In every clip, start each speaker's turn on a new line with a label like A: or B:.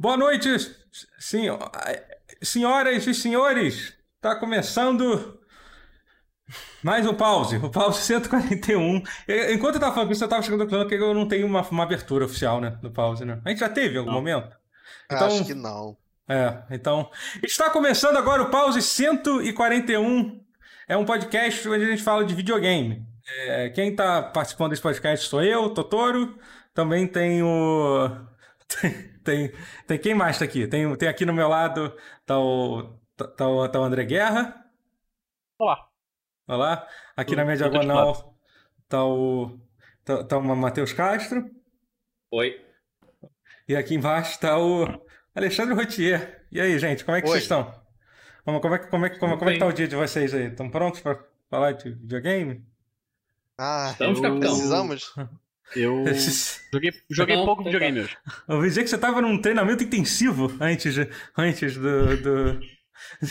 A: Boa noite, senho- senhoras e senhores. Tá começando mais um pause, o pause 141. E- Enquanto eu tava falando isso, eu tava chegando falando que eu não tenho uma, uma abertura oficial, né, do pause, né? A gente já teve em algum
B: Não.
A: momento? Então-
C: Acho que não.
A: É, então. Está começando agora o Pause 141. É um podcast onde a gente fala de videogame. É, quem está participando desse podcast sou eu, Totoro. Também tem o. Tem, tem, tem quem mais está aqui? Tem, tem aqui no meu lado tá o, tá, tá o, tá o André Guerra.
B: Olá.
A: Olá. Aqui
B: Tudo-
A: na minha diagonal tá o. Tá, tá o Matheus Castro.
B: Oi.
A: E aqui embaixo está o Alexandre Rotier. E aí, gente, como é que
C: Oi.
A: vocês estão? Como, como é, que- como, é, que- como, como é que tá o dia de vocês aí? Estão prontos para falar de videogame?
C: Ah,
B: Estamos, capitão.
C: precisamos?
B: Eu joguei, joguei
A: Então,
B: pouco
A: tá.
B: videogame hoje.
A: Eu ouvi dizer que você estava num treinamento intensivo antes, de- antes do. do...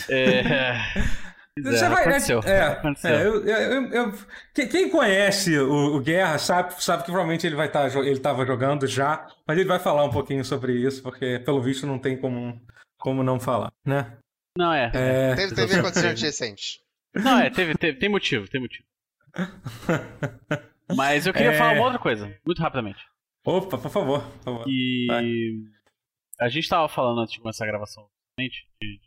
B: É... Pois
A: Você
B: é,
A: vai-
B: aconteceu.
A: É,
B: aconteceu.
A: é, eu, eu- eu- quem- conhece o, o Guerra sabe, sabe que provavelmente ele vai estar ele estava jogando já, mas ele vai falar um pouquinho sobre isso, porque pelo visto não tem como, como não falar, né?
B: Não, é.
A: É,
C: Teve, teve acontecimentos recentes.
B: Não, é, teve, teve, tem motivo, tem motivo. Mas eu queria
A: É.
B: falar uma outra coisa, muito rapidamente.
A: Opa, por favor, por favor.
B: E a gente tava falando antes de começar a gravação, de, de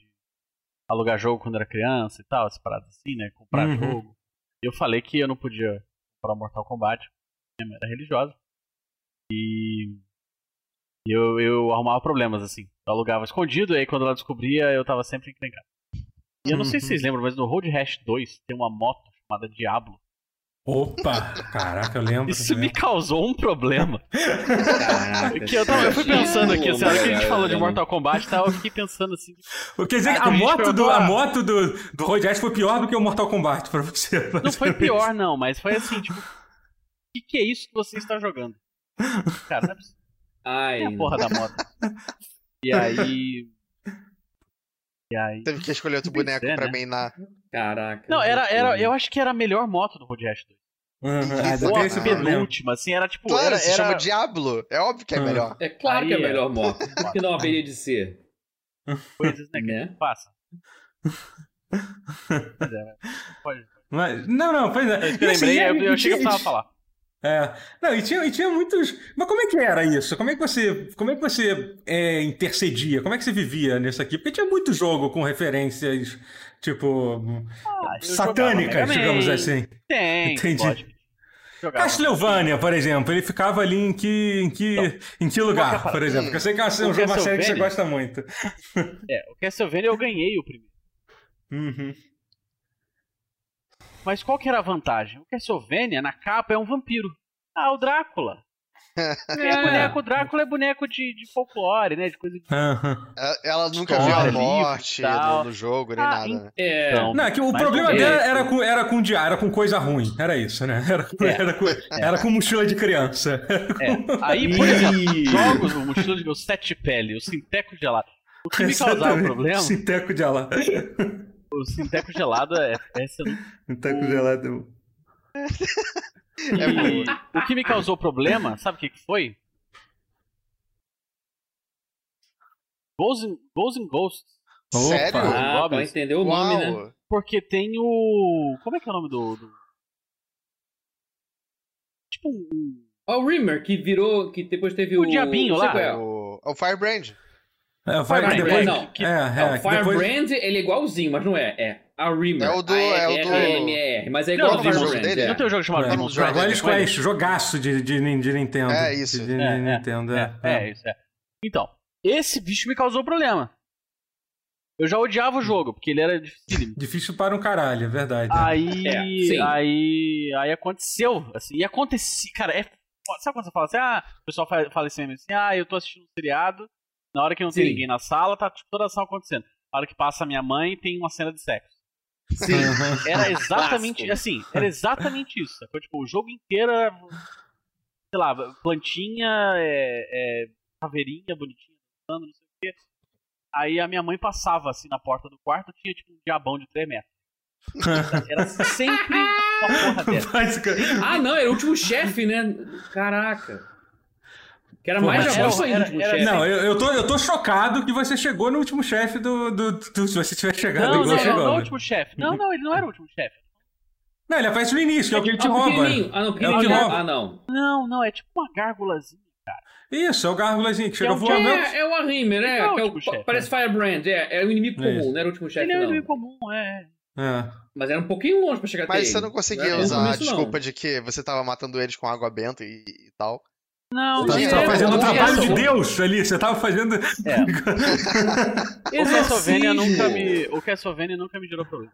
B: alugar jogo quando era criança e tal, essas paradas assim, né? Comprar
A: Uhum.
B: jogo. E eu falei que eu não podia comprar Mortal Kombat, minha mãe era religiosa. E eu, eu arrumava problemas, assim. Eu alugava escondido, e aí quando ela descobria, eu tava sempre encrencado. E eu não sei se
A: Uhum.
B: vocês lembram, mas no Road Rash 2 tem uma moto chamada Diablo.
A: Opa! Caraca, eu lembro.
B: Isso
A: eu
B: me causou um problema.
D: Caraca,
B: Que eu, tava, eu fui pensando aqui, assim, a hora que a gente falou de Mortal Kombat e tal, eu fiquei pensando assim,
A: Quer dizer,
B: Ah,
A: que a moto,
B: que
A: do, a moto do, do Road Rash foi pior do que o Mortal Kombat pra você.
B: Não foi pior, não, mas foi assim, tipo, o que, que é isso que você está jogando? Cara, não é possível.
D: Ai,
B: Tem a porra da moto. E aí. E aí.
C: Teve que escolher outro boneco
B: é,
C: pra
B: né?
C: mainar.
D: caraca.
B: Não, era, era, eu acho que era a melhor moto do Road Rash 2.
A: Uhum,
C: Isso,
B: Ou a penúltima, assim, era tipo.
C: Claro,
B: era,
C: se
B: era...
C: chama Diablo. É óbvio que é
A: Ah.
C: melhor.
D: É claro que é a
B: Aí é.
D: melhor moto. Por que não haveria de ser?
B: coisas, né, que
D: Né?
B: passa. Pois é, pode.
A: Mas, não, não, pois é.
B: Eu
A: E assim,
B: lembrei, eu, eu achei que eu precisava falar.
A: É. Não, e tinha, e tinha muitos. Mas como é que era isso? Como é que você, como é que você é, intercedia? Como é que você vivia nisso aqui? Porque tinha muito jogo com referências, tipo,
B: Ah,
A: satânicas, digamos assim.
B: Tem,
A: Entendi.
B: Jogava.
A: Castlevania, por exemplo, ele ficava ali em que, em que, em que lugar, por exemplo? Porque eu sei que é uma, série que você gosta muito.
B: É, o Castlevania eu ganhei o primeiro.
A: Uhum.
B: Mas qual que era a vantagem? O Castlevania, na capa, é um vampiro. Ah, o Drácula. É,
D: É.
B: boneco, o Drácula é boneco de, de folclore, né? De coisa de...
C: Ela- nunca viu a morte no, no jogo, nem
B: Ah,
C: nada. né?
D: É.
B: Então,
A: Não, é que o
B: Mas
A: problema
B: é.
A: dela era com, era com dia, era com coisa ruim. Era isso, né? Era com,
B: É.
A: era com, era com mochila de criança.
B: É. Aí, por exemplo, jogos, o mochila de meu sete pele, o Sinteco gelado. O que me causava
A: Exatamente.
B: problema,
A: Sinteco de alá.
B: O Sinteco gelado é, é excelente.
A: Sinteco gelado.
C: É
B: E o que me causou problema, sabe o que, que foi? Ghosts and, Ghosts and Ghosts.
A: Opa.
C: Sério?
D: Ah, pra entender o nome, né?
C: Uau.
B: Porque tem o. Como é que é o nome do. do- Tipo um.
D: Ó, o Rimmer, que virou. Que depois teve o.
B: O diabinho lá.
D: É.
C: O, o Firebrand.
A: É, vai
B: Firebrand,
A: depois.
D: não.
B: que-
A: é,
D: Não,
A: é,
D: o
A: que depois-
D: Firebrand, ele é igualzinho, mas não é. É a Rimmer.
C: É o do- é o do-
D: A-R-M-R, mas é igual
B: não,
D: ao
B: tem um
C: jogo
D: Firebrand.
C: dele,
D: é.
B: Não tem um jogo chamado
A: É.
B: Demon's
C: Dragon
A: Dragon
B: Dragon
A: Quest, jogaço de, de, de Nintendo.
C: É isso.
A: De, de
B: É, é,
A: Nintendo,
B: É,
A: é.
B: é, isso é. Então, esse bicho me causou problema. Eu já odiava o jogo, porque ele era difícil.
A: Difícil para um caralho, é verdade.
B: Aí,
D: É,
B: aí, aí aconteceu, assim, e aconteceu, cara, é, sabe quando você fala assim, ah, o pessoal fala, fala assim, assim, ah, eu tô assistindo um seriado, na hora que não tem
D: Sim.
B: ninguém na sala, tá tipo, toda a ação acontecendo. Na hora que passa a minha mãe, tem uma cena de sexo.
D: Sim.
B: Era exatamente, assim, era exatamente isso. Foi, tipo, o jogo inteiro era, sei lá, plantinha, é, é, caveirinha bonitinha, dançando, não sei o quê. Aí a minha mãe passava, assim, na porta do quarto, tinha, tipo, um diabão de 3 metros. Era sempre uma porra dessa.
D: Ah, não, era o último chefe, né? Caraca. Que era
A: Pô,
D: mais
A: mas
D: o último
B: era-
D: chefe.
A: Não, eu, eu, tô, eu tô chocado que você chegou no último chefe do, do, do- Se você tiver chegado
B: Não,
A: igual
B: não,
A: chegou.
B: não, não é o
A: né?
B: último chefe. Não, não, ele não era o último chefe.
A: Não, ele aparece no início, que é o que ele te
D: Ah, o
A: rouba.
D: Ah, não,
A: É o que rouba.
D: Ah, não.
B: Não, não, é tipo uma gárgulazinha.
A: Isso, é o gárgulazinho que chega
B: é
A: voando.
D: É, é o Arrimer, né?
B: Ele é o
D: é o-
B: último chefe,
D: parece Firebrand. É, é o inimigo
A: Isso.
D: comum, não era o último chefe,
B: Ele é
D: não.
B: inimigo comum, é.
A: É.
D: Mas era um pouquinho longe pra chegar até
C: Mas
D: ele.
C: você não conseguia usar a desculpa de que você tava matando eles com água benta e, e tal.
B: Não,
C: Você
A: Você
C: É,
A: tava fazendo
C: é,
A: o trabalho
C: é,
A: de
C: é,
A: Deus ali, você tava fazendo.
B: É. O Castlevania nunca me. O Castlevania nunca me gerou problema.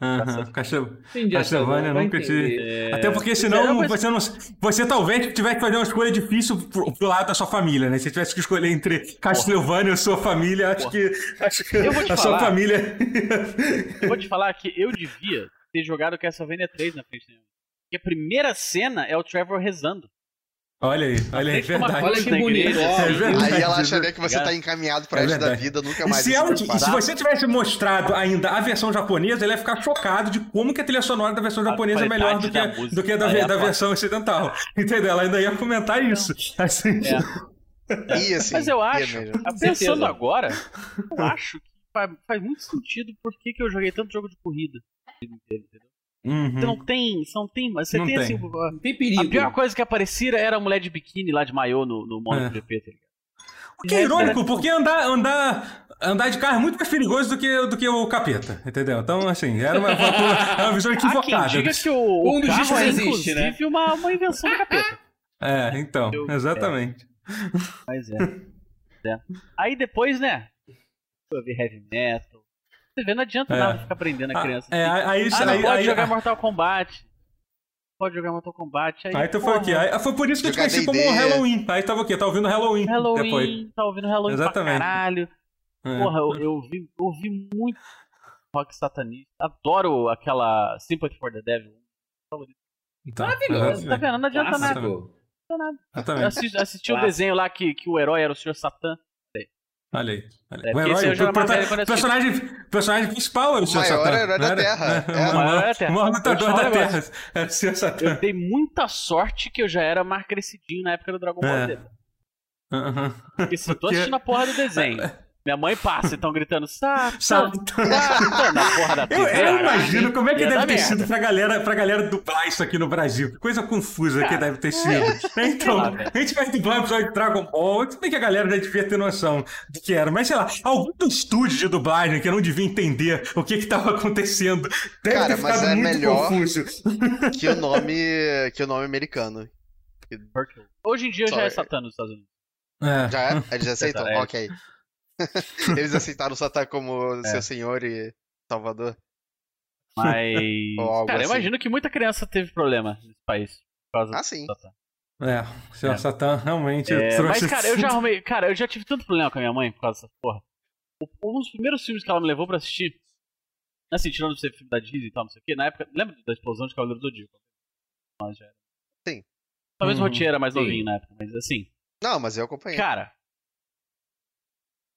A: Aham, Castlevania nunca te.
D: entender.
A: Até porque
B: É,
A: senão
B: mas-
A: você não. Você talvez tivesse que fazer uma escolha difícil pro, pro lado da sua família, né? Se tivesse que escolher entre Castlevania e sua família, acho
B: Porra.
A: que. Acho que
B: Eu vou te
A: a sua
B: falar.
A: família.
B: Eu vou te falar que eu devia ter jogado Castlevania 3 na frente dele. Porque a primeira cena é o Trevor rezando.
A: Olha aí, olha aí,
B: uma
A: verdade.
D: Olha que bonito.
A: É verdade.
C: Aí ela acharia que você tá encaminhado pra
A: É
C: resto da vida, nunca
A: E
C: mais
A: se, ela- e se você tivesse mostrado ainda a versão japonesa, ele ia ficar chocado de como que a trilha sonora da versão
B: A
A: japonesa é melhor do que,
B: da
A: do que a da,
B: é
A: da versão ocidental. Entendeu? Ela ainda ia comentar isso. Assim,
B: É.
C: E assim,
B: Mas eu acho, pensando agora, eu acho que faz, faz muito sentido por que que eu joguei tanto jogo de corrida. Entendeu?
A: Uhum.
B: Você não tem. Você não tem. Você
A: Não
B: tem,
A: tem.
B: assim.
D: Não tem
B: A
D: perigo.
B: pior coisa que aparecia era a mulher de biquíni lá de maiô no, no Monaco
A: É.
B: GP, tá ligado?
A: O que é irônico, porque andar, andar, andar de carro é muito mais perigoso do que, do que o capeta, entendeu? Então, assim, era uma, uma, uma visão
B: Há quem
A: equivocada.
B: diga que o, o
D: Um dos
B: carro é,
D: existe, né?
B: uma, uma invenção do capeta.
A: É, então,
B: Eu-
A: exatamente.
B: Mas é. é. Aí depois, né? Eu vi heavy metal. Você vê, não adianta
A: É.
B: nada ficar prendendo a
A: Ah,
B: criança.
A: é, aí, aí,
B: ah, não
A: aí,
B: pode
A: aí,
B: jogar Mortal Kombat. Pode jogar Mortal Kombat. Aí,
A: aí tu foi o quê?
B: porra,
A: Aí, foi por isso que eu te conheci como
C: D&D.
A: Halloween. Aí tava o quê? Tava ouvindo Halloween,
B: Halloween,
A: depois.
B: tá ouvindo Halloween
A: Exatamente.
B: pra caralho.
A: É.
B: Porra, eu, eu, vi, eu vi muito rock satanista. Adoro aquela Sympathy for the Devil.
A: Então,
D: Maravilhoso,
B: Tá vendo? Não adianta nada.
D: Clássico.
B: Não adianta nada.
A: Exatamente.
B: assisti, assisti o desenho lá que, que o herói era o Sr. Satã.
A: Olha aí. Olha aí.
B: É,
A: o herói,
B: era
A: o
B: eu assisti.
A: personagem, personagem principal era o
C: maior
A: Satã.
C: herói da? Terra.
A: É,
C: É.
A: o
B: Maior
A: maior-
B: herói da Terra.
A: O maior
B: Eu te
A: lutador da Terra. É o Sr. Satã.
B: Eu dei muita sorte que eu já era mais crescidinho na época do Dragon Ball
A: É.
B: Z.
A: Aham.
B: Porque se eu tô assistindo a porra do desenho, minha mãe passa e estão gritando Satã,
A: Satã.
B: Satã na porra da TV.
A: Eu, eu imagino como é que deve ter
B: merda.
A: sido pra galera, pra galera dublar isso aqui no Brasil. Que coisa confusa que deve ter sido. Então,
B: lá,
A: a gente vai dublar um episódio de Dragon Ball, se bem que a galera já devia ter noção do que era. Mas sei lá, algum estúdio de dublagem que não devia entender o que que tava acontecendo. Deve
C: Cara,
A: ter
C: mas
A: ficado
C: é
A: muito
C: melhor-
A: confuso.
C: Que o nome. Que o nome americano.
B: Hoje em dia já é
C: é-
B: Satã nos Estados Unidos.
A: É.
C: Já é? Eles aceitam?
B: É.
C: Ok. Eles aceitaram o Satã como
B: É.
C: seu senhor e salvador.
B: Mas. Cara, eu
C: assim.
B: imagino que muita criança teve problema nesse país. Por causa
C: Ah,
B: do
C: sim.
B: Satã.
A: É, o Sr.
B: É.
A: Satã realmente
B: É,
A: trouxe.
B: mas, cara, eu já arrumei. Cara, eu já tive tanto problema com a minha mãe por causa dessa porra. Um dos primeiros filmes que ela me levou pra assistir. Assim, tirando o filme da Disney e tal, não sei o quê, na época. Lembra da explosão de Cavaleiro do Zodíaco? Mas já era.
C: Sim.
B: Talvez
A: Uhum.
B: o Rotier era mais
D: Sim.
B: novinho na época, mas assim.
C: Não, mas eu acompanhei.
B: Cara.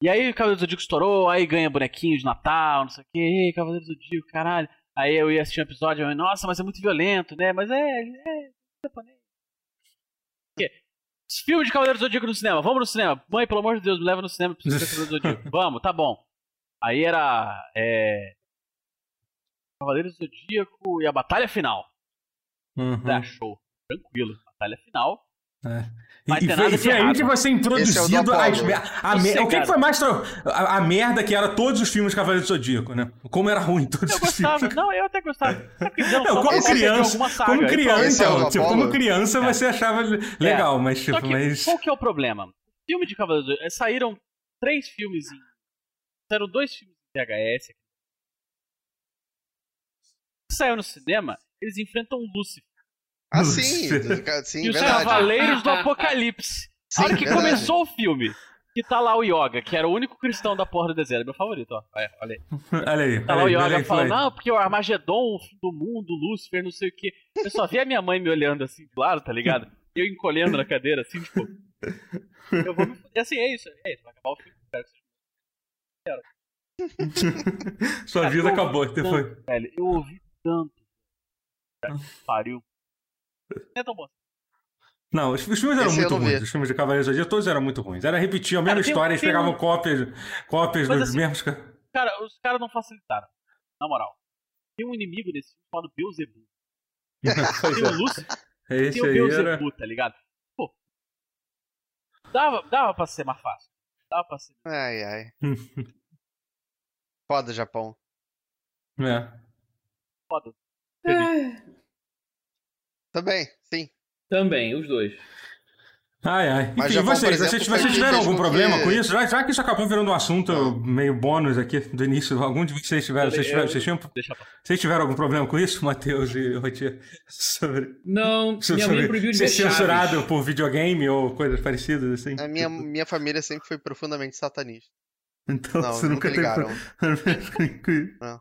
B: E aí o Cavaleiro do Zodíaco estourou, aí ganha bonequinho de Natal, não sei o que, Ei, Cavaleiro do Zodíaco, caralho. Aí eu ia assistir um episódio, eu, nossa, mas é muito violento, né? Mas é. é japonês. O quê? Filme de Cavaleiro do Zodíaco no cinema, vamos no cinema. Mãe, pelo amor de Deus, me leva no cinema pra assistir Cavaleiro do Zodíaco. Vamos, tá bom. Aí era. É. Cavaleiro do Zodíaco e a batalha final.
A: Uhum.
B: Tá, show. Tranquilo. Batalha final.
A: É. E, e foi, e foi aí que você é
C: é
A: introduzido
C: Apollo.
A: as mer- a mer- O que, que foi mais tro- a, a merda que era todos os filmes de Cavaleiro do Zodíaco, né? Como era ruim todos
B: Eu
A: os
B: gostava.
A: filmes.
B: Não, eu até gostava. É não,
A: como criança,
B: saga.
A: como criança,
C: é
A: então, tipo, como criança
B: É.
A: você achava legal, mas
B: Só
A: tipo,
B: que,
A: mas
B: qual que é o problema? Filme de Cavaleiros do Zodíaco, saíram três filmes em... Saíram dois filmes em VHS. Saiu no cinema, eles enfrentam o Lúcifer.
C: Ah, sim. Sim,
B: e os
C: verdade.
B: Cavaleiros do Apocalipse.
C: Sim,
B: a hora que
C: verdade.
B: começou o filme, que tá lá o Yoga, que era o único cristão da porra do deserto, meu favorito, ó. Olha, olha aí.
A: olha aí,
B: Tá lá
A: olha
B: o
A: aí, olha
B: Yoga
A: aí,
B: falando, não, porque o Armagedon, o fim do mundo, Lúcifer, não sei o quê. Eu só vi a minha mãe me olhando assim, claro, tá ligado? Eu encolhendo na cadeira, assim, tipo. Eu vou me. Assim, é isso, é isso, vai acabar o filme. Espero que seja
A: Sua
B: Cara,
A: vida acabou, você foi.
B: velho. Eu ouvi tanto. Pariu. Não é tão bom.
A: Não, os, os filmes eram
C: Esse
A: muito
C: não vi.
A: ruins. Os filmes de Cavaleiros do Zodíaco todos eram muito ruins. Era repetir a mesma
B: Cara,
A: história, eles pegavam cópias, cópias
B: Mas
A: dos
B: assim,
A: mesmos. ca-
B: Cara, os caras não facilitaram. Na moral. Tem um inimigo nesse filme chamado Beelzebub. Tem o
A: é.
B: Lúcio
A: Esse
B: tem o
A: aí era.
B: Beelzebub, tá ligado? Pô. Dava, dava pra ser mais fácil. Dava pra ser.
C: Ai, ai. Foda, Japão.
A: É.
B: Foda.
D: É,
C: Também, sim.
D: também, os dois.
A: Ai, ai.
C: Mas
A: Enfim, vocês,
C: exemplo,
A: vocês, vocês tiveram algum problema
C: que-
A: com isso? Já, já que isso acabou virando um assunto meio bônus aqui do início, algum de vocês tiveram, vocês, tiveram, vocês, vocês tiveram algum problema com isso, Matheus e Rotier? Sobre,
D: Não,
A: sobre
D: minha mãe proibiu de
A: ser
D: ver Chaves.
A: censurado por videogame ou coisas parecidas, assim?
C: A minha, minha família sempre foi profundamente satanista.
A: Então
C: Não,
A: você nunca
C: nunca
A: teve
C: ligaram.
A: problema.
C: Não.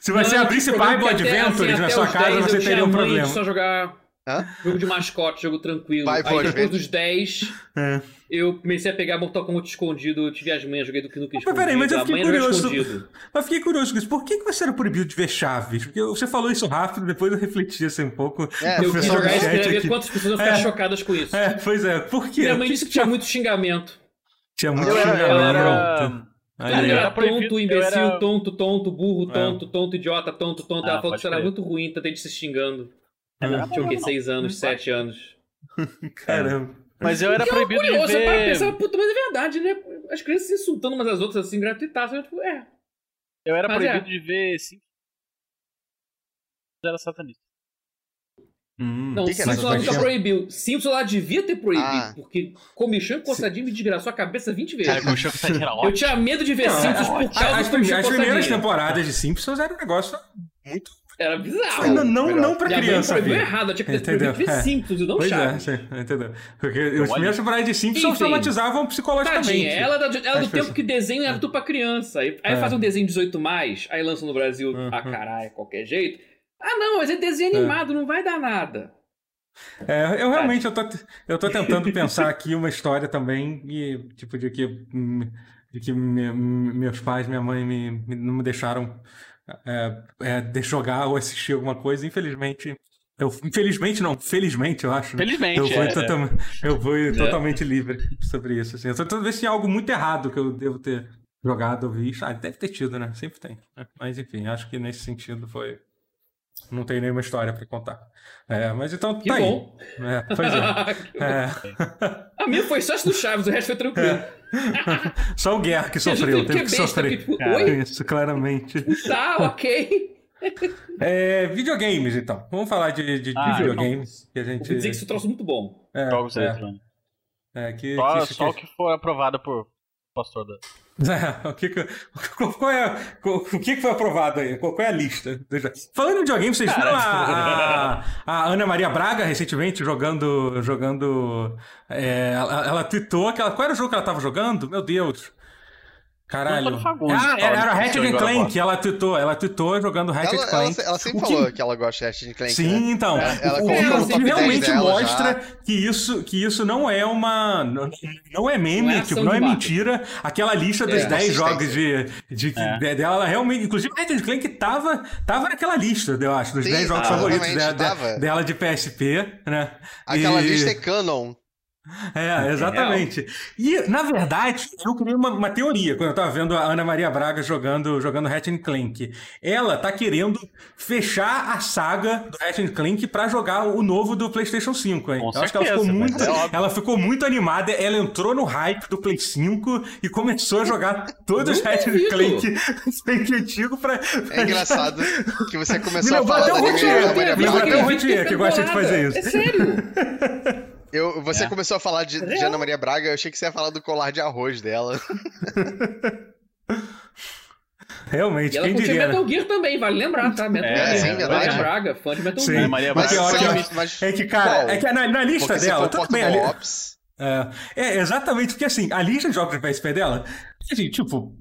A: Se você
D: Não,
A: abrisse Bible Adventures
D: assim,
A: na sua casa,
D: 10
A: você
D: eu
A: teria um problema.
D: só jogar
C: Hã?
D: jogo de mascote, jogo tranquilo. Aí depois dos 10,
A: É.
D: eu comecei a pegar Mortal Kombat escondido. Eu tive as manhas, joguei do que nunca
A: Mas
D: escondido.
A: peraí, mas eu fiquei curioso. Mas fiquei curioso com isso. Por que que você era proibido de ver Chaves? Porque você falou isso rápido, depois eu refleti assim um pouco.
C: É,
D: Eu quis jogar isso pra ver quantas pessoas iam ficar
A: É.
D: chocadas com isso.
A: É, pois é. Por quê?
D: Minha mãe disse que tinha muito xingamento.
A: Tinha muito
C: Eu
A: xingamento.
B: era-
A: Aí,
D: Cara,
B: eu
D: eu
B: era proibido,
D: tonto,
B: eu
D: imbecil,
B: era-
D: tonto, tonto, burro,
A: É.
D: tonto, tonto, idiota, tonto, tonto.
B: Ah,
D: Ela falou que era muito ruim, tanta gente se xingando.
B: É,
D: Tinha o quê? Seis anos,
B: não
D: sete anos.
A: Caramba.
B: Mas eu era proibido de
D: Curioso, você para
B: ver.
D: pensar, puta, mas é verdade, né? As crianças se insultando umas às outras assim, gratuitaças. eu, Tipo, é.
B: Eu era
D: Mas
B: proibido
D: é.
B: de ver. Eu era satanista.
A: Hum,
D: Não,
C: que que essa
D: ela nunca proibiu. Simpsons ela devia ter proibido,
C: Ah.
D: porque comichão e coçadinho me desgraçou a cabeça 20 vezes.
B: Cara, eu achei que o era
D: Eu tinha medo de ver
A: Não,
D: Simpsons
A: é-
D: por
A: As,
D: causa
A: as
D: do comichão
A: as primeiras temporadas de Simpsons era um negócio muito.
D: Era bizarro.
A: Não, não,
C: melhor.
A: não pra
D: Minha
A: criança. ver.
D: errado, eu tinha que ter
A: Entendeu?
D: proibido
A: É.
D: Simpsons e não
A: Pois é,
D: Chaves.
A: sim, entendeu? Porque as primeiras temporadas de Simpsons
D: Enfim.
A: traumatizavam psicologicamente.
D: Tadinha, ela, da- ela do tempo
A: pessoas-
D: que desenho era tudo pra criança. Aí, aí
A: É.
D: faz um desenho 18, mais, aí lança no Brasil,
A: Uhum.
D: ah caralho, qualquer jeito. Ah, não, mas é desenho animado, não vai dar nada.
A: É, eu realmente eu tô, eu tô tentando pensar aqui uma história também e tipo de que de que me- meus pais, minha mãe me, me- não me deixaram é, é, de jogar ou assistir alguma coisa. Infelizmente, eu infelizmente não, felizmente eu acho. né?
B: Felizmente,
A: Eu fui,
B: é,
A: totam- eu fui totalmente livre sobre isso. Assim. Eu tô tentando ver se tem algo muito errado que eu devo ter jogado ou visto. Ah, deve ter tido, né? Sempre tem. Mas enfim, acho que nesse sentido foi. Não tem nenhuma história pra contar. É, mas então
D: Que
A: tá aí.
D: bom.
A: É, pois é. É.
D: A minha foi só do Chaves, o resto foi tranquilo.
A: Só o Guerra que sofreu, teve que
D: besta,
A: sofrer.
D: tipo?
A: Isso, claramente.
D: Tá, ok.
A: É, videogames, então. Vamos falar de, de, de
B: Ah,
A: videogames. Que a
D: Vou
A: gente.
D: dizer que isso trouxe muito bom.
A: é,
B: Jogos
A: é,
B: eletrônicos.
A: é, que,
B: Só,
A: que,
B: só o
A: que,
B: que for aprovado por pastor da.
A: É, o que que, qual, é, qual- o que que foi aprovado aí? Qual, qual é a lista? Falando em videogame, vocês viram a, a, a Ana Maria Braga recentemente jogando. jogando é, ela, ela tweetou aquela. Qual era o jogo que ela tava jogando? Meu Deus. Caralho. Ah,
B: fala
A: era, Ratchet Clank.
B: Guarapuava.
A: Ela tweetou, ela tweetou jogando Ratchet
C: Ela, ela,
A: Clank.
C: ela sempre
A: O que-
C: falou que ela gosta de Ratchet Clank.
A: Sim,
C: né?
A: então.
C: Ela- ela
A: o
C: 10
A: realmente
C: dela
A: mostra
C: já.
A: que isso, que isso não é uma. Não, é meme,
D: Não é
A: tipo, não é mentira. Aquela lista dos
D: É.
A: 10
C: Consistência.
A: jogos de, de,
B: É.
A: de- dela, ela realmente. Inclusive, Ratchet Clank tava, tava naquela lista, eu acho, dos
C: Sim,
A: 10 jogos favoritos
C: realmente,
A: de- de-
C: tava.
A: dela de PSP, né?
C: Aquela
A: E-
C: lista é canon.
A: É, exatamente. E, na verdade, eu criei uma, uma teoria quando eu tava vendo a Ana Maria Braga jogando, jogando Ratchet Clank. Ela tá querendo fechar a saga do Ratchet Clank pra jogar o novo do PlayStation 5, hein?
B: Com
A: eu acho que ela ficou
B: certeza,
A: muito,
B: é
A: ela ficou muito animada, ela entrou no hype do Play 5 e começou a jogar todos os Ratchet. Clank, Clank antigo pra...
C: É engraçado que você
A: Me
C: começou a falar
A: até
C: da
A: o
C: Ana Maria
A: lembrou até o. Rotier que gosta de fazer isso.
D: É sério.
C: Eu, você
B: É.
C: começou a falar de, de. Ana Maria Braga, eu achei que você ia falar do colar de arroz dela.
A: Realmente,
D: E ela
A: quem diria, né?
D: Metal Gear também, vale lembrar, tá? Metal
B: É,
D: Gear.
C: sim,
D: Ana
C: verdade.
D: Maria Braga, fã de Metal
A: Sim.
D: Gear.
B: Maria
A: Mas
B: Braga.
C: você-
A: que-
C: mas
A: É que, cara,
C: qual?
A: é que na, na lista
C: Porque
A: dela, tudo bem, ali,
C: Ops,
A: É, é, exatamente, porque assim, a lista de jogos de PSP dela, assim, tipo,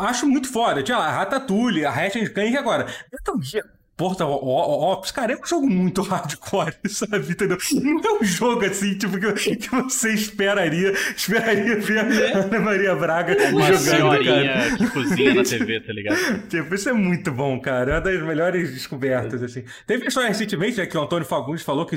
A: acho muito foda. Tinha lá a Ratatouille, a Ratchet Clank e agora. Metal Gear, Portal O- Ops, cara, é um jogo muito hardcore, sabe? Entendeu? Não é um jogo assim, tipo, que, que você esperaria, esperaria ver a Ana Maria Braga
B: Uma
A: jogando, cara.
B: senhorinha que cozinha na TV, tá ligado?
A: Tipo, isso é muito bom, cara. É uma das melhores descobertas, assim. Teve só recentemente, né, que o Antônio Fagundes falou que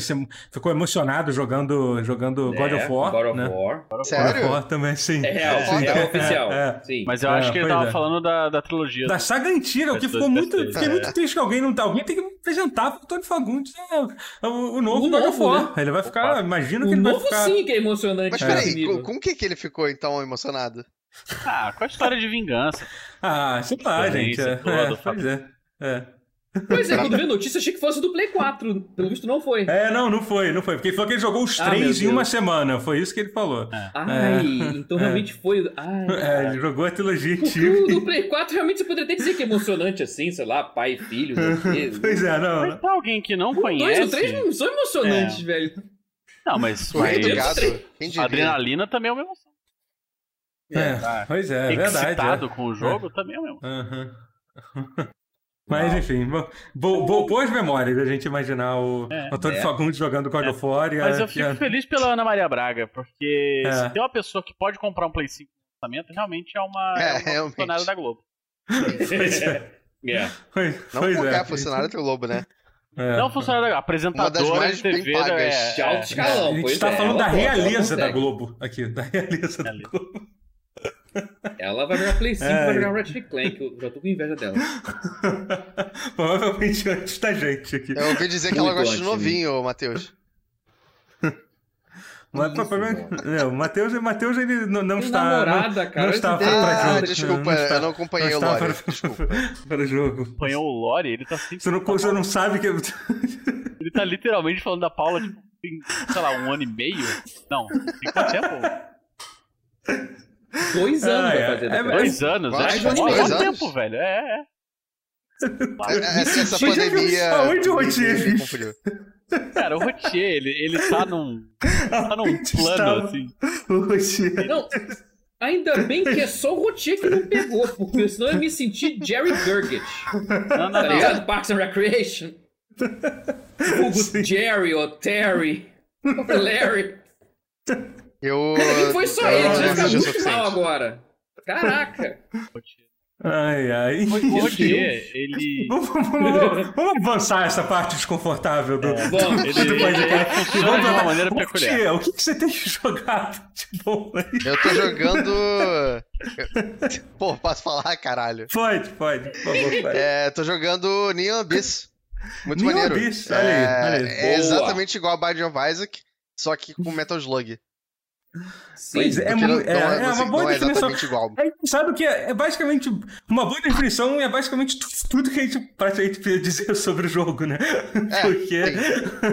A: ficou emocionado jogando, jogando God
D: É,
A: of War.
D: God of
A: né?
D: War.
A: God of
C: Sério?
A: War também, sim.
D: É real,
C: Sim.
D: é
C: É,
D: oficial.
A: é.
D: Sim.
B: Mas eu
A: É,
B: acho que ele tava
A: é.
B: falando da, da trilogia.
A: Da saga antiga, o que
B: Ps2,
A: ficou muito.
B: PS3.
A: Fiquei muito triste que alguém não. Alguém tem que apresentar pro Antônio Fagundes é, o, o novo
D: O
A: God of
D: novo,
A: War.
D: né?
A: Ele vai ficar.
B: Opa.
A: Imagino
D: O
A: que ele vai
D: novo
A: ficar.
D: sim que é emocionante.
C: Mas
A: É.
C: peraí,
D: nível.
C: com, com o que, que ele ficou então emocionado?
B: Ah, com a história de vingança.
A: Ah, sei lá, gente. É, é, pois é. É.
D: Pois é, quando vi a notícia, achei que fosse do Play 4. Pelo visto, não foi.
A: É, não, não foi, não foi. Porque ele falou que ele jogou os
D: Ah,
A: três em uma semana. Foi isso que ele falou.
D: Ai,
A: É.
D: então realmente foi. Ai,
A: É, ele jogou a trilogia antiga.
D: o do Play 4 realmente você poderia até dizer que é emocionante assim, sei lá, pai e filho.
A: Pois é, não.
B: Mas pra alguém que não
D: O 2
B: conhece.
D: o 3 não são emocionantes, velho.
B: Não, mas, mas adrenalina também é uma emoção.
A: É,
B: tá.
A: pois é, é verdade.
B: Excitado
A: é.
B: com o jogo também é uma emoção.
A: Aham. Mas enfim, bo- bo- bo- boas memórias a gente imaginar o
B: É,
A: Antônio
D: é.
A: Fagundes jogando God of War e a-
B: Mas eu fico
A: a-
B: feliz pela Ana Maria Braga, porque
A: É.
B: se tem uma pessoa que pode comprar um Play 5 no lançamento, realmente é uma,
C: É,
B: é uma funcionária da Globo.
A: Pois é.
D: É.
A: Pois,
C: Não
A: pois
C: qualquer
A: é.
C: funcionário do Globo, né?
A: É.
B: Não funcionária da Globo, apresentadora
C: mais
B: de
C: bem
B: TV
C: pagas.
B: é,
D: De alto
B: é,
D: escalão.
A: a gente tá
D: é,
A: falando da realeza da. Globo aqui, da realeza da. Globo.
D: Ela vai jogar Play 5,
A: É.
D: vai jogar Ratchet Clank. Eu já tô com inveja dela.
A: Provavelmente antes da gente aqui.
C: Eu ouvi dizer que ela
D: Muito
C: gosta de novinho, Matheus.
A: Mas,
D: Isso,
A: provavelmente- é, o Matheus, Matheus ele não, não está.
D: namorada, cara,
A: Não
D: olha
A: está para
C: Ah,
A: jogo.
C: desculpa,
A: está-
C: eu não acompanhei
A: não
C: o Lore.
A: para-
C: Desculpa.
A: Para o jogo.
B: Acompanhou o Lore, ele tá sempre.
A: Você não, você não sabe que.
B: Ele tá literalmente falando da Paula, tipo, tem, sei lá, um ano e meio? Não, tem quanto tempo?
D: Dois anos
A: Ah,
D: vai
A: é.
D: fazer.
A: É, mas-
B: Dois anos,
C: Mais
B: é?
C: de um ano e
B: Ó,
C: meio.
B: quanto
C: Dois
B: tempo,
C: anos?
B: velho? É, é.
C: Essa, essa pandemia.
A: aonde o Rotier
C: confundiu.
B: Cara, o Rotier, ele, ele tá num. Tá num plano,
A: Estava-
B: assim.
A: O Rotier.
D: Não, ainda bem que é só o Rotier que não pegou, porque senão eu me senti Jerry Gergich.
B: Não, não,
D: Tá
B: não.
D: ligado? Parks and Recreation. Hugo. Jerry ou Terry. ou Larry.
C: Eu.
D: Foi só
C: eu
D: ele, ficar
C: assisti o
D: mal agora. Caraca.
A: Ai, ai.
B: O Rotier, ele.
A: Vamos, vamos- vamos avançar essa parte desconfortável do,
D: Vamos.
A: do,
B: Ele-
A: do podcast.
B: ele
A: Vamos
B: de uma maneira
A: Rotier,
B: peculiar.
A: O que, que você tem jogado de bom aí?
C: Eu tô jogando. Pô, posso falar, caralho?
A: Pode, pode, por favor. vai.
C: É, tô jogando Neon Abyss. Muito
A: Neon
C: maneiro.
A: Abyss, olha aí,
C: é,
A: olha aí.
C: é exatamente igual a Binding of Isaac, só que com Metal Slug.
D: Sim.
A: Pois é,
C: não,
A: é,
C: não
A: é
C: não
A: uma boa
C: não é
A: definição.
C: exatamente igual.
A: É, sabe que é, é basicamente uma boa definição é basicamente tu- tudo que a gente praticamente podia dizer sobre o jogo, né?
C: É,
A: Porque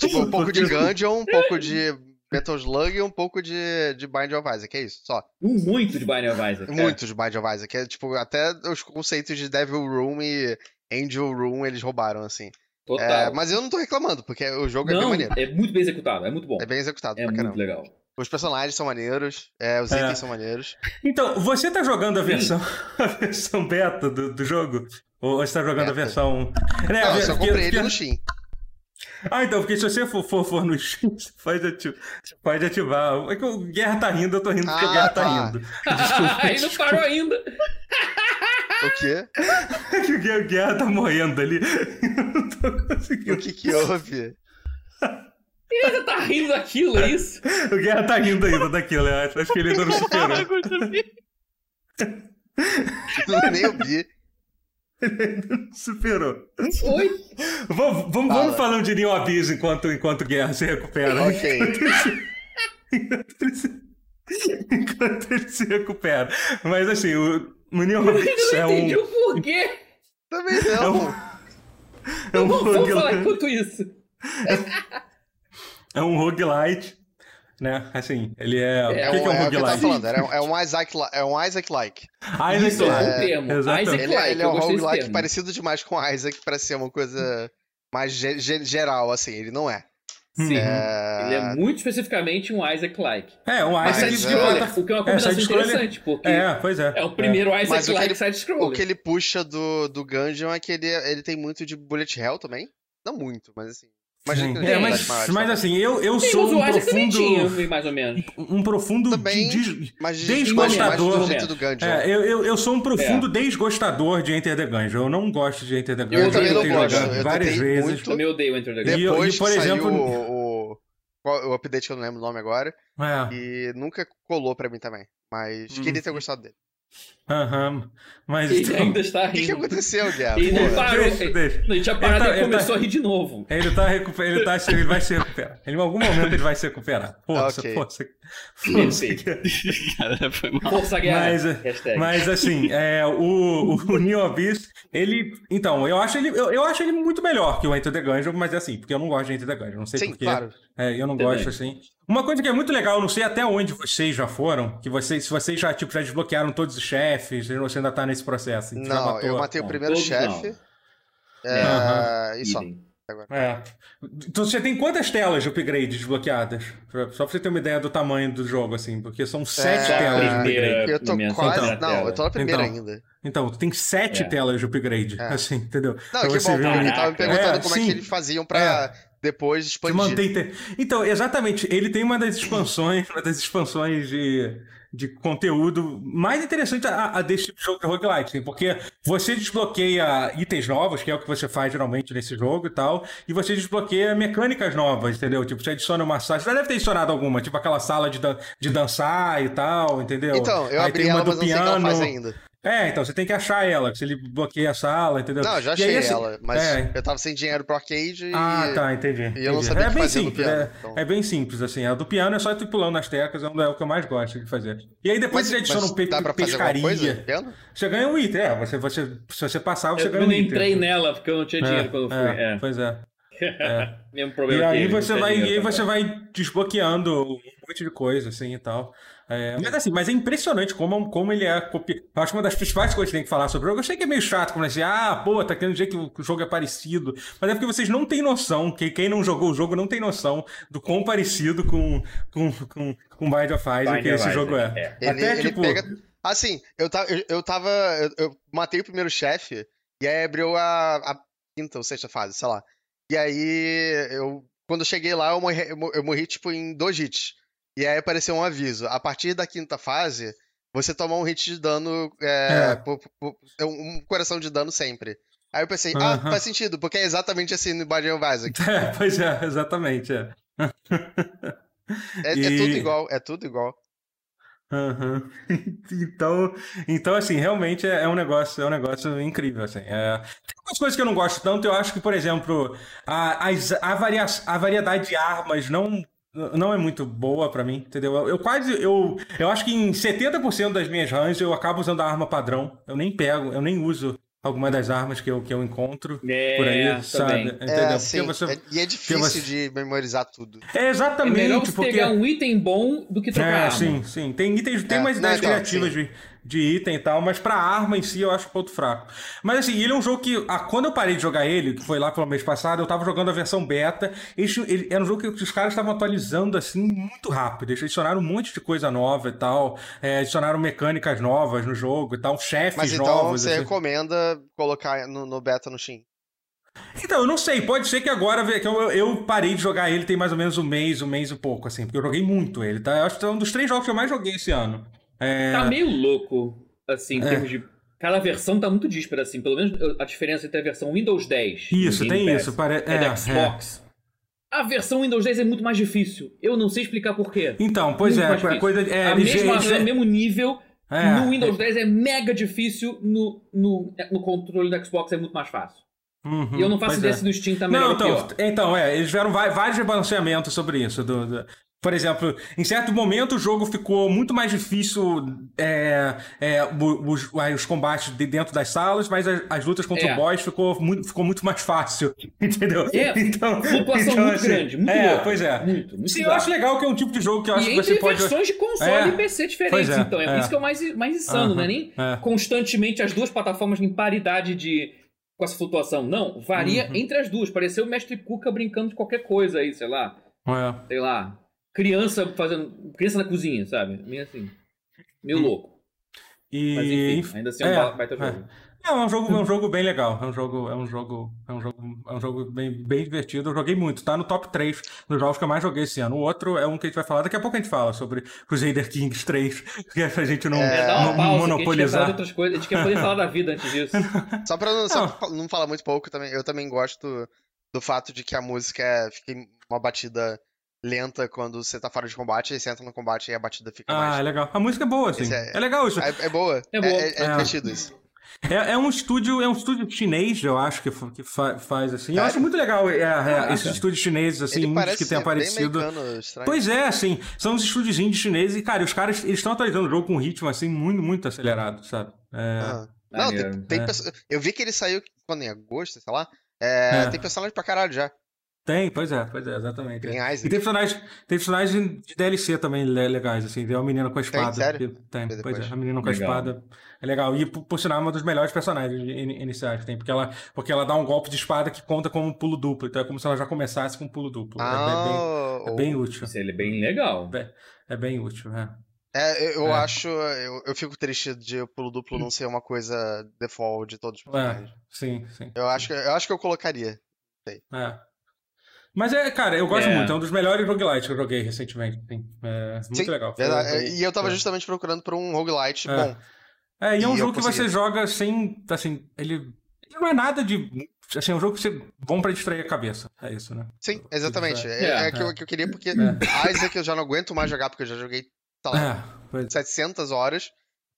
C: Tipo, um pouco de Gungeon, um pouco de Metal Slug e um pouco de, de Binding of Isaac, é isso, só.
D: Muito de Binding of Isaac.
C: Muito de Binding of Isaac. É, tipo, até os conceitos de Devil Room e Angel Room eles roubaram, assim.
D: Total.
C: É, mas eu não tô reclamando, porque o jogo é bem
D: Não,
C: maneiro.
D: é muito bem executado, é muito bom.
C: É bem executado
D: É
C: pra
D: muito legal.
C: Os personagens são maneiros, é, os
A: É.
C: itens são maneiros.
A: Então, você tá jogando a versão, a versão beta do, do jogo? Ou você tá jogando a
C: Beta.
A: versão. É,
C: Não, eu só
A: porque-
C: comprei ele
A: porque-
C: no Steam.
A: Ah, então, porque se você for, for, for no Steam, você pode ativar. Pode ativar. É que o Guerra tá rindo, eu tô rindo porque o
C: Ah,
A: Guerra tá,
C: tá.
A: rindo.
D: Aí não parou ainda.
C: O quê?
A: Que o Guerra, o Guerra tá morrendo ali. Eu não tô conseguindo.
C: O que que houve?
D: Ele ainda tá rindo daquilo, é isso?
A: O Guerra tá rindo ainda daquilo, eu acho. Acho que ele ainda não superou.
C: Nem eu vi.
A: Superou.
D: Oi?
A: Vamos, vamos,
C: Fala.
A: vamos falando de Neon Abyss enquanto, enquanto Guerra se recupera.
C: Ok.
A: enquanto, ele se, enquanto ele se recupera. Mas assim, o, o Neon
D: Eu
A: Abyss
D: não
A: é um.
D: entendi o porquê.
C: Também
A: É
C: não.
A: um, é um
D: Vamos, vamos falar
A: roguelite.
D: enquanto isso.
A: É um roguelite. Né? Assim, ele é.
C: É,
A: o que,
C: um,
A: que é um
C: é o que eu tava
A: roguelite?
C: falando, era um- é um Isaac, li- é um Isaac-like.
A: Isaac
D: Isso, é
A: Like.
D: o termo.
A: exatamente.
D: Isaac
C: Ele,
D: like,
C: ele é
D: eu
C: um roguelike parecido demais com Isaac pra ser uma coisa mais ge- ge- geral, assim, ele não é.
D: Sim.
C: É...
D: Ele é muito especificamente um Isaac-like.
A: É, um
C: Mas
A: Isaac
D: Side
C: é-
D: o que é uma
A: É,
D: combinação
A: side-scroller-
D: interessante, porque
A: É, pois é.
D: é o primeiro
C: que
D: Isaac-like
C: ele-
D: side
C: O que ele puxa do, do Gungeon é que ele, ele tem muito de bullet hell também. Não muito, mas assim. Imagina que ele
A: É,
C: tem
A: mas,
C: maiores,
A: mas assim, eu, eu
D: Sim,
A: sou
D: mas
A: um
D: também tinha,
A: profundo.
D: mais ou menos.
A: Um profundo
C: Também,
A: de- de-
C: Mas de-
A: desgostador.
C: mais do jeito do Gungeon.
A: É, eu, eu, eu sou um profundo desgostador de Enter the Gungeon. Eu não gosto de Enter the Gungeon.
D: Eu também não
C: gosto. Eu
A: várias
C: tentei
A: vezes.
C: muito.
D: Eu também odeio Enter the
A: E
D: Gungeon.
C: Depois
A: e, por
C: que
A: exemplo-
C: o, o, o update que eu não lembro o nome agora,
A: É,
C: e nunca colou pra mim também. Mas
A: Hum.
C: queria ter gostado dele.
A: Aham. Mas
D: Ele
A: então-
D: ainda está
C: O que, que
D: rindo.
C: aconteceu, Guerra?
D: Ele não parou.
A: Deixa, deixa.
D: Ele tinha parado
A: Ele tá-
D: e
A: ele
D: começou
A: tá-
D: a rir de novo.
A: Ele tá recuper... ele, tá... ele vai se recuperar. Ele, em algum momento ele vai se recuperar. Força,
C: Ok.
A: força. Força.
B: Cara, foi mal.
D: Força Guerra.
A: Mas, é. Mas assim, é, o, o Neo Abyss, ele. Então, eu acho ele, eu, eu acho ele muito melhor que o Enter the Gungeon, mas é assim, porque eu não gosto de Enter the Gungeon. Não sei
C: Sim,
A: porquê.
C: claro.
A: É, eu não
D: Também.
A: gosto assim. Uma coisa que é muito legal, eu não sei até onde vocês já foram, que vocês, se vocês já, tipo, já desbloquearam todos os chefes, você ainda tá nesse processo. já
C: Não,
A: matou-
C: eu matei o primeiro chefe. É. E só.
D: Idem.
A: É. Então você tem quantas telas de upgrade desbloqueadas? Só pra você ter uma ideia do tamanho do jogo, assim, porque são sete
C: É,
A: telas de
D: primeira-
A: upgrade.
C: Eu tô quase.
D: segunda
C: não, eu tô na primeira
A: Então.
C: ainda.
A: Então, tem sete
D: É.
A: telas de upgrade,
C: É.
A: assim, entendeu?
C: Não,
A: Pra
C: que
A: você
C: bom, porque ele tava me perguntando
A: É,
C: como é
A: sim.
C: que eles faziam pra depois
A: Se
C: expandir.
A: mantém Então, exatamente, ele tem uma das expansões, uma das expansões de, de conteúdo mais interessante a, a desse tipo de jogo de roguelike, assim, porque você desbloqueia itens novos, que é o que você faz geralmente nesse jogo e tal, e você desbloqueia mecânicas novas, entendeu? Tipo, você adiciona uma sala, você já deve ter adicionado alguma, tipo aquela sala de, dan- de dançar e tal, entendeu?
C: Então, eu
A: Aí
C: abri
A: tem uma
C: ela,
A: do
C: mas não sei o que ela
A: piano.
C: faz ainda.
A: É, então você tem que achar ela, se ele bloqueia a sala, entendeu?
C: Não, eu já
A: E aí,
C: achei
A: assim,
C: ela, mas
A: é.
C: eu tava sem dinheiro pro arcade e.
A: Ah, tá, entendi.
C: e eu não
A: entendi.
C: sabia
A: é
C: o que
A: bem
C: fazer
A: simples,
C: piano,
A: é,
C: então.
A: é bem simples, assim. A do piano é só ir pulando nas teclas, é o é o que eu mais gosto de fazer. E aí depois
C: Mas,
A: você adiciona um pe
C: dá pra fazer alguma
A: pescaria.
C: coisa? Piano?
A: Você ganha um item, é. Você, você, se você passar, você
D: Eu
A: ganha um
D: não
A: item.
D: entrei nela porque eu não tinha dinheiro quando eu fui.
A: É,
D: É.
A: Pois é.
D: Mesmo
A: E
D: problema que
A: aí você vai, e aí você vai desbloqueando um monte de coisa, assim, e tal. É, mas assim, mas é impressionante como, como ele é copiado. Eu acho que uma das principais coisas que tem que falar sobre o jogo, eu sei que é meio chato quando assim, ah, pô, tá querendo dizer que o jogo é parecido. Mas é porque vocês não têm noção, que quem não jogou o jogo não tem noção do quão parecido com, com, com, com Bind of Isaac
D: Bind
A: que esse jogo é.
D: é.
C: Ele,
A: Até,
C: ele
A: tipo,
C: pega. Assim, eu, ta, eu, eu tava. Eu, eu matei o primeiro chefe, e aí abriu a, a quinta ou sexta fase, sei lá. E aí, eu. Quando eu cheguei lá, eu morri, eu mo- eu morri tipo em dois hits. E aí apareceu um aviso. A partir da quinta fase, você toma um hit de dano. É,
A: É.
C: por- por- é um coração de dano sempre. Aí eu pensei, ah,
A: Aham.
C: faz sentido, porque é exatamente assim no of Isaac.
A: É, pois é, exatamente. É.
C: É, é
A: E-
C: tudo igual, é tudo igual.
A: Aham. Então, então, assim, realmente é é um negócio, é um negócio incrível, assim. É... Tem algumas coisas que eu não gosto tanto, eu acho que, por exemplo, a, as- a, varia, a variedade de armas não, não é muito boa pra mim, entendeu? Eu, eu quase, eu, eu acho que em 70% das minhas runs eu acabo usando a arma padrão, eu nem pego, eu nem uso alguma das armas que eu, que eu encontro
D: É,
A: por aí, sabe? Entendeu?
C: É, assim,
A: você-
C: é- e é difícil
A: você-
C: de memorizar tudo.
A: É
D: É
A: exatamente,
D: melhor você
A: porque...
D: pegar um item bom do que trocar
A: É,
D: arma.
A: sim, sim. Tem itens, tem
C: É,
A: umas ideias
C: então,
A: criativas
C: sim.
A: De, item e tal, mas pra arma em si eu acho um ponto fraco. Mas assim, ele é um jogo que, ah, quando eu parei de jogar ele, que foi lá pelo mês passado, eu tava jogando a versão beta. Ele, ele- era um jogo que os caras estavam atualizando assim muito rápido. Eles adicionaram um monte de coisa nova e tal. é, adicionaram mecânicas novas no jogo e tal, chefes
C: Mas então
A: novos.
C: você
A: assim.
C: recomenda colocar no, no beta no Steam.
A: Então, eu não sei, pode ser que agora, que eu, eu parei de jogar ele tem mais ou menos um mês, um mês e pouco, assim, porque eu joguei muito ele, tá? Eu acho que é um dos três jogos que eu mais joguei esse ano. É,
D: Tá meio louco, assim, em
A: É.
D: termos de. Cada versão tá muito díspara, assim. Pelo menos a diferença entre a versão Windows 10 e
A: Isso,
D: o
A: tem
D: Pass
A: isso. Pare...
D: é,
A: É,
D: da
A: é.
D: Xbox. A versão Windows 10 é muito mais difícil. Eu não sei explicar por quê.
A: Então, pois
D: Muito
A: é, a
D: difícil.
A: coisa é,
D: a mesma, o mesmo nível.
A: É,
D: no Windows 10 é mega difícil, no, no, no controle da Xbox é muito mais fácil.
A: Uhum,
D: E eu não faço ideia
A: é.
D: se no Steam melhor
A: Não, então, então, é, eles tiveram vários rebalanceamentos sobre isso. do- do- Por exemplo, em certo momento o jogo ficou muito mais difícil é, é, os, os combates de dentro das salas, mas as, as lutas contra
D: É.
A: o boss ficou muito, ficou muito mais fácil. Entendeu?
D: É, flutuação muito grande, muito
A: É,
D: louca.
A: pois é.
D: Muito, muito
A: Sim, eu acho legal que é um tipo de jogo que eu acho
D: E
A: que você
D: entre
A: pode.
D: versões de console
A: É.
D: e PC diferentes,
A: é,
D: então. É,
A: é.
D: isso que é o mais, mais insano,
A: Aham,
D: não é nem constantemente as duas plataformas em paridade de com essa flutuação. Não, varia
A: Uhum.
D: entre as duas. Pareceu o Mestre Cuca brincando de qualquer coisa aí, sei lá.
A: É.
D: sei lá, criança fazendo. Criança na cozinha, sabe? Meio assim. Meio louco.
A: E,
D: Mas enfim, ainda assim é um
A: é,
D: ba- baita
A: é.
D: jogo.
A: É, é um jogo, é um jogo bem legal. É um jogo, é um jogo, é um jogo, é um jogo bem, bem divertido. Eu joguei muito, tá no top 3 dos jogos que eu mais joguei esse ano. O outro é um que a gente vai falar, daqui a pouco a gente fala sobre Crusader Kings 3, que é pra gente não,
C: É,
D: dá uma
A: não
D: pausa, que a gente
A: monopolizar.
D: outras coisas. A gente quer poder falar da vida antes disso.
C: Só pra não, só
A: Não.
C: pra não falar muito pouco, também, eu também gosto do fato de que a música é- fica uma batida lenta quando você tá fora de combate, aí você entra no combate e a batida fica
A: Ah, é
C: mais.
A: legal. A música é boa, assim. É...
C: é-
A: legal isso.
C: É, é boa.
D: É boa.
C: É, é
A: É.
C: divertido isso.
A: É, é um estúdio, é um estúdio chinês, eu acho, que, fa- que fa- faz assim. Eu acho muito legal é, é, esses estúdios chineses, assim, muitos que têm aparecido. Pois é, assim, são os estúdios indies chineses e, cara, os caras, eles estão atualizando o jogo com um ritmo, assim, muito, muito acelerado, sabe? É,
C: Ah. Não, tem, tem
A: É.
C: perso- Eu vi que ele saiu quando em agosto, sei lá. É,
A: É.
C: Tem personagem pra caralho já.
A: Tem, pois é, pois é, exatamente.
C: Tem
A: é. E
C: Isaac.
A: tem personagens, tem personagens de DLC também le- legais, assim. Tem uma menina com a espada.
C: sério?
A: que- Tem, pois é, a menina com a
D: Legal.
A: espada. É legal. E, por, por sinal, é uma dos melhores personagens in- iniciais que tem. Porque ela, porque ela dá um golpe de espada que conta como um pulo duplo. Então é como se ela já começasse com um pulo duplo. É bem-
C: Ah,
A: é, bem, é bem útil.
D: Isso ele é bem legal.
A: É bem útil, é.
C: É, eu
A: É.
C: acho. Eu, eu fico triste de o pulo duplo não ser uma coisa default de todos os
A: É,
C: personagens.
A: sim, sim.
C: Eu, acho que, eu acho que eu colocaria.
A: É. Mas é, cara, eu gosto
D: É.
A: muito. É um dos melhores roguelites que eu joguei recentemente. Sim. É muito
C: Sim,
A: legal.
C: Verdade.
A: foi-
C: E eu tava
A: é.
C: justamente procurando por um roguelite
A: É.
C: bom.
A: É, e é um
C: E
A: jogo que você joga sem. Assim, ele, ele não é nada de. Assim, é um jogo que você, bom pra distrair a cabeça. É isso, né?
C: Sim, exatamente. É,
D: É,
C: é que, eu, que eu queria porque
A: É.
C: Isaac eu já não aguento mais jogar, porque eu já joguei, sei lá,
A: É, pois
C: 700 horas.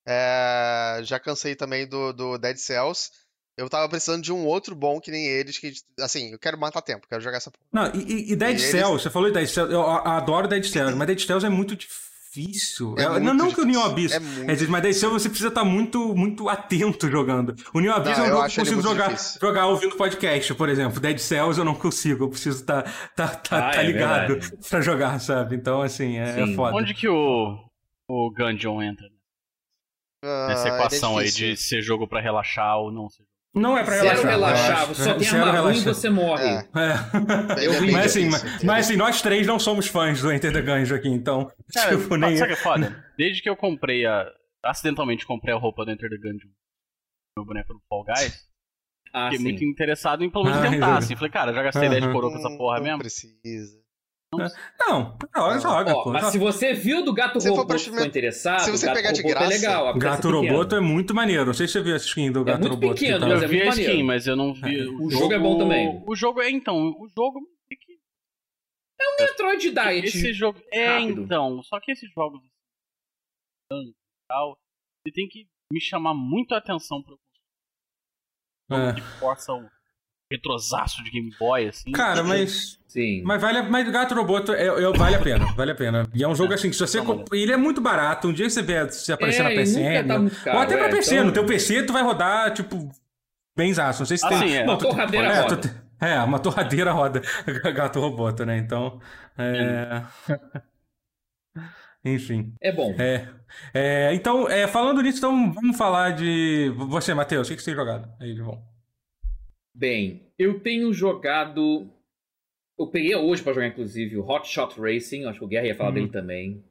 C: É, já cansei também do, do Dead Cells. Eu tava precisando de um outro bom que nem eles, que, assim, eu quero matar tempo, quero jogar essa porra.
A: Não, e, e- Dead
C: E eles-
A: Cells, você falou de Dead Cells, eu adoro Dead Cells, mas Dead Cells é muito difícil.
C: É
A: É-
C: muito
A: não, não que o
C: difícil.
A: Abyss.
C: É muito
A: É, difícil, mas Dead Cells você precisa estar muito, muito atento jogando. O New Abyss
C: Não,
A: é um
C: eu
A: jogo que
C: acho
A: eu consigo jogar,
C: difícil.
A: jogar ouvindo podcast, por exemplo. Dead Cells eu não consigo, eu preciso estar tá, tá,
D: Ah,
A: tá
D: é
A: ligado
D: verdade.
A: pra jogar, sabe? Então, assim, é, é
D: Sim.
A: foda.
B: Onde que o, o Gungeon entra
C: Ah,
B: nessa
C: é
B: equação aí de ser jogo pra relaxar ou não ser?
A: Não é pra
D: Zero
A: relaxar.
D: relaxar,
A: eu
D: você
A: acho.
D: só tem
A: Zero
D: arma ruim e
A: relaxar.
D: você morre.
C: É.
A: É.
C: É
D: Eu vi.
A: Mas assim, mas, mas assim, nós três não somos fãs do Enter the Gungeon aqui, então.
B: Cara,
A: tipo, nem.
B: sabe o que é foda? Desde que eu comprei a. Acidentalmente comprei a roupa do Enter the Gungeon, meu boneco do Fall Guys,
D: Ah,
B: fiquei
D: sim.
B: muito interessado em pelo menos
A: Ah,
B: tentar, assim. Falei, cara, já gastei 10
A: Aham.
B: coroa com essa porra
C: não
B: mesmo.
C: precisa.
A: Não, joga, joga,
D: Ó,
A: pô.
D: mas se você viu do gato
C: Se
D: robô
C: pra
D: que ficou interessado,
C: se você
D: o gato
C: pegar de
D: robô é
C: graça,
D: legal. a peça
A: Gato. Roboto é muito maneiro. Não sei se você viu essa skin do
D: É
A: Gato Roboto. que
D: pequeno,
A: tá-
D: mas é
B: Eu vi a skin,
D: maneiro.
B: mas eu não vi.
D: O jogo é bom também.
B: O jogo é, então, o jogo. é que
D: Metroid Diet.
B: Esse jogo. É,
D: rápido.
B: então. Só que esses jogos. assim, e tal. Ele tem que me chamar muito a atenção pra eu
A: É.
B: que força o retrosaço de Game Boy, assim.
A: Cara, mas.
D: Sim.
A: Mas vale, mas Gato Roboto é, é- vale a pena, vale a pena. E é um jogo assim, que se você.
B: Tá
A: comp- Ele é muito barato. Um dia que você vê se aparecer na
D: É, nunca
A: PCN.
D: tá caro,
A: ou até pra
D: é,
A: PC.
D: então-
A: No teu PC tu vai rodar, tipo. Benzaço. Não sei se
B: Ah,
A: tem.
B: é.
A: Não,
D: Uma
A: tu-
D: torradeira
A: é,
D: roda.
A: tu- é, uma torradeira roda Gato Roboto, né? Então. É... Enfim.
D: É bom.
A: É, é, então, é, falando nisso, então vamos falar de. Você, Matheus, o que que você tem jogado aí de bom?
D: Bem, eu tenho jogado. Eu peguei hoje pra jogar, inclusive, o Hot Shot Racing. Acho que o Guerra ia falar
A: Hum.
D: dele também.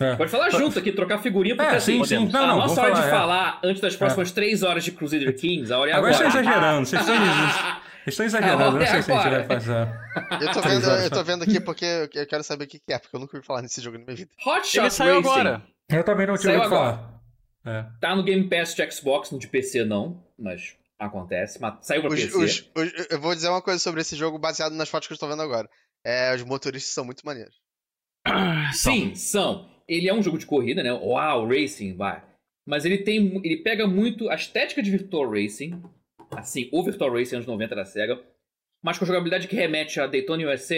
A: É.
D: Pode falar junto aqui, trocar figurinha, porque
A: É,
D: assim,
A: sim, sim.
D: a
A: Não, não,
D: nossa hora
A: falar,
D: de
A: é.
D: falar antes das próximas três horas de Crusader Kings, a hora é
A: Agora
D: agora.
A: vocês estão exagerando, vocês estão Vocês estão exagerando, não sei se a gente vai fazer.
C: Eu tô, vendo, eu tô vendo aqui porque eu quero saber o que é, porque eu nunca ouvi falar nesse jogo na minha vida.
D: Hot Shot
B: Ele saiu
D: Racing
B: agora.
A: Eu também não tinha ouvido falar. É.
D: tá no Game Pass de Xbox, no de PC não, mas acontece. Mas saiu pra
C: Os-
D: PC.
C: os- os- eu vou dizer uma coisa sobre esse jogo baseado nas fotos que eu estou vendo agora. É, os motoristas são muito maneiros.
D: Sim, são. Ele é um jogo de corrida, né? Uau, Racing, vai. Mas ele tem. Ele pega muito a estética de Virtual Racing. Assim, o Virtual Racing anos 90 da SEGA. Mas com a jogabilidade que remete a Daytona USA,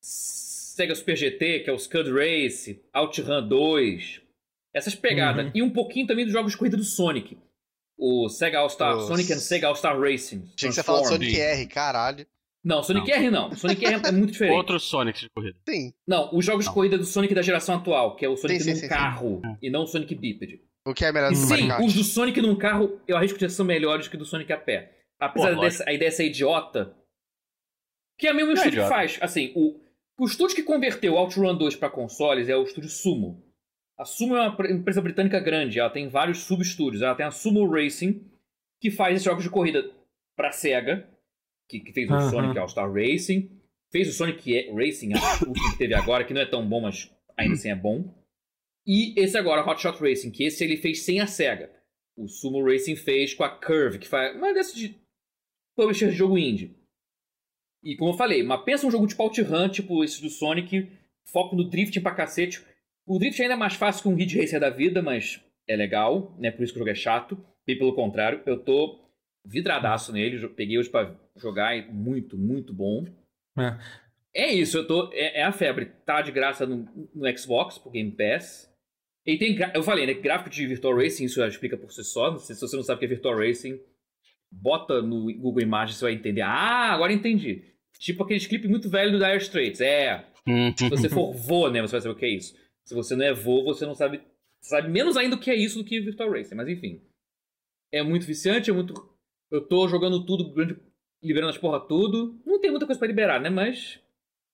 D: Sega Super GT, que é o Scud Race, OutRun 2. Essas pegadas.
A: Uhum.
D: E um pouquinho também dos jogos de corrida do Sonic. O Sega All-Star,
C: Os-
D: Sonic and Sega All-Star Racing.
C: Tinha que você falar. Sonic R, caralho.
D: Não, Sonic R não. Sonic R é muito diferente.
B: Outro Sonic de corrida.
C: Sim.
D: Não, os jogos
B: Não.
D: de corrida do Sonic da geração atual, que é o Sonic
C: Sim, sim,
D: num
C: sim, sim.
D: carro e não o Sonic Biped.
C: O que é melhor do
D: sim, os do Sonic num carro, eu arrisco que são melhores que do Sonic a pé. Apesar
B: Pô,
D: dessa a ideia ser idiota, que é o mesmo
B: Não é
D: estilo que faz. Assim, o, O estúdio que converteu OutRun 2 para consoles é o estúdio Sumo. A Sumo é uma empresa britânica grande, ela tem vários subestúdios. Ela tem a Sumo Racing, que faz esses jogos de corrida para Sega, que, que fez o. Sonic All-Star Racing, fez o Sonic Racing, a última que teve agora, que não é tão bom, mas ainda assim é bom. E esse agora, Hot Shot Racing, que esse ele fez sem a SEGA. O Sumo Racing fez com a Curve, que faz uma dessas de publisher de jogo indie. E como eu falei, mas pensa um jogo tipo OutRun, tipo esse do Sonic, foco no drifting pra cacete. O drift ainda é mais fácil que um Ridge Racer da vida, mas é legal, né? Por isso que o jogo é chato. Bem pelo contrário, eu tô vidradaço nele, peguei hoje pra jogar, e muito, muito bom.
A: É.
D: É isso, eu tô. É, é a febre. Tá de graça no, no Xbox, por Game Pass. E tem. Eu falei, né? Gráfico de Virtual Racing, isso já explica por si só. Se se você não sabe o que é Virtual Racing, bota no Google Imagens, você vai entender. Ah, agora entendi. Tipo aqueles clipes muito velhos do Dire Straits. É. Se você for vô, né? Você vai saber o que é isso. Se você não é vô, você não sabe. Sabe menos ainda o que é isso do que Virtual Racing. Mas enfim. É muito viciante, é muito. Eu tô jogando tudo, grande- liberando as porra tudo. Não tem muita coisa pra liberar, né? Mas.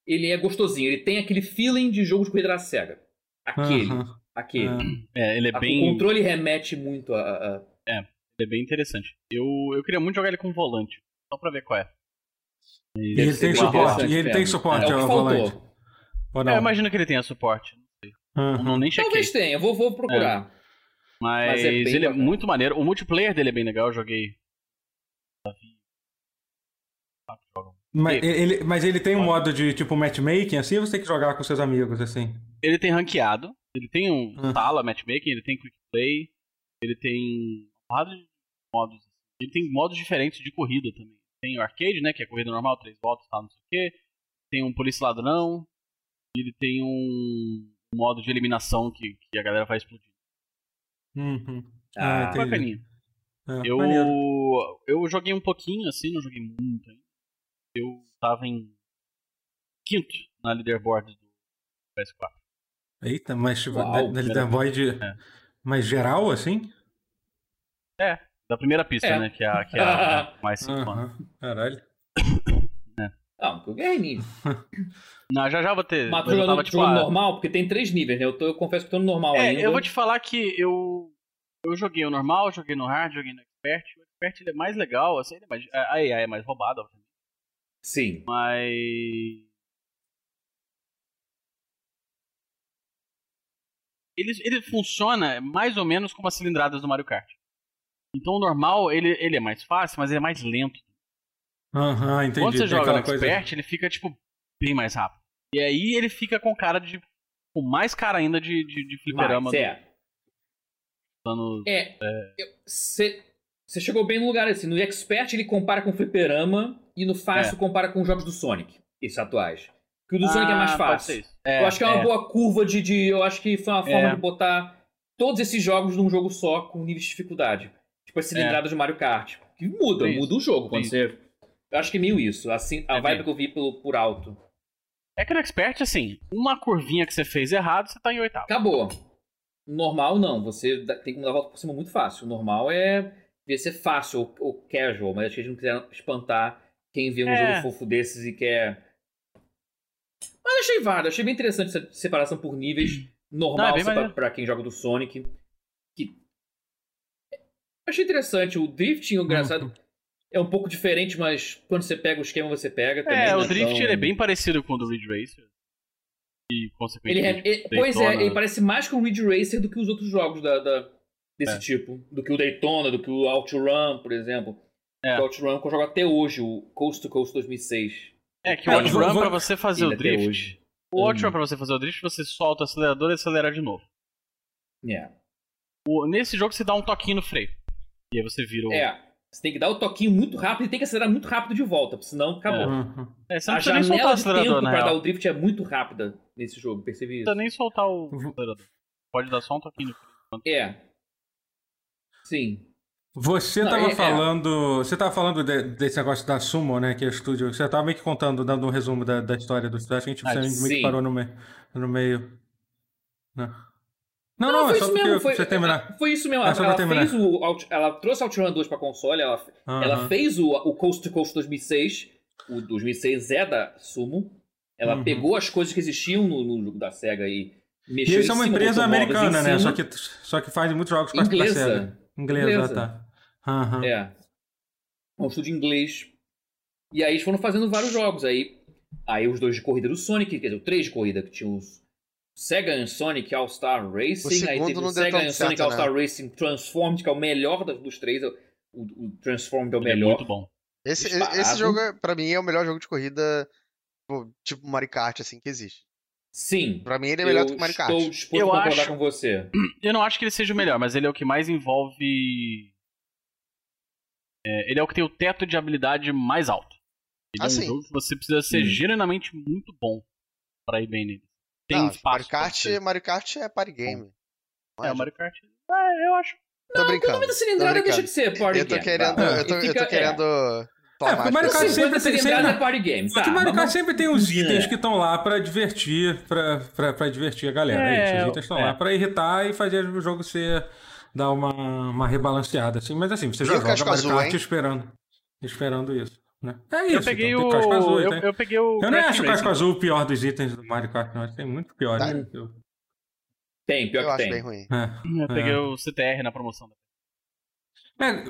D: Ele é gostosinho. Ele tem aquele feeling de jogo de corrida da SEGA. Aquele. Aquele.
A: Ah.
B: É, ele é
D: A-
B: bem,
D: O controle remete muito a. a- a-
B: ele é bem interessante. Eu, eu queria muito jogar ele com volante, só pra ver qual é.
A: E ele tem suporte. E ele tem
D: mesmo.
A: suporte
D: É o
A: volante.
D: faltou.
A: Ou
B: É,
A: não?
B: eu imagino que ele tenha suporte.
A: Aham.
B: Não nem chequei.
D: Talvez tenha, eu vou, vou procurar.
B: Mas,
D: Mas é
B: ele é
D: bacana.
B: muito maneiro. O multiplayer dele é bem legal, eu joguei.
A: Mas ele, mas ele tem um modo de tipo matchmaking, assim, ou você tem que jogar com seus amigos, assim?
B: Ele tem ranqueado, ele tem um
A: Ah.
B: sala matchmaking, ele tem quick play, ele tem de modos. Ele tem modos diferentes de corrida também. Tem o arcade, né, que é corrida normal, três voltas, tal, não sei o quê. Tem um polícia ladrão, ele tem um modo de eliminação que, que a galera vai explodir.
A: Uhum.
D: Ah,
A: entendi.
B: Bacaninha.
A: É,
B: Eu,
A: maneiro.
B: eu joguei um pouquinho assim, não joguei muito ainda. Eu tava em quinto na leaderboard do PS4.
A: Eita, mas
D: Uau,
B: primeira
A: leaderboard
B: É.
A: mais geral, assim?
B: Da primeira pista,
D: É.
B: né? Que é a, que é a mais simples.
A: Caralho.
D: Não, porque eu ganhei nível.
B: Não, já já vou ter.
D: Mas
B: eu
D: jogando,
B: tava, tipo,
D: jogando
B: ah,
D: normal, porque tem três níveis, né? Eu, tô, eu confesso que tô no normal
B: É,
D: ainda.
B: eu vou te falar que eu. Eu joguei o normal, joguei no hard, joguei no expert. O expert ele é mais legal, assim, ele é mais, a AI é mais roubada, obviamente.
D: Sim.
B: Mas. Ele, ele funciona mais ou menos como as cilindradas do Mario Kart. Então o normal, ele, ele é mais fácil, mas ele é mais lento.
A: Aham, entendi.
B: Quando você
A: Tem
B: joga no
A: coisa-
B: Expert, ele fica, tipo, bem mais rápido. E aí ele fica com cara de. com mais cara ainda de, de, de fliperama
D: Mas, é.
B: do ano.
D: É. Você chegou bem no lugar assim. No Expert ele compara com o Fliperama e no Fácil
B: É.
D: compara com os jogos do Sonic, esses atuais. Que o do Sonic é mais
B: Ah, pode
D: fácil.
B: É,
D: eu acho que é uma
B: é.
D: boa curva de, de. Eu acho que foi uma forma
B: É.
D: de botar todos esses jogos num jogo só com níveis de dificuldade. Tipo as cilindradas de Mario Kart. Que muda, muda o jogo quando você. Eu acho que é meio isso. Assim, a
B: É
D: vibe
B: bem.
D: que eu vi pelo, por alto.
B: É que no Expert, assim, uma curvinha que você fez errado, você tá em oitavo.
D: Acabou. Normal não, você tem como dar a volta por cima muito fácil. Normal é devia ser fácil ou, ou casual, mas acho que eles não quiseram espantar quem vê um
B: É.
D: jogo fofo desses e quer. Mas achei válido, achei bem interessante essa separação por níveis.
B: Não,
D: Normal
B: é
D: pra, pra quem joga do Sonic. Que... Achei interessante. O drifting, o engraçado,
A: Uhum.
D: é um pouco diferente, mas quando você pega o esquema, você pega também.
B: É, o Drift
D: tão-
B: ele é bem parecido com o do Ridge Racer. E,
D: Ele,
B: consequentemente.
D: é- ele- pois é, ele parece mais com o Ridge Racer do que os outros jogos da, da- desse
B: É.
D: tipo. Do que o Daytona, do que o OutRun, por exemplo.
B: É.
D: O OutRun que eu jogo até hoje, o Coast to Coast 2006.
B: É, que o
A: É,
B: Outrun,
A: vou-
B: pra você fazer
D: Ele
B: o
D: até
B: drift.
D: hoje.
B: O Outrun,
D: Hum.
B: pra você fazer o drift, você solta o acelerador e acelera de novo.
D: É.
B: O- nesse jogo você dá um toquinho no freio. E aí você vira o.
D: É. Você tem que dar o toquinho muito rápido e tem que acelerar muito rápido de volta, porque senão acabou.
B: É, não
D: A janela de tempo
B: na
D: pra dar o drift é muito rápida nesse jogo, percebi
B: Não
D: isso.
B: precisa nem soltar o acelerador. Pode dar só um toquinho.
D: É. Sim.
A: Você
D: Não,
A: tava
D: é- é.
A: falando. Você tava falando de- desse negócio da Sumo, né? Que é o estúdio. Você tava meio que contando, dando um resumo da, da história do estúdio. Acho que a gente,
B: Ah,
A: meio que parou no, meio no meio. Né? Não, não, é
D: foi
A: só
D: isso mesmo, foi,
A: terminar.
D: foi isso mesmo.
A: É
D: ela, fez o, ela trouxe OutRun 2 pra console, ela, ela
A: Aham.
D: fez o, o Coast to Coast 2006. O 2006 é da Sumo. Ela
A: Uhum.
D: pegou as coisas que existiam no, no jogo da SEGA e
A: E
D: mexeu
A: eles
D: em
A: são uma empresa americana,
D: em
A: né? Só que, só que faz muitos jogos com a
D: Inglesa.
A: SEGA. Inglesa,
D: Inglesa.
A: tá. Aham.
D: É. Um estúdio inglês. E aí eles foram fazendo vários jogos. Aí, aí os dois de corrida do Sonic, quer dizer, o três de corrida, que tinha os Sega and Sonic All-Star Racing. aí
C: segundo
D: teve o Sega and Sonic
C: né?
D: All-Star Racing Transformed, que é o melhor dos três. O, o Transformed é o
B: Ele é
D: melhor.
B: muito bom.
C: Esse,
D: disparado.
C: esse jogo, é- pra mim, é o melhor jogo de corrida, tipo, Mario Kart, assim, que existe.
D: Sim.
C: Pra mim, ele é melhor do
D: eu
C: que Mario Kart.
D: estou disposto
B: Eu
D: a concordar
B: acho-
D: com você.
B: Eu não acho que ele seja o melhor, mas ele é o que mais envolve. É, ele é o que tem o teto de habilidade mais alto. Ele
C: Ah,
B: é um
C: sim.
B: jogo que você precisa ser
D: Hum.
B: genuinamente muito bom pra ir bem nele. Tem
C: Não,
B: espaço.
C: Mario Kart. Mario Kart é party game. Não
B: É,
C: é,
B: o Mario Kart. Ah, eu acho.
C: Tô brincando.
D: nome da cilindrada
C: tô
D: deixa de ser party
C: Eu tô
D: game.
C: querendo,
D: tá?
C: eu tô, eu tô querendo.
A: É, porque o Mario Kart sempre tem- sempre-
D: é party game. Tá,
A: o Mario Kart
D: não-
A: sempre tem os itens
D: É.
A: que estão lá pra divertir, pra, pra, pra divertir a galera. É,
B: É,
A: isso. Os itens estão
B: é.
A: lá pra irritar e fazer o jogo ser. dar uma, uma rebalanceada, assim. Mas assim, você já
C: o
A: joga Mario
C: azul,
A: Kart
C: hein?
A: esperando. Esperando isso. Né? É isso.
B: Eu peguei
A: então,
B: o.
A: casco azul,
B: eu, eu peguei o.
A: Eu nem acho o casco azul o pior dos itens do Mario Kart, não. Tem muito pior.
C: Tá.
A: né? Eu-
D: Tem, pior
C: Eu
D: que
C: acho
D: tem.
C: bem ruim.
A: É.
B: Eu peguei
A: É.
B: o CTR na promoção.
A: É.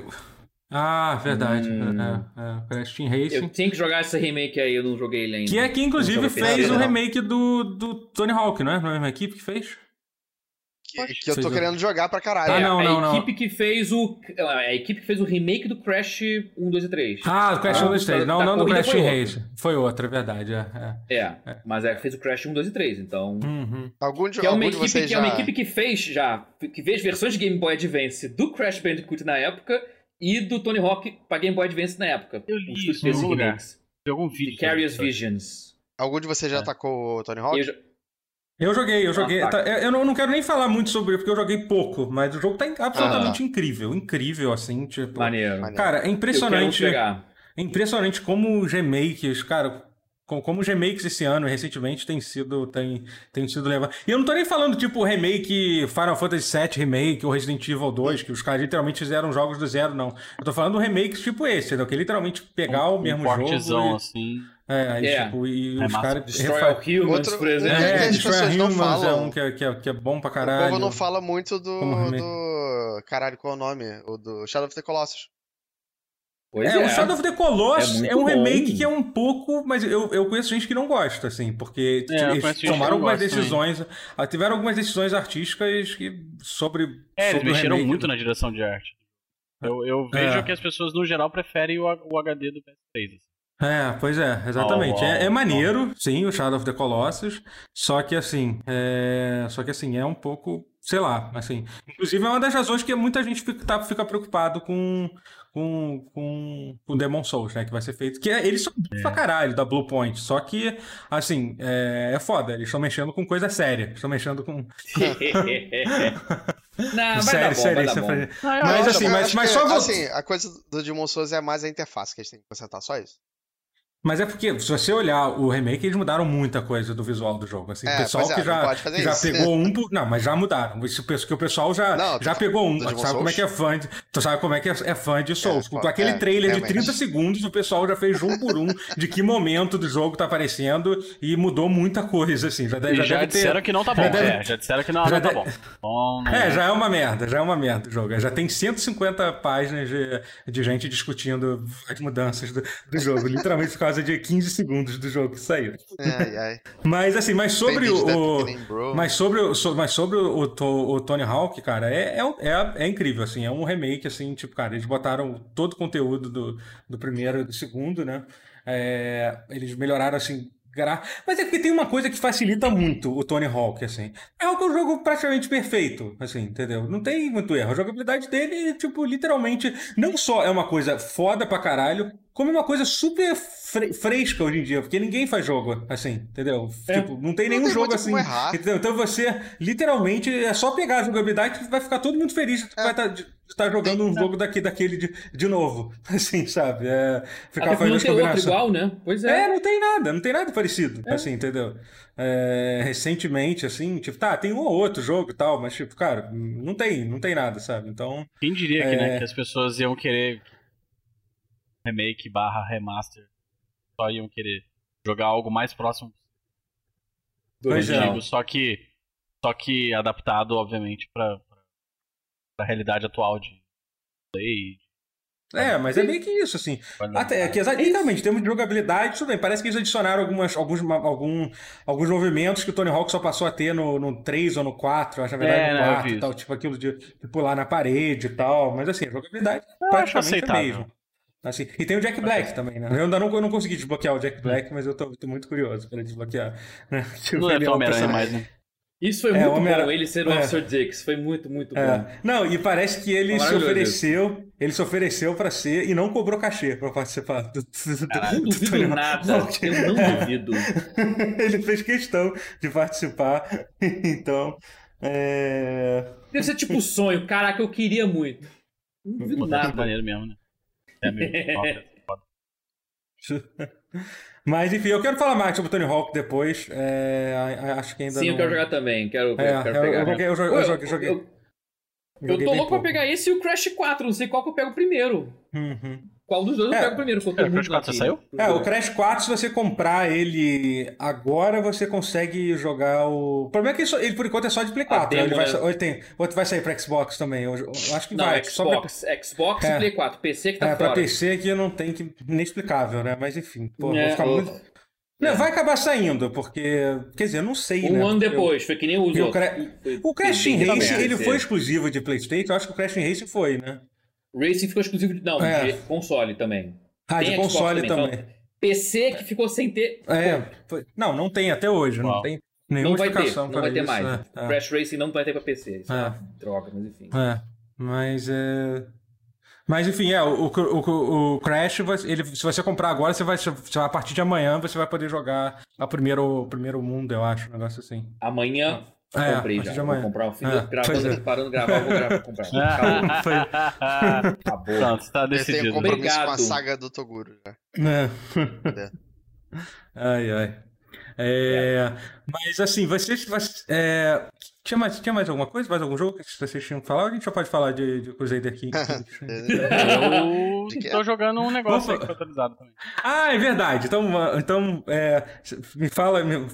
A: Ah, verdade.
D: Hum.
A: É, é. Crash Team Racing.
D: Eu tinha que jogar esse remake aí, eu não joguei ele ainda.
A: Que é que inclusive fez o
C: não.
A: remake do, do Tony Hawk, não é? Não é a mesma equipe que fez?
C: Que, que eu tô querendo jogar pra caralho.
A: Ah, não,
D: a
A: não, não.
D: equipe que fez o. A equipe que fez o remake do Crash 1, 2 e 3.
A: Ah, do Crash
D: Ah,
A: 1, 2, 3.
D: da-
A: Não,
D: da
A: não do Crash
D: foi outra.
A: Racing. Foi outra, é verdade. É, é.
D: É, mas é, fez o Crash 1, 2 e 3, então.
A: Uhum.
C: Algum de,
D: Que é, uma
C: algum de
D: equipe,
C: vocês
D: que é uma
C: já...
D: equipe que fez já. Que fez versões de Game Boy Advance do Crash Bandicoot na época e do Tony Hawk pra Game Boy Advance na época.
B: Eu
D: O
B: li
D: estúdio
B: isso
D: fez esse.
B: Tem algum vídeo.
D: De
B: isso.
D: Visions.
C: Algum de vocês já
B: É.
C: atacou o Tony Hawk?
D: Eu já-
A: Eu joguei, eu joguei.
D: Ah, tá.
A: tá, eu não, quero nem falar muito sobre porque eu joguei pouco, mas o jogo tá absolutamente incrível. Incrível, assim, tipo.
D: Maneiro.
C: Maneiro.
A: Cara, é impressionante. É impressionante como os remakes, cara, com- como os remakes esse ano, recentemente, têm sido, têm, têm sido levados. E eu não tô nem falando, tipo, remake Final Fantasy VII Remake ou Resident Evil 2, que os caras literalmente fizeram jogos do zero, não. Eu tô falando remakes tipo esse, entendeu? Que é literalmente pegar o
B: Um
A: mesmo
B: portezão,
A: jogo.
B: assim.
A: É, aí,
D: É.
A: tipo, e os
B: Remaster.
A: caras.
D: Destroy
A: refa-
D: Humans,
C: Outro-
D: por
C: É,
D: exemplo.
A: É,
C: as
A: Destroy
C: pessoas não
A: Humans é
C: falam.
A: um que é, que, é, que é bom pra
C: O
A: caralho.
C: povo não fala muito do,
A: remake.
C: do... Caralho, qual é o nome? O do Shadow of the Colossus.
D: Pois
A: É,
D: é.
A: o Shadow of the Colossus
D: É
A: é, um remake
D: bom.
A: que é um pouco. Mas eu, eu conheço gente que não gosta, assim, porque
B: É, eu
A: eles tomaram
B: não
A: algumas
B: gosta
A: decisões. ah, Tiveram algumas decisões artísticas que, sobre.
B: É, eles
A: sobre o
B: mexeram
A: remake.
B: muito na direção de arte. Eu, eu vejo
A: É.
B: que as pessoas, no geral, preferem o, o HD do PS3. assim.
A: É, pois é, exatamente.
B: Ó, ó,
A: é, é maneiro, sim, o Shadow of the Colossus. Só que assim, é... só que assim, é um pouco, sei lá, assim. Inclusive é uma das razões que muita gente fica, tá, fica preocupado com, com, com, com Demon Souls, né? Que vai ser feito. Que é- eles são bons pra caralho da Blue Point. Só que, assim, é, é foda. Eles estão mexendo com coisa séria. Estão mexendo com.
D: Não,
A: sério,
D: bom,
A: sério. é
B: eu
A: Mas assim, mas- mas
C: que,
A: só vou-
C: assim, a coisa do Demon Souls é mais a interface que eles têm que consertar, só isso.
A: Mas é porque, se você olhar o remake, eles mudaram muita coisa do visual do jogo. Assim,
C: É,
A: o pessoal
C: é,
A: que já, que já pegou um. por- Não, mas já mudaram. Isso, que o pessoal já,
C: Não,
A: já pegou um.
C: do
A: Sabe como é que é fã de, Tu sabe como é que é, é fã de Souls.
C: É,
A: Com aquele
C: é,
A: trailer
C: realmente.
A: de 30 segundos, o pessoal já fez um por um de que momento do jogo tá aparecendo e mudou muita coisa, assim. Já, deve- já
B: já,
A: deve ter.
B: disseram que não tá bom.
A: já deve-
B: é, já disseram que não,
A: já
B: não tá
A: de-
B: bom. Bom, não
A: É, já é uma merda, já é uma merda o jogo. Já tem 150 páginas de, de gente discutindo as mudanças do, do jogo, literalmente por causa de 15 segundos do jogo que saiu.
C: Ai, ai.
A: Mas assim, mas sobre
C: da
A: o.
C: Bro.
A: Mas sobre, o, so- mas sobre o, To- o Tony Hawk, cara, é, é, é, é incrível, assim, é um remake, assim, tipo, cara, eles botaram todo o conteúdo do, do primeiro e do segundo, né? É, eles melhoraram, assim, mas é porque tem uma coisa que facilita muito o Tony Hawk, assim. É o que é um jogo praticamente perfeito, assim, entendeu? Não tem muito erro. A jogabilidade dele, tipo, literalmente, não só é uma coisa foda pra caralho, como é uma coisa super fre- fresca hoje em dia, porque ninguém faz jogo assim, entendeu?
D: É.
A: Tipo, não tem
C: Não
A: nenhum
C: tem
A: jogo assim. Entendeu? Então você, literalmente, é só pegar a jogabilidade que vai ficar todo mundo feliz que tu vai estar jogando um jogo daqui, daquele de, de novo. Assim, sabe? É, ficar
D: Até
A: fazendo
D: não ter outro igual, né? Pois é.
A: É, não tem nada, não tem nada parecido, assim, entendeu? É, recentemente, assim, tipo, tá, tem um ou outro jogo e tal, mas, tipo, cara, não tem, não tem nada, sabe? Então,
B: Quem diria que, né,
A: É.
B: que as pessoas iam querer remake barra remaster, só iam querer jogar algo mais próximo do antigo, só que só que adaptado, obviamente, pra, pra realidade atual de play.
A: É, mas é meio que isso, assim. Até que exatamente, em termos de jogabilidade, tudo bem. Parece que eles adicionaram algumas, alguns, algum, alguns movimentos que o Tony Hawk só passou a ter no, no 3 ou no 4, acho na verdade é, no 4 e tal, tipo aquilo de, de, pular na parede e tal. Mas assim, a jogabilidade
B: eu praticamente é mesmo.
A: Assim, e tem o Jack Black também, né? Eu ainda não, eu não consegui desbloquear o Jack Black, mas eu tô, tô muito curioso para desbloquear. Né?
B: Não é tão Homem-Aranha mais, né?
D: Isso foi é, muito bom, ele ser o é. Officer Dix, foi muito, muito é. bom.
A: Não, e parece que ele se ofereceu, ele se ofereceu para ser e não cobrou cachê para participar do,
D: do, ah, não duvido do nada, eu não duvido.
A: ele fez questão de participar, então... É...
D: Deve ser tipo sonho, caraca, eu queria muito. Não duvido nada.
B: maneiro mesmo, né? É
A: Mas enfim, eu quero falar mais sobre o Tony Hawk depois. É, acho que ainda.
D: Sim,
A: não...
D: eu quero jogar também. Quero, é, quero pegar.
A: Eu, eu, eu, eu, joguei.
D: Eu, eu tô louco pouco. pra pegar esse e o Crash 4. Não sei qual que eu pego primeiro.
A: Uhum.
D: Qual dos dois eu é. pego primeiro?
B: É, o Crash 4 saiu?
A: É, o Crash 4, se você comprar ele agora, você consegue jogar o. O problema é que ele, por enquanto, é só de Play 4. Demo, ele vai, né? ou, ele tem, ou vai sair pra Xbox também. Eu, eu acho que
D: não,
A: vai.
D: Xbox, pra... Xbox é. e Play 4. PC que tá é, fora.
A: Pra PC que não tem que. inexplicável, né? Mas enfim. Pô, é, vou ficar muito. Não, vai acabar saindo, porque. Quer dizer, eu não sei,
D: um
A: né?
D: Um ano depois, eu, foi que nem o
A: O, Cra... o Crash Racing, ele foi exclusivo de PlayStation? Eu acho que o Crash Racing foi, né?
D: Racing ficou exclusivo de. Não, é. de console também.
A: Ah, tem de console também. também. Então,
D: PC que ficou sem ter.
A: É, foi... não, não tem até hoje. Não tem nenhuma
D: não vai ter, não vai ter
A: isso,
D: mais. É, é. Crash Racing não vai ter pra PC. Isso é, é droga, mas enfim.
A: É, mas é. Mas enfim, é, o, o, o, Crash, ele, se você comprar agora, você vai, a partir de amanhã, você vai poder jogar a primeiro, primeiro mundo, eu acho, um negócio assim.
D: Amanhã é, comprei já. Vou comprar um filho, é, gravando, é. parando de gravar, vou gravar, comprar. Acabou.
B: Acabou. Pronto, tá decidido.
C: Eu tenho compromisso Obrigado. com a saga do Toguro.
A: Né? É. ai, ai. É, mas assim, vocês. É, tinha, mais, tinha mais alguma coisa? Mais algum jogo que vocês tinham que falar? Ou a gente já pode falar de, de Crusader King?
B: eu tô jogando um negócio aí que foi atualizado também.
A: Ah, é verdade. Então, então é, me fala, me,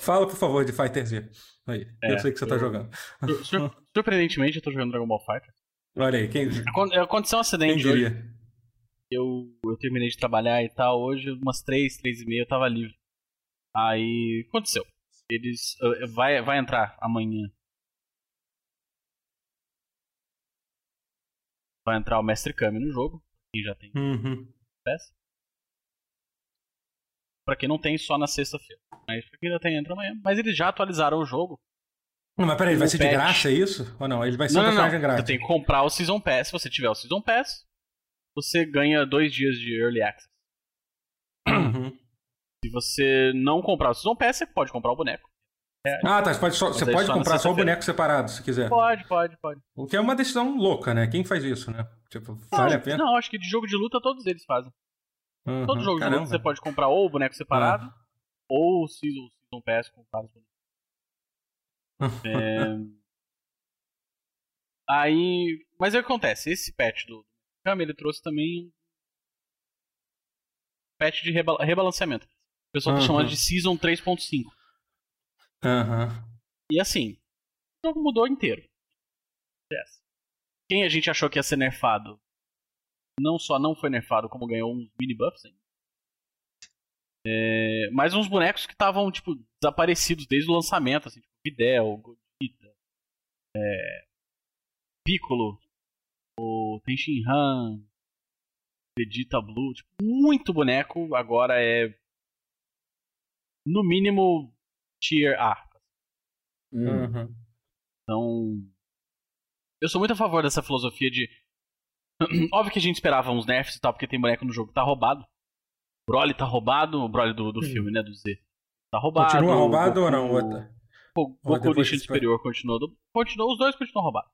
A: fala, por favor, de Fighter Z. Aí, é, eu sei que você tá eu, tá jogando.
B: surpreendentemente, eu tô jogando Dragon Ball Fighter.
A: Olha aí, quem.
B: Aconteceu um acidente hoje. Eu, eu terminei de trabalhar e tal. Hoje, umas 3, 3 e meia, eu tava livre. Aí aconteceu. Eles uh, vai vai entrar amanhã. Vai entrar o Mestre Kami no jogo, quem já tem.
A: Uhum.
B: Peça. Pra quem não tem, só na sexta-feira. Mas pra quem já tem, entra amanhã. Mas eles já atualizaram o jogo.
A: Não, mas peraí, vai ser patch. de graça isso? Ou não? Ele vai ser
B: não, um personagem não, não. Você tem que comprar o Season Pass. Se você tiver o Season Pass, você ganha dois dias de Early Access.
A: Uhum.
B: Se você não comprar o Season Pass, você pode comprar o boneco.
A: É. Ah, tá. Você pode, só, você pode comprar só o boneco separado, se quiser.
B: Pode, pode, pode.
A: O que é uma decisão louca, né? Quem faz isso, né? Tipo, vale a pena?
B: Não, acho que de jogo de luta todos eles fazem. Uhum, Todo jogo caramba. de luta você pode comprar ou o boneco separado, ah. ou o Season, Season Pass com vários bonecos. é... Aí. Mas é o que acontece? Esse patch do Kami, ele trouxe também patch de rebalanceamento. O pessoal uhum. tá chamando de Season 3.5.
A: Aham.
B: Uhum. E assim, o jogo mudou inteiro. Quem a gente achou que ia ser nerfado, não só não foi nerfado, como ganhou uns mini buffs ainda. É, mas uns bonecos que estavam, tipo, desaparecidos desde o lançamento, assim, tipo, Videl, Godita, é, Piccolo, o Tenshin Han, Vegeta Blue, tipo, muito boneco, agora é no mínimo tier A.
A: Uhum.
B: Então, eu sou muito a favor dessa filosofia de óbvio que a gente esperava uns nerfs e tal, porque tem boneco no jogo que tá roubado. O Broly tá roubado, o Broly do, do uhum. filme, né, do Z. Tá roubado.
A: Continua roubado Goku, ou não? Outra?
B: O Goku Destino Superior continuou, continuou. Os dois continuam roubados.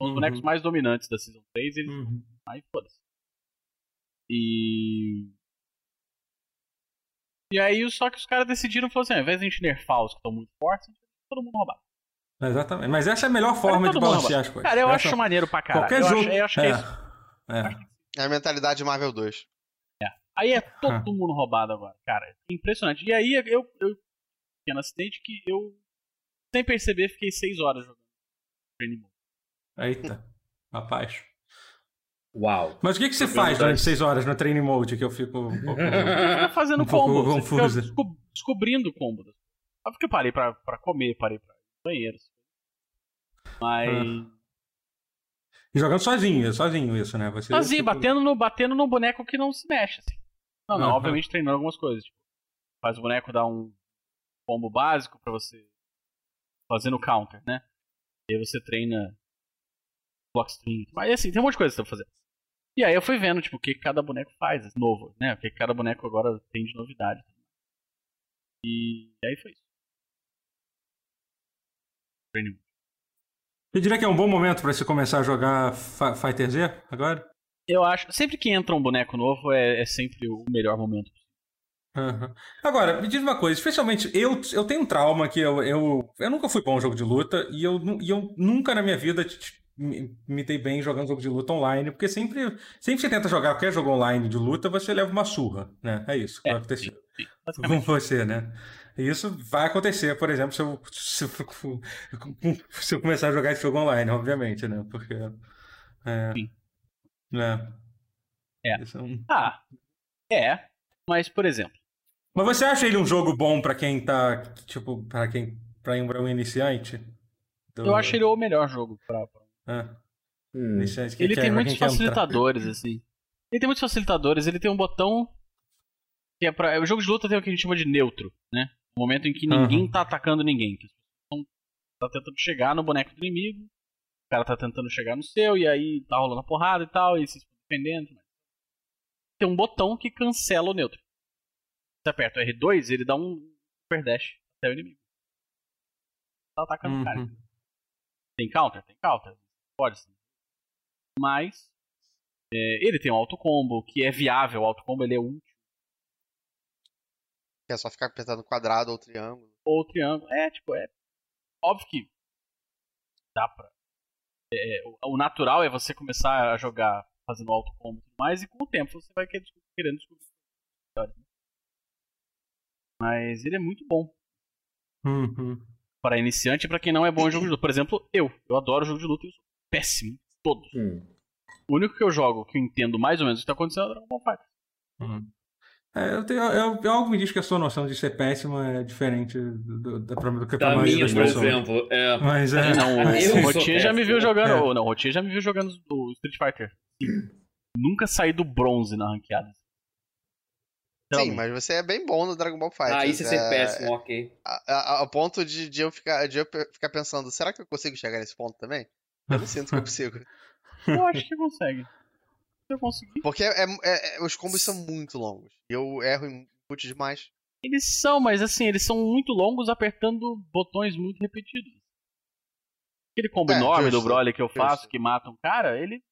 B: Os uhum. bonecos mais dominantes da Season 3, eles. Uhum. Aí foda-se. E. E aí, só que os caras decidiram, falaram assim: ao invés de a gente nerfar os que estão muito fortes, a gente todo mundo roubar.
A: Exatamente. Mas essa é a melhor forma de balancear as coisas.
B: Cara, eu
A: essa...
B: acho maneiro pra caralho.
A: Qualquer
B: eu
A: jogo.
B: Acho, eu acho que é, é
A: isso.
C: É. é a mentalidade Marvel 2.
B: É. Aí é todo mundo roubado agora, cara. Impressionante. E aí eu, eu pequeno acidente que eu, sem perceber, fiquei 6 horas jogando.
A: Eita, rapaz.
D: Uau.
A: Mas o que, que você faz durante 6 horas no Training Mode que eu fico um pouco...
B: Fica fazendo
A: Um pouco
B: combo, fica
A: confusa.
B: desco- descobrindo combo. Só porque eu parei pra, pra comer, parei pra banheiro. Mas.
A: Ah. E jogando sozinho, sozinho isso, né? Você,
B: Sozinho,
A: tipo,
B: batendo no, batendo no boneco que não se mexe, assim. Não, não, obviamente treinando algumas coisas. Tipo, faz o boneco dar um combo básico pra você fazer no counter, né? E aí você treina block string. Mas assim, tem um monte de coisa que você tá fazer. E aí eu fui vendo, tipo, o que cada boneco faz, novo, né? O que cada boneco agora tem de novidade. E aí foi isso.
A: Eu diria que é um bom momento pra você começar a jogar Fighter Z agora?
B: Eu acho, sempre que entra um boneco novo é, é sempre o melhor momento.
A: Aham. Agora, me diz uma coisa, especialmente eu, eu tenho um trauma que eu, eu, eu nunca fui bom em jogo de luta e eu, e eu nunca na minha vida me, dei bem jogando jogo de luta online, porque sempre, sempre que você tenta jogar qualquer jogo online de luta, você leva uma surra, né? É isso que
B: É,
A: vai acontecer
B: sim, sim,
A: com você, né? Isso vai acontecer, por exemplo, se eu, se eu, se eu começar a jogar esse jogo online, obviamente, né? Porque. É.
B: Sim.
A: né?
B: É.
A: Isso é um-
B: Ah, é. Mas, por exemplo,
A: Mas você acha ele um jogo bom pra quem tá, tipo, pra quem, pra um, pra um iniciante? Do-
B: eu acho ele o melhor jogo pra.
A: Ah,
D: Hum.
A: que
B: Ele
A: quer-
B: tem
A: pra
B: muitos
A: entrar.
B: facilitadores, assim. Ele tem muitos facilitadores, ele tem um botão que é pra. O jogo de luta tem o que a gente chama de neutro, né? O momento em que ninguém
A: Aham.
B: tá atacando ninguém. Que as pessoas estão tá tentando chegar no boneco do inimigo, o cara tá tentando chegar no seu, e aí tá rolando a porrada e tal, e vocês estão defendendo. Tem um botão que cancela o neutro. Você aperta o R2, ele dá um super dash até o inimigo. Tá atacando o cara.
A: Uhum.
B: Tem counter? Tem counter. Pode sim. Mas é, ele tem um autocombo, que é viável. O autocombo ele é útil.
C: É só ficar apertando quadrado ou triângulo.
B: Ou triângulo. É, tipo, é. Óbvio que dá pra. é, o, o natural é você começar a jogar fazendo autocombo e tudo mais, e com o tempo você vai querer descobrir- querendo descobrir. né? Mas ele é muito bom
A: Uhum.
B: para iniciante e para quem não é bom em jogo de luta. Por exemplo, eu. Eu adoro jogo de luta e eu sou péssimo. em Todos.
D: Hum.
B: O único que eu jogo que eu entendo mais ou menos o que tá acontecendo é o Dragon Ball Fighter.
A: Uhum. É, eu tenho, eu, eu- algo me diz que a sua noção de ser péssimo é diferente do, do, da, do que pra
D: Da
A: maioria
D: minha,
A: das
D: por
A: pessoas.
D: exemplo. É...
A: Mas é.
B: Não, o, Rotinha já me viu
D: péssimo.
B: jogando.
A: É.
B: ou Não, o Rotinha já me viu jogando o Street Fighter. Nunca saí do bronze na ranqueada.
C: Sim,
B: Realmente.
C: mas você é bem bom no Dragon Ball Fighter.
D: Ah, isso é ser péssimo, ok.
C: A, a- ao ponto de, de eu ficar, de eu ficar pensando, será que eu consigo chegar nesse ponto também? Eu não sinto que eu consigo.
B: Eu acho que consegue. Se eu conseguir.
C: Porque é- é- é- os combos são muito longos. E eu erro em muito demais.
B: Eles são, mas assim, eles são muito longos apertando botões muito repetidos. Aquele combo
C: É,
B: enorme do Broly que eu faço,
C: justo.
B: que mata um cara, ele.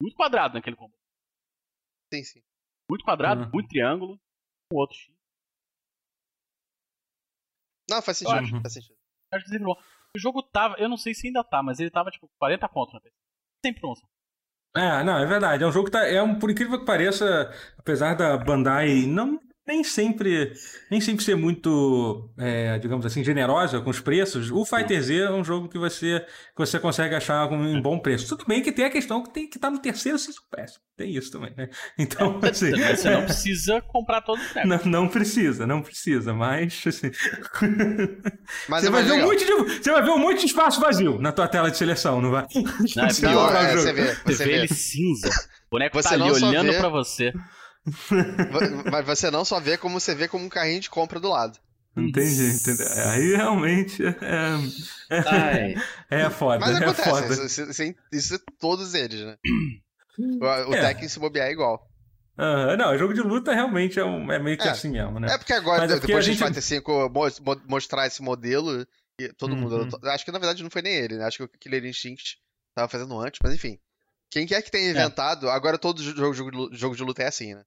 B: Muito quadrado naquele combo.
C: Sim, sim.
B: Muito quadrado,
A: Uhum.
B: muito triângulo, um outro X.
C: Não, faz sentido,
A: acho.
C: faz sentido.
B: Acho que sempre bom. O jogo tava, eu não sei se ainda tá, mas ele tava tipo 40 conto na PC. Sem promoção.
A: É, não, é verdade. É um jogo que tá. É um, por incrível que pareça, apesar da Bandai não nem sempre nem sempre ser muito, é, digamos assim, generosa com os preços, o Fighter Z é um jogo que você que você consegue achar com um bom preço. Tudo bem que tem a questão que tem que estar no terceiro season pass. Tem isso também, né? Então, assim,
B: Mas você não precisa comprar todos os bonecos.
A: não, não precisa, não precisa, mas assim,
C: Mas
A: você
C: é
A: vai ver um
C: legal.
A: monte de você vai ver um monte de espaço vazio na tua tela de seleção, não vai?
B: Não, é
A: Você
B: pior,
A: o
C: é, você vê,
B: Você
C: você
B: vê
C: vê.
B: ele cinza. O boneco
C: Você
B: tá ali olhando
C: vê-
B: pra você.
C: Mas você não só vê como você vê como um carrinho de compra do lado.
A: Entendi, entendeu? Aí realmente é,
D: Ai.
A: é foda,
C: Mas
A: é
C: acontece,
A: foda.
C: isso, isso, isso, é todos eles, né? O, o
A: É.
C: Tekken se bobear é igual.
A: Aham, não, jogo de luta realmente é, um- é meio que
C: É.
A: assim mesmo, né?
C: É porque agora,
A: Mas é porque
C: depois
A: a
C: de
A: gente-
C: Fighter 5 mo- mo- mostrar esse modelo, e todo mundo.
A: Uhum.
C: tô- Acho que na verdade não foi nem ele, né? Acho que o Killer Instinct tava fazendo antes, mas enfim. Quem quer que tenha inventado, agora todo jogo, jogo, jogo de luta é assim, né?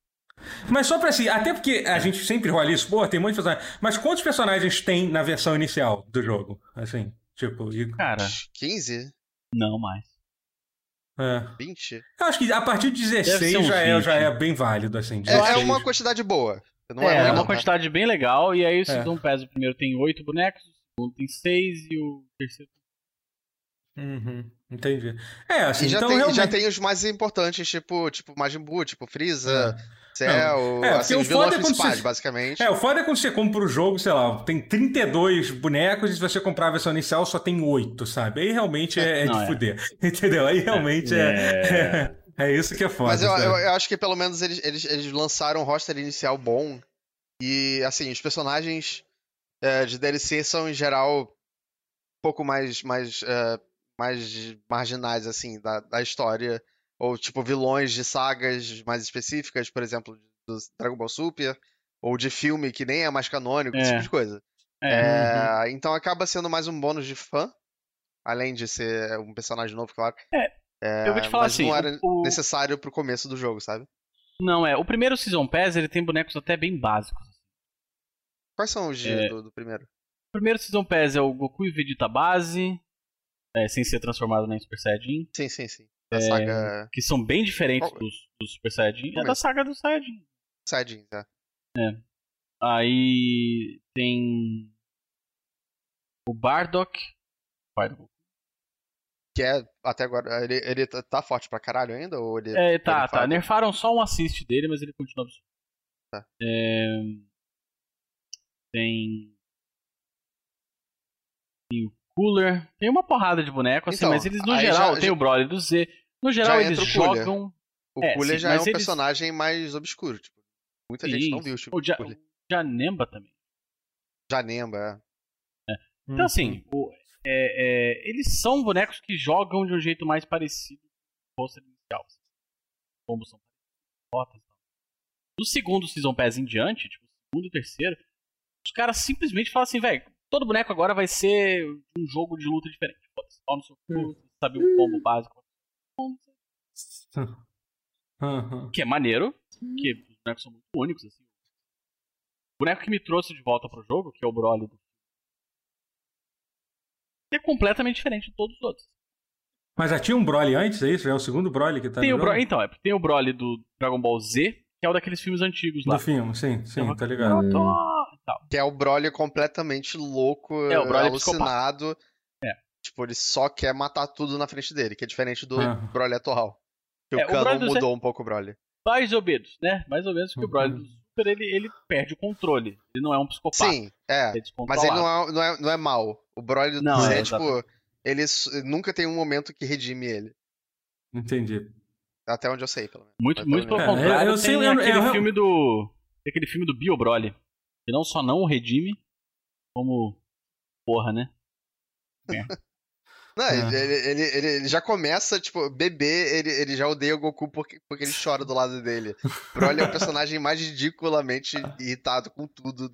A: Mas só pra assim, até porque a gente sempre rola isso, pô, tem muitos personagens. Mas quantos personagens tem na versão inicial do jogo? Assim, tipo, e-
B: Cara,
C: 15?
B: não mais.
A: é.
C: 20?
A: Eu acho que a partir de
B: Deve ser
A: 16
B: uns
A: já é,
B: 20.
A: já é bem válido, assim.
C: É, é
A: 16.
C: uma quantidade boa. Não
B: é, é
C: muito,
B: uma
C: tá?
B: quantidade bem legal. E aí o
A: É.
B: Season Pass, o primeiro tem oito bonecos, o segundo tem seis e o terceiro
A: Uhum, entendi. É, assim,
C: E já,
A: então
C: tem,
A: realmente...
C: já tem os mais importantes, tipo, tipo Majin Buu, tipo Freeza,
A: É.
C: Cell,
A: É,
C: assim,
A: o foda é quando você-
C: basicamente.
A: É, o foda é quando você compra o jogo, sei lá, tem 32 bonecos e se você comprar a versão inicial só tem 8, sabe? Aí realmente é, é
B: Não,
A: de
B: é.
A: fuder. Entendeu? Aí realmente é. É, isso que é foda.
C: Mas eu, eu, eu acho que pelo menos eles, eles, eles lançaram um roster inicial bom. E, assim, os personagens é, de DLC são, em geral, um pouco mais, mais, é, mais marginais, assim, da, da história. Ou, tipo, vilões de sagas mais específicas, por exemplo, do Dragon Ball Super. Ou de filme que nem é mais canônico, esse
B: É.
C: tipo de coisa.
B: É.
C: É, Então acaba sendo mais um bônus de fã. Além de ser um personagem novo, claro.
B: eu vou te falar
C: mas
B: assim,
C: não era
B: o-
C: necessário pro começo do jogo, sabe?
B: Não, é. O primeiro Season Pass, ele tem bonecos até bem básicos.
C: Quais são os de-
B: É.
C: do, do primeiro?
B: O primeiro Season Pass é o Goku e Vegeta base, é, sem ser transformado em Super Saiyajin,
C: Sim, sim, sim. Da saga
B: que são bem diferentes
C: Qual-
B: dos, dos Super Saiyajin. É da
C: é?
B: saga do Saiyajin.
C: Saiyajin, tá?
B: Aí tem o Bardock, pai do.
C: Que é, até agora, ele, ele tá- tá forte pra caralho ainda? Ou ele,
B: É,
C: ele
B: tá, tá.
C: fala-
B: Nerfaram só um assist dele, mas ele continua absurdo.
C: Tá.
B: É, Tem. Tem o Cooler. Tem uma porrada de bonecos, assim,
C: Então,
B: mas eles, no geral,
C: já-
B: tem
C: já-
B: o Broly do Z. No geral, eles
C: o Cooler.
B: jogam.
C: O
B: É,
C: Cooler
B: sim,
C: já é um
B: eles-
C: personagem mais obscuro. Tipo, muita gente não
B: Sim,
C: viu o tipo
B: O Ja-
C: Cooler.
B: Janemba também.
C: Janemba, é.
A: Uhum.
B: Então, assim, o- é- é, eles são bonecos que jogam de um jeito mais parecido com o inicial. Como são rotas e tal. Do segundo Season Pass em diante, tipo, segundo e terceiro, os caras simplesmente falam assim, velho, todo boneco agora vai ser um jogo de luta diferente. Foda-se, pau no seu
A: Hum.
B: cu, sabe o combo básico.
A: Uhum.
B: Que é maneiro, que os bonecos são muito únicos, assim. O boneco que me trouxe de volta pro jogo, que é o Broly do é completamente diferente de todos os outros.
A: Mas já tinha um Broly antes, é isso? Já é o segundo Broly que tá
B: Tem
A: no
B: o Bro...
A: jogo?
B: Então, é, tem o Broly do Dragon Ball Z, que é o daqueles filmes antigos lá.
A: Do filme, sim, sim,
B: Então,
A: tá ligado.
B: e tal.
C: Que é o Broly completamente louco,
B: É, o Broly
C: alucinado.
B: É.
C: Tipo, ele só quer matar tudo na frente dele, que é diferente do
A: Ah.
C: Broly atual. Que
B: É,
C: o canon
B: Zé-
C: mudou um pouco o Broly.
B: Mais ou menos, né? Mais ou menos que o Broly
A: Uhum.
B: do Super, ele, ele perde o controle. Ele não é um psicopata.
C: Sim, é.
B: Ele é
C: Mas ele não é, não é, não é mal. O Broly do
B: Não,
C: Z,
B: é,
C: tipo, ele nunca tem um momento que redime ele.
A: Entendi.
C: Até onde eu sei, pelo menos.
B: Muito, muito pelo
A: É,
B: contrário,
A: eu- eu
B: tem
A: sei, eu-
B: aquele
A: eu-
B: filme do... tem aquele filme do Bio Broly. Que não só não o redime, como... Porra, né?
C: Não,
A: Ah.
C: ele, ele, ele, ele- já começa, tipo, bebê, ele, ele já odeia o Goku porque, porque ele chora do lado dele. O Broly é o personagem mais ridiculamente irritado com tudo.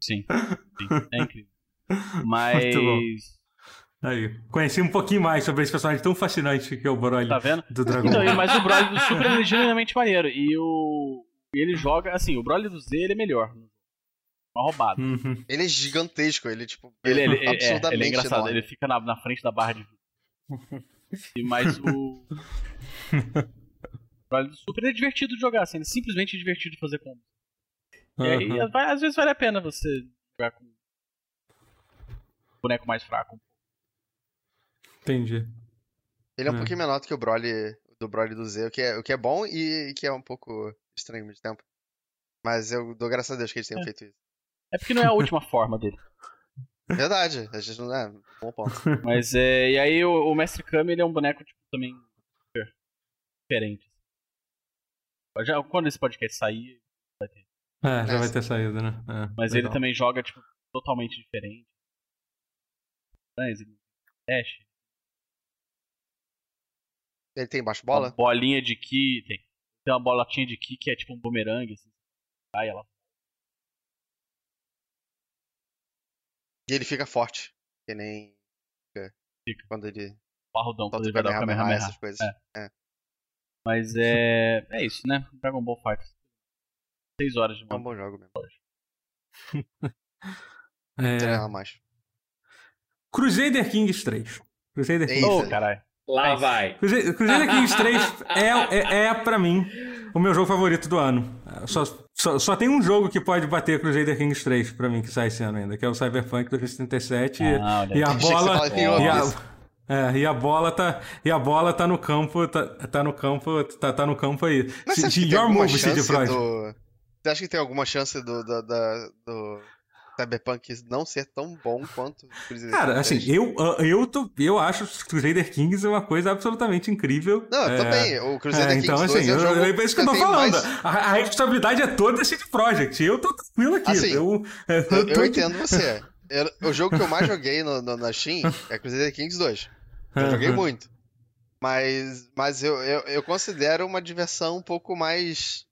B: Sim, sim. É incrível. Mas...
A: Aí, conheci um pouquinho mais sobre esse personagem tão fascinante que é o Broly
B: Tá vendo?
A: do Dragon
B: Então,
A: Ball.
B: mas o Broly do Super ele é genuinamente maneiro. E o. e ele joga. Assim, o Broly do Z ele é melhor. Uma roubada.
A: Uhum.
C: Ele é gigantesco, ele, tipo,
B: Ele, ele, é, é,
C: absurdamente
B: ele é engraçado,
C: enorme.
B: ele fica na, na frente da barra de. E mais o. O Broly do Super é divertido de jogar, assim, ele é simplesmente divertido de fazer combo. E aí,
A: Uhum.
B: às vezes vale a pena você jogar com um boneco mais fraco.
A: Entendi.
C: Ele é um
A: É.
C: pouquinho menor do que o Broly do Broly do Z, o que é, o que é bom e que é um pouco estranho mesmo tempo. Mas eu dou graças a Deus que eles tenham
B: É.
C: feito isso.
B: É porque não é a última forma dele.
C: Verdade, a gente não é. Bom ponto.
B: Mas é. E aí o, o Mestre Kami ele é um boneco, tipo, também diferente. Já, quando esse podcast sair, vai ter.
A: É, já
C: É,
A: vai
C: sim.
A: ter saído, né? É,
B: Mas
A: legal.
B: ele também joga, tipo, totalmente diferente. Mas ele dash.
C: Ele tem baixo bola?
B: Uma bolinha de ki. Tem. Tem uma bolotinha de ki que é tipo um bumerangue, assim. Aí ela.
C: E ele fica forte. Que nem.
B: Fica.
C: Quando ele
B: Parrudão, quando ele vai dar o
C: Kamehameha, essas coisas.
B: É. Mas é. É isso, né? Dragon Ball Fighter. 6 horas de
C: É um bom jogo mesmo.
A: É,
C: Treinar mais.
A: Crusader Kings 3. Crusader Kings.
B: Ô, caralho.
D: Lá
B: Mas-
D: vai.
A: Crusader, Kings 3 é, é, é, pra mim, o meu jogo favorito do ano. Eu Só Só, só, tem um jogo que pode bater Crusader Kings 3 pra mim que sai esse ano ainda, que é o Cyberpunk 2077. Ah, e, a bola. E a, é, e a bola tá, e a bola tá no campo, tá, tá no campo, tá, tá no campo aí.
C: Mas você acha Your move, CD Projekt. Do... Você acha que tem alguma chance do, do, do, do Cyberpunk não ser tão bom quanto
A: Crusader Cara, assim, eu, eu, tô, eu acho Crusader Kings uma coisa absolutamente incrível.
C: Não, é, também. O Crusader é,
A: Kings então, assim, é um eu, é isso que eu tô falando. Mais... A, a, responsabilidade é toda CD Projekt. Eu tô tranquilo aqui.
C: Assim,
A: eu,
C: eu, eu, eu entendo você. o jogo que eu mais joguei no, no, na Steam é Crusader Kings 2. Eu joguei muito. Mas, mas eu, eu, eu considero uma diversão um pouco mais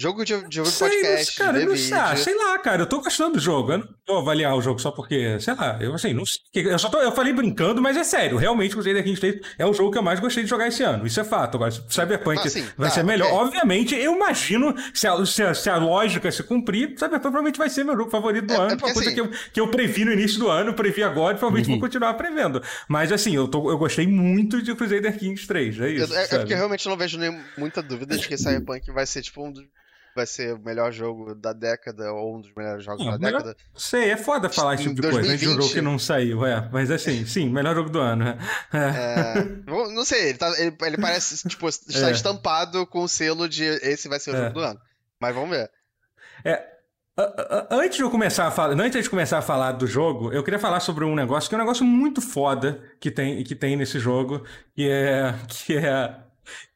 C: Jogo de, de sei, podcast,
A: cara, não sei, ah, sei lá, cara, eu tô gostando do jogo. Eu não vou avaliar o jogo só porque, sei lá, eu assim, não sei. Eu só tô, eu falei brincando, mas é sério. Realmente, o Crusader Kings 3 é o jogo que eu mais gostei de jogar esse ano. Isso é fato. Agora, Cyberpunk ah, sim, vai tá, ser melhor. Okay. Obviamente, eu imagino, se a, se a, se, a, lógica se cumprir, Cyberpunk provavelmente vai ser meu jogo favorito do é, ano. É uma coisa assim... que, eu, que eu previ no início do ano, previ agora e provavelmente uhum. vou continuar prevendo. Mas assim, eu, tô, eu gostei muito de Crusader Kings 3, é isso.
C: É, é porque eu realmente não vejo nem, muita dúvida de que Cyberpunk vai ser tipo um dos vai ser o melhor jogo da década ou um dos melhores jogos da melhor... década.
A: Sei, é foda falar esse tipo de 2020... coisa, né? De um jogo que não saiu, é. Mas assim, sim, melhor jogo do ano. Né?
C: É. É, não sei, ele, tá, ele, ele parece, tipo, está é. estampado com o selo de esse vai ser o jogo é. do ano. Mas vamos ver.
A: É. Antes de eu começar a falar, antes de começar a falar do jogo, eu queria falar sobre um negócio que é um negócio muito foda que tem, que tem nesse jogo, que é que é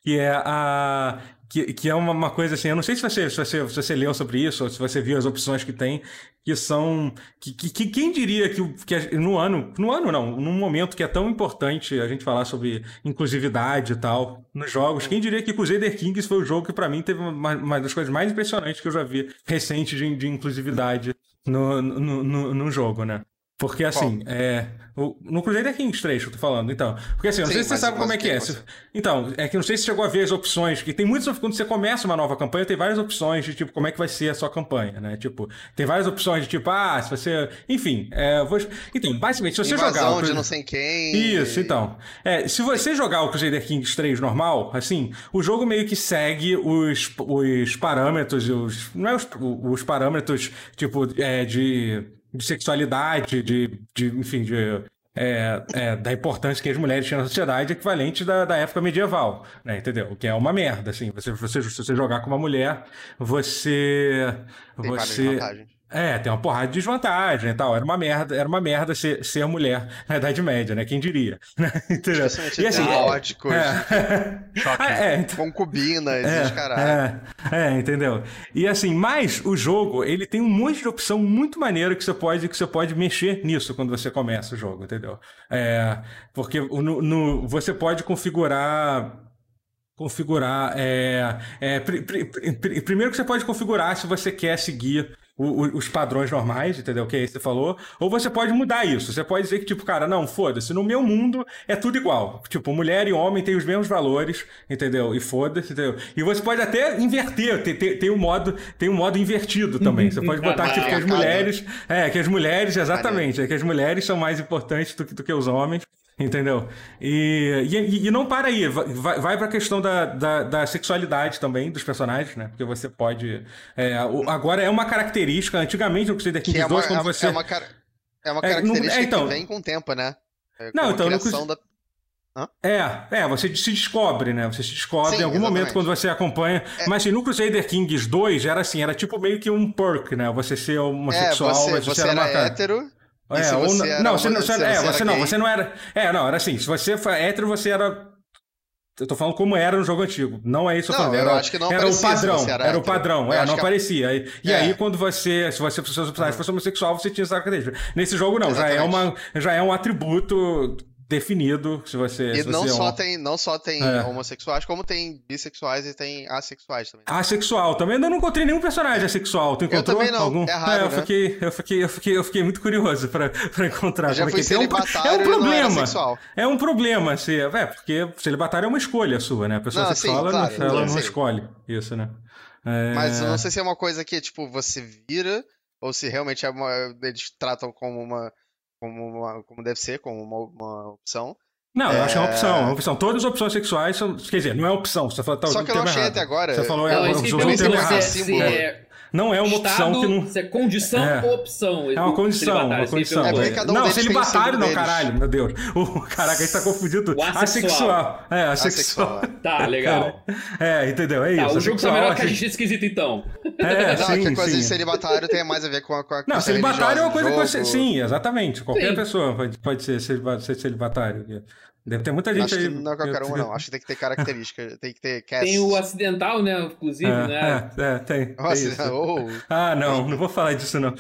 A: que é a que, que é uma, uma, coisa assim, eu não sei se você, se, você, se você leu sobre isso, ou se você viu as opções que tem, que são. Que, que, que quem diria que, que no ano. No ano não, num momento que é tão importante a gente falar sobre inclusividade e tal nos jogos, quem diria que Crusader Kings foi o jogo que para mim teve uma, uma, das coisas mais impressionantes que eu já vi recente de, de inclusividade no, no, no, no jogo, né? Porque assim, é, o, no Crusader Kings 3 que eu tô falando, então. Porque assim, eu não Sim, sei se você sabe como é que é. Se, então, é que não sei se chegou a ver as opções, que tem muitas quando você começa uma nova campanha, tem várias opções de tipo como é que vai ser a sua campanha, né? Tipo, tem várias opções de tipo, ah, se você. Enfim, é, vou... então, basicamente, se você
C: Invasão
A: jogar.
C: O... de não sei quem.
A: Isso, então. É, se você jogar o Crusader Kings 3 normal, assim, o jogo meio que segue os, os parâmetros, os. Não é os, os parâmetros, tipo, é, de de sexualidade, de, de enfim, de, é, é, da importância que as mulheres tinham na sociedade equivalente da, da época medieval, né? Entendeu? O que é uma merda, assim. Você, você, se você jogar com uma mulher, você. Tem você. É, tem uma porrada de desvantagem e tal. Era uma merda, era uma merda ser, ser mulher na Idade Média, né? Quem diria? Né?
C: Entendeu? E assim, eróticos, é, Choque. é, então, concubinas, é,
A: caralho. É, é, entendeu? E assim, mas o jogo, ele tem um monte de opção muito maneira que você pode que você pode mexer nisso quando você começa o jogo, entendeu? É, porque no, no você pode configurar configurar é, é, pr pr pr primeiro que você pode configurar se você quer seguir o, os padrões normais, entendeu? Que aí você falou. Ou você pode mudar isso. Você pode dizer que, tipo, cara, não, foda-se, no meu mundo é tudo igual. Tipo, mulher e homem têm os mesmos valores, entendeu? E foda-se, entendeu? E você pode até inverter, tem, tem, tem um modo, tem um modo invertido também. Você pode botar, tipo, que as mulheres. É, que as mulheres, exatamente, é que as mulheres são mais importantes do que, do que os homens. Entendeu? E, e, e, não para aí, vai, vai para a questão da, da, da, sexualidade também dos personagens, né? Porque você pode. É, agora é uma característica, antigamente no Crusader Kings 2, é quando você.
C: É uma, é uma é, característica é, então, que vem com o tempo, né?
A: É, não, então. No, da... É, é, você se descobre, né? Você se descobre Sim, em algum exatamente. momento quando você acompanha. É. Mas assim, no Crusader Kings 2 era assim, era tipo meio que um perk, né? Você ser homossexual, é, você,
C: você, você era, era hétero.
A: É, ou não, não, você, não, você, é, você não, você não era. É, não, era assim. Se você foi hétero, você era. Eu tô falando como era no jogo antigo. Não é isso que eu falando. Era, eu acho que não era o padrão. Era, era o padrão. É, não aparecia. E, e é. aí, quando você. Se você, se você fosse homossexual, você tinha essa característica. Nesse jogo, não. Já é, uma, já é um atributo definido se você.
C: E
A: se
C: não,
A: você
C: só é um... tem, não só tem é. homossexuais, como tem bissexuais e tem assexuais também.
A: Assexual também. Eu não encontrei nenhum personagem assexual. Tu encontrou
C: eu também não.
A: algum?
C: É raro, é,
A: eu, né? fiquei, eu, fiquei, eu, fiquei, eu fiquei muito curioso pra encontrar.
C: Eu já fui
A: é,
C: um,
A: é um problema. É um problema. Se, é, porque celibatário é uma escolha sua, né? A pessoa não, sexual, sim, claro, ela, ela não escolhe isso, né?
C: É... Mas eu não sei se é uma coisa que, tipo, você vira, ou se realmente é uma, eles tratam como uma. Como, uma, como deve ser, como uma, uma opção.
A: Não, eu acho que é uma opção, é uma opção. Todas as opções sexuais são. Quer dizer, não é opção. Você falou, tá,
C: Só que eu não achei até agora.
A: Você falou, é, não, é, errado.
D: Se, é,
A: Não é uma
D: Estado,
A: opção que não.
D: É condição
A: É.
D: ou opção?
A: É uma condição, uma condição.
C: É, cada um
A: não, celibatário não, caralho, meu Deus. O, caraca, a gente tá confundido.
D: O assexual.
A: Assexual. É, assexual.
C: Assexual,
D: Tá, legal.
A: É, entendeu? É
D: Tá,
A: isso.
D: o jogo tá melhor que a gente esquisito, então.
A: É,
C: Não,
A: sim,
C: que a coisa de
A: sim.
C: celibatário tem mais a ver com a, com a
A: Não, celibatário é uma coisa que você. Sim, exatamente. Qualquer
D: Sim.
A: pessoa pode, pode ser celibatário. Deve ter muita gente
C: Acho que
A: aí.
C: não é qualquer uma, não. Acho que tem que ter característica, tem que ter cast.
D: Tem o acidental, né? Inclusive, né?
A: É, é, é, tem. tem
C: Nossa,
A: isso.
C: oh,
A: Ah, não, não vou falar disso não.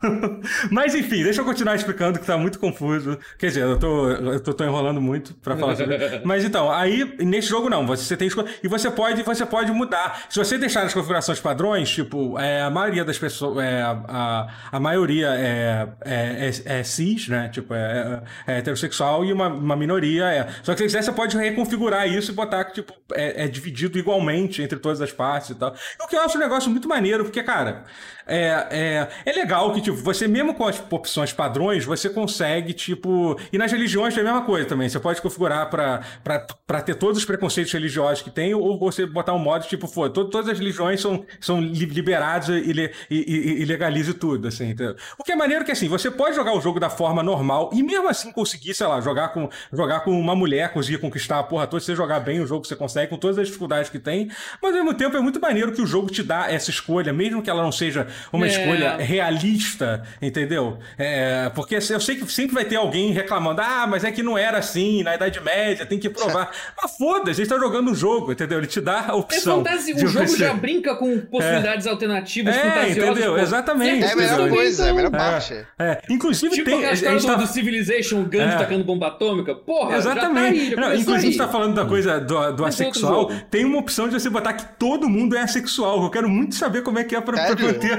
A: Mas enfim, deixa eu continuar explicando que tá muito confuso. Quer dizer, eu tô, eu tô, tô enrolando muito pra falar sobre. Mas então, aí nesse jogo não, você tem e você pode, você pode mudar. Se você deixar as configurações padrões, tipo, é, a maioria das pessoas, é, a, a, a maioria é, é, é, é cis, né? Tipo, é, é, é heterossexual e uma, uma minoria é. Só que se quiser, você pode reconfigurar isso e botar que, tipo, é, é dividido igualmente entre todas as partes e tal. O que eu acho um negócio muito maneiro, porque, cara, é, é, é legal que, tipo, você mesmo com as opções padrões, você consegue, tipo. E nas religiões tem a mesma coisa também. Você pode configurar pra ter todos os preconceitos religiosos que tem, ou você botar um modo, tipo, pô, to- todas as religiões são, são li- liberadas e, e, e, e legalize tudo, assim, entendeu? O que é maneiro que, assim, você pode jogar o jogo da forma normal e mesmo assim conseguir, sei lá, jogar com, jogar com uma mulher, conseguir conquistar a porra toda, você jogar bem o jogo, você consegue, com todas as dificuldades que tem, mas ao mesmo tempo é muito maneiro que o jogo te dá essa escolha, mesmo que ela não seja uma
D: É.
A: escolha realista, entendeu? É, porque eu sei que sempre vai ter alguém reclamando, ah, mas é que não era assim, na Idade Média, tem que provar. mas foda-se, ele tá jogando um jogo, entendeu? Ele te dá a
D: É
A: opção.
D: fantasia.
A: de
D: O jogo
A: você-
D: já brinca com possibilidades alternativas
A: É,
D: fantasiosas.
A: entendeu?
D: pô.
A: Exatamente,
C: É a melhor coisa, é a melhor
D: então.
C: parte.
A: É, inclusive
D: Tipo
A: tem.
D: aquela
A: a
D: história
A: gente
D: do,
A: tá-
D: do Civilization, o Gandhi
A: É.
D: tacando bomba atômica. Porra,
A: Exatamente.
D: já tá aí, já
A: Não, inclusive, você tá falando da coisa do, do assexual. Tem uma opção de você botar que todo mundo é assexual. Eu quero muito saber como é que é pra, pra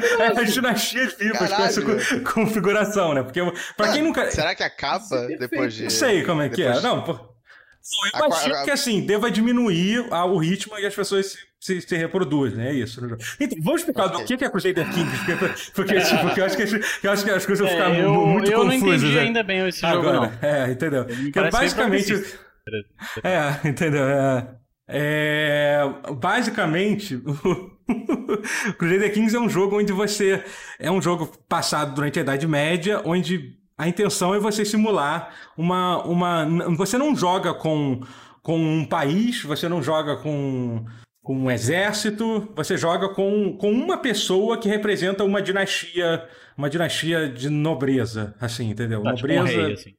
C: Sério?
A: manter as dinastias vivas com essa co- configuração, né? Porque pra quem nunca.
C: Será que acaba
D: perfeito.
C: depois de.
A: Não sei como é que é.
C: depois-
A: Não, pô. Eu
C: A-
A: imagino
C: a-
A: que assim, deva diminuir a- o ritmo e as pessoas se, se, se reproduzem, é isso. jogo. Então, vamos explicar do
C: Ok.
A: que que é Crusader Kings, porque, porque, tipo, porque eu, acho que, as- eu acho que as coisas vão ficar
B: É, eu,
A: muito
B: eu não
A: confusas.
B: entendi
A: né?
B: ainda bem esse jogo,
A: Agora,
B: não.
A: é, entendeu? Basicamente. É, entendeu? É, é, basicamente, Crusader Kings é um jogo onde você. É um jogo passado durante a Idade Média, onde a intenção é você simular uma. uma você não joga com, com um país, você não joga com. Com um exército, você joga com, com uma pessoa que representa uma dinastia, uma dinastia de nobreza, assim, entendeu?
B: Tá, tipo um
A: nobreza.
B: rei, assim.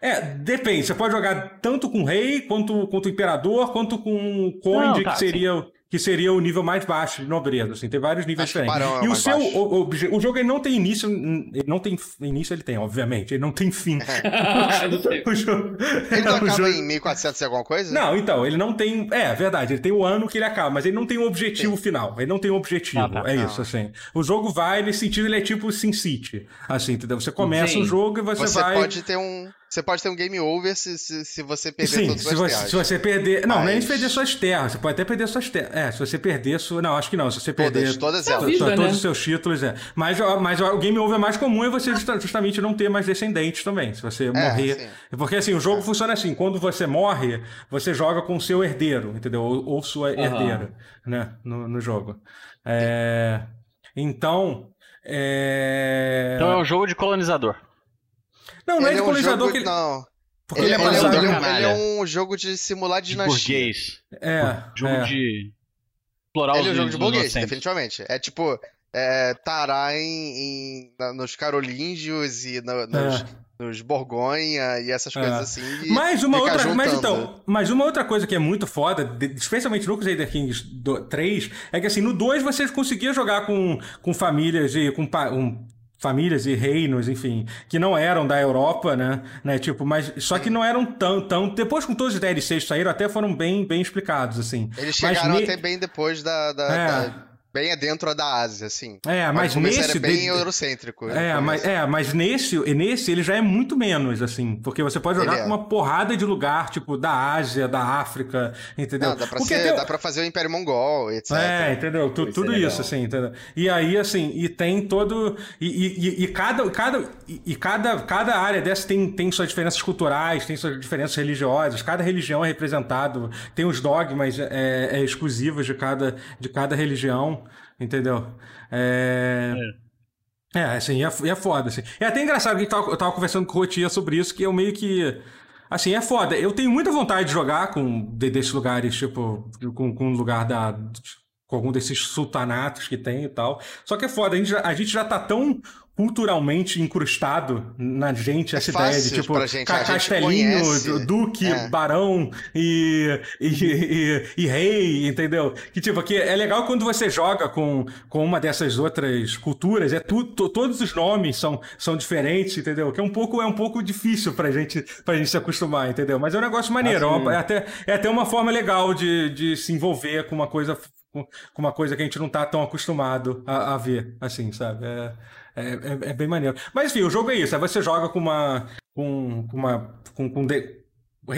A: É, depende. Você pode jogar tanto com o rei, quanto, quanto o imperador, quanto com o conde,
B: Não, tá,
A: que, seria, que seria o nível mais baixo de nobreza. Assim, tem vários níveis
C: Acho o
A: diferentes.
C: é
A: e o seu. O, obje- o jogo ele não tem início. Ele não tem início, ele tem, obviamente. Ele não tem fim.
D: Não sei.
A: o jogo,
C: Ele não
A: o
C: acaba
A: jogo-
C: em 1400 e alguma coisa?
A: Não, então, ele não tem. É, verdade, ele tem o ano que ele acaba, mas ele não tem um objetivo final. Ele não tem um objetivo.
B: Ah, tá.
A: é
C: Não.
A: isso, assim. O jogo vai nesse sentido, ele é tipo Sin City. Assim, entendeu? Você começa
D: Sim.
A: o jogo e você,
C: Você
A: vai.
C: pode ter um. Você pode ter um game over se, se, se você perder
A: Sim,
C: todas
A: se
C: as
A: você,
C: terras.
A: se você perder. Não, é nem
C: Mas-
A: perder suas terras. Você pode até perder suas terras. É, se você perder sua. Não, acho que não. Se você perder.
C: Todas, todas
D: É
C: elas.
D: vida,
A: to- todos
D: né?
A: os seus títulos, é. Mas, mas o game over mais comum é você justa- justamente não ter mais descendentes também. Se você morrer.
C: sim.
A: Porque assim, o jogo funciona assim: quando você morre, você joga com o seu herdeiro, entendeu? Ou, ou sua herdeira, né? No, no jogo. É, Então. É...
B: Então é um jogo de colonizador.
A: Não, não é
C: Ele
A: de
C: um
A: colonizador
C: jogo-
A: que ele.
C: Não.
A: Porque
C: Ele,
A: ele, é
C: ele é um,
A: baseado
C: ele
A: em-
C: é um- é um jogo de simular
B: De
C: dinastia.
B: burguês.
A: É,
B: Jogo
A: é.
B: de explorar
C: Ele é um jogo de burguês, definitivamente. É tipo, é, tarar em, em- na- nos carolíngios e no- nos, nos Borgonha e essas
A: É.
C: coisas assim. e
A: Mais uma outra, mas então, mas uma outra coisa que é muito foda, de- especialmente no Crusader Kings do- 3, é que assim, no 2 você conseguia jogar com, com famílias e com, um, famílias e reinos, enfim, que não eram da Europa, né, né, tipo, mas só que não eram tão, tão, depois com todos os DLCs saíram, até foram bem, bem explicados, assim.
C: Eles
A: Mas
C: chegaram
A: ne-
C: até bem depois da. da-
A: É.
C: da- bem dentro da Ásia, assim.
A: É, mas
C: o
A: nesse...
C: era bem
A: de-
C: eurocêntrico.
A: É, mas, é, mas nesse, e nesse ele já é muito menos, assim, porque você pode jogar
C: Ele é.
A: com uma porrada de lugar, tipo, da Ásia, da África, entendeu?
C: Não, dá pra,
A: Porque
C: ser- dá pra fazer o Império Mongol, etc.
A: É, entendeu? Tu-
D: Isso
A: tudo
D: é legal.
A: isso, assim, entendeu? E aí, assim, e tem todo. E, e- e- e cada, cada, e, e cada, cada área dessa tem, tem suas diferenças culturais, tem suas diferenças religiosas, cada religião é representado, tem os dogmas é, é, exclusivos de cada, de cada religião. Entendeu? É... É, assim, é, é foda, assim. É até engraçado que eu tava, eu tava conversando com o Rotia sobre isso, que eu meio que... Assim, é foda. Eu tenho muita vontade de jogar com desses lugares, tipo, com, com um lugar da... Com algum desses sultanatos que tem e tal. Só que é foda, a gente já, a gente já tá tão culturalmente incrustado na gente
C: É
A: essa ideia de tipo
C: gente,
A: castelinho, duque,
C: É.
A: barão e, e, e- e rei, entendeu? Que tipo, que é legal quando você joga com, com uma dessas outras culturas, é tudo, to- todos os nomes são, são diferentes, entendeu? Que é um pouco, é um pouco difícil pra gente, pra gente se acostumar, entendeu? Mas é um negócio maneiro, é, uma- é até, é até uma forma legal de, de se envolver com uma coisa com uma coisa que a gente não tá tão acostumado a, a ver, assim, sabe? É, é, é- é bem maneiro. Mas enfim, o jogo é isso. Aí você joga com uma. com, com uma. Com, com de-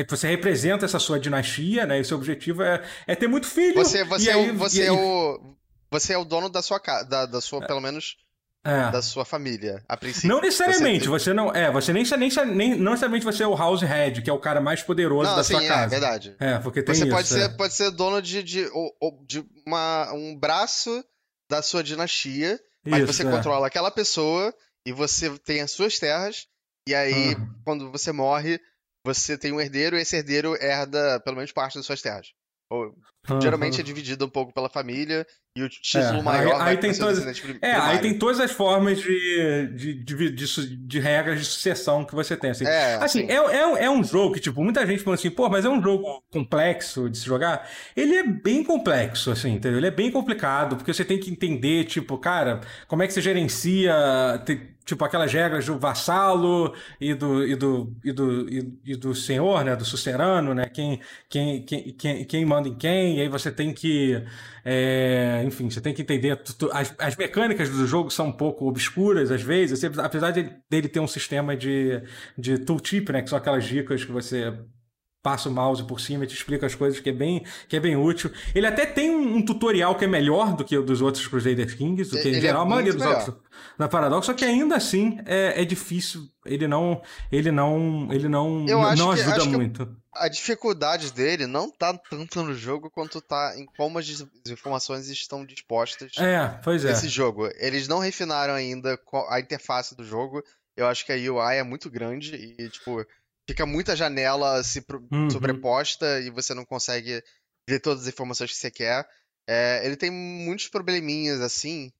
A: Você representa essa sua dinastia, né? E seu objetivo é, é ter muito filho.
C: Você, você,
A: e
C: é,
A: aí-
C: o, você
A: aí-
C: é o. Você é o dono da sua casa, da, da sua, pelo menos,
A: é.
C: da sua família, a princípio.
A: Não necessariamente,
C: Você-
A: você, não. É, você nem, nem, nem. Não necessariamente você é o House Head, que é o cara mais poderoso
C: Não,
A: da
C: sim,
A: sua
C: é,
A: casa.
C: verdade.
A: É, porque tem
C: Você
A: isso.
C: pode,
A: é.
C: ser, pode ser dono de, de, de uma, um braço da sua dinastia, mas
A: Isso,
C: você
A: é.
C: controla aquela pessoa e você tem as suas terras, e aí,
A: Aham.
C: quando você morre, você tem um herdeiro e esse herdeiro herda pelo menos parte das suas terras. Ou, geralmente é dividido um pouco pela família e o título
A: É, aí-
C: maior
A: aí
C: vai
A: tem
C: pro seu
A: todas- É, aí tem todas as formas de, de, de, de, de regras de sucessão que você tem. Assim,
C: É,
A: assim
C: sim.
A: é, é, é um jogo que, tipo, muita gente fala assim, pô, mas é um jogo complexo de se jogar. Ele é bem complexo, assim, entendeu? Ele é bem complicado, porque você tem que entender, tipo, cara, como é que você gerencia, te- tipo, aquelas regras do vassalo e do, e do, e do, e, e do senhor, né, do sucerano, né, quem, quem, quem, quem, quem manda em quem, e aí você tem que, é, enfim, você tem que entender, as, as mecânicas do jogo são um pouco obscuras às vezes, apesar de, dele ter um sistema de, de tooltip, né, que são aquelas dicas que você passa o mouse por cima e te explica as coisas, que é bem, que é bem útil. Ele até tem um, um tutorial que é melhor do que o dos outros Crusader Kings, do que em
C: Ele é
A: geral a maioria dos outros da Paradox, só que ainda assim é, é difícil, ele não, ele não, ele não,
C: Eu
A: não ajuda
C: que
A: muito.
C: A dificuldade dele não tá tanto no jogo quanto tá em como as informações estão dispostas
A: É, pois é.
C: nesse jogo. Eles não refinaram ainda a interface do jogo. Eu acho que a UI é muito grande e, tipo, fica muita janela se
A: Uhum.
C: sobreposta e você não consegue ver todas as informações que você quer. É, ele tem muitos probleminhas, assim,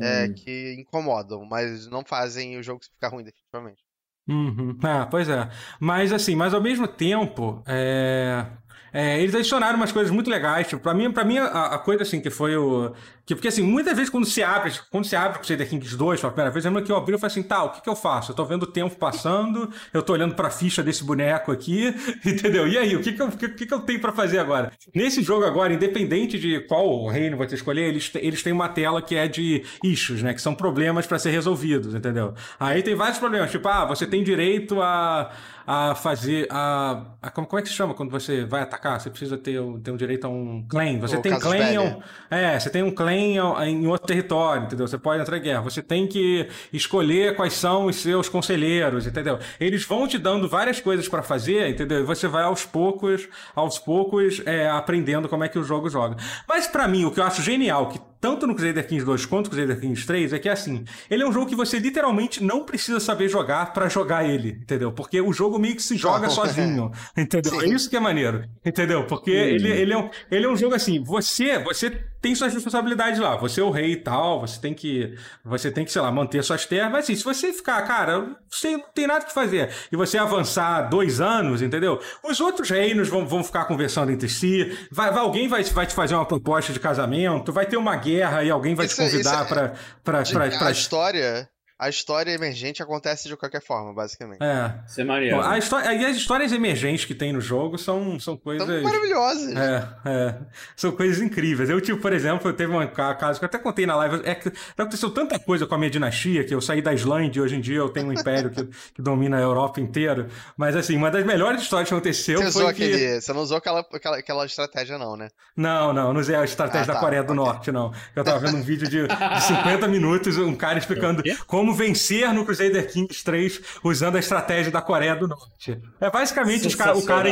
C: é,
D: Hum.
C: que incomodam, mas não fazem o jogo ficar ruim, definitivamente.
A: Uhum. Ah, pois é. Mas assim, mas ao mesmo tempo, é, é, eles adicionaram umas coisas muito legais. Tipo, pra mim, pra mim a, a coisa assim que foi o. Que, porque assim, muitas vezes quando se abre, quando se abre o Crusader Kings 2 pela primeira vez, lembra que eu abri e falei assim, tá, o que, que eu faço? Eu tô vendo o tempo passando, eu tô olhando pra ficha desse boneco aqui, entendeu? E aí, o que, que, eu, que, que eu tenho pra fazer agora? Nesse jogo agora, independente de qual reino você escolher, eles, eles têm uma tela que é de issues, né? Que são problemas pra ser resolvidos, entendeu? Aí tem vários problemas, tipo, ah, você tem direito a, a fazer a, a- como, é que se chama quando você vai atacar? Você precisa ter, ter um direito a um claim. Você
C: O
A: tem claim a
C: belli.
A: um- é, você tem um claim em outro território, entendeu? Você pode entrar em guerra. Você tem que escolher quais são os seus conselheiros, entendeu? Eles vão te dando várias coisas pra fazer, entendeu? E você vai aos poucos, aos poucos, é, aprendendo como é que o jogo joga. Mas pra mim, o que eu acho genial, que tanto no Crusader Kings 2 quanto no Crusader Kings 3, é que assim, ele é um jogo que você literalmente não precisa saber jogar pra jogar ele, entendeu? Porque o jogo meio que se joga sozinho, entendeu? É
C: Sim.
A: isso que é maneiro, entendeu? Porque ele, ele, é um, ele é um jogo assim, você, você tem suas responsabilidades lá, você é o rei e tal, você tem que, você tem que, sei lá, manter suas terras, mas assim, se você ficar, cara, você não tem nada que fazer, e você avançar dois anos, entendeu? Os outros reinos vão, vão ficar conversando entre si, vai, vai- alguém vai, vai te fazer uma proposta de casamento, vai ter uma guerra e alguém vai
C: Isso
A: te
C: é-
A: convidar
C: é-
A: pra, pra,
C: De-
A: pra,
C: a história, a história emergente acontece de qualquer forma, basicamente.
A: É.
D: Isso é maneiro.
A: A história, e as histórias emergentes que tem no jogo são, são coisas.
C: São maravilhosas.
A: É, é. São coisas incríveis. Eu, tipo, por exemplo, teve um ca- caso que eu até contei na live. É que aconteceu tanta coisa com a minha dinastia que eu saí da Islândia e hoje em dia eu tenho um império que, que domina a Europa inteira. Mas, assim, uma das melhores histórias que aconteceu
C: Você
A: foi
C: usou
A: que.
C: aquele. Você não usou aquela, aquela, aquela estratégia, não, né?
A: Não, não, não usei a estratégia
C: Ah,
A: da
C: tá,
A: Coreia do
C: ok.
A: Norte, não. Eu tava vendo um vídeo de, de 50 minutos, um cara explicando
B: O quê?
A: Como vencer no Crusader Kings 3 usando a estratégia da Coreia do Norte. É basicamente o cara.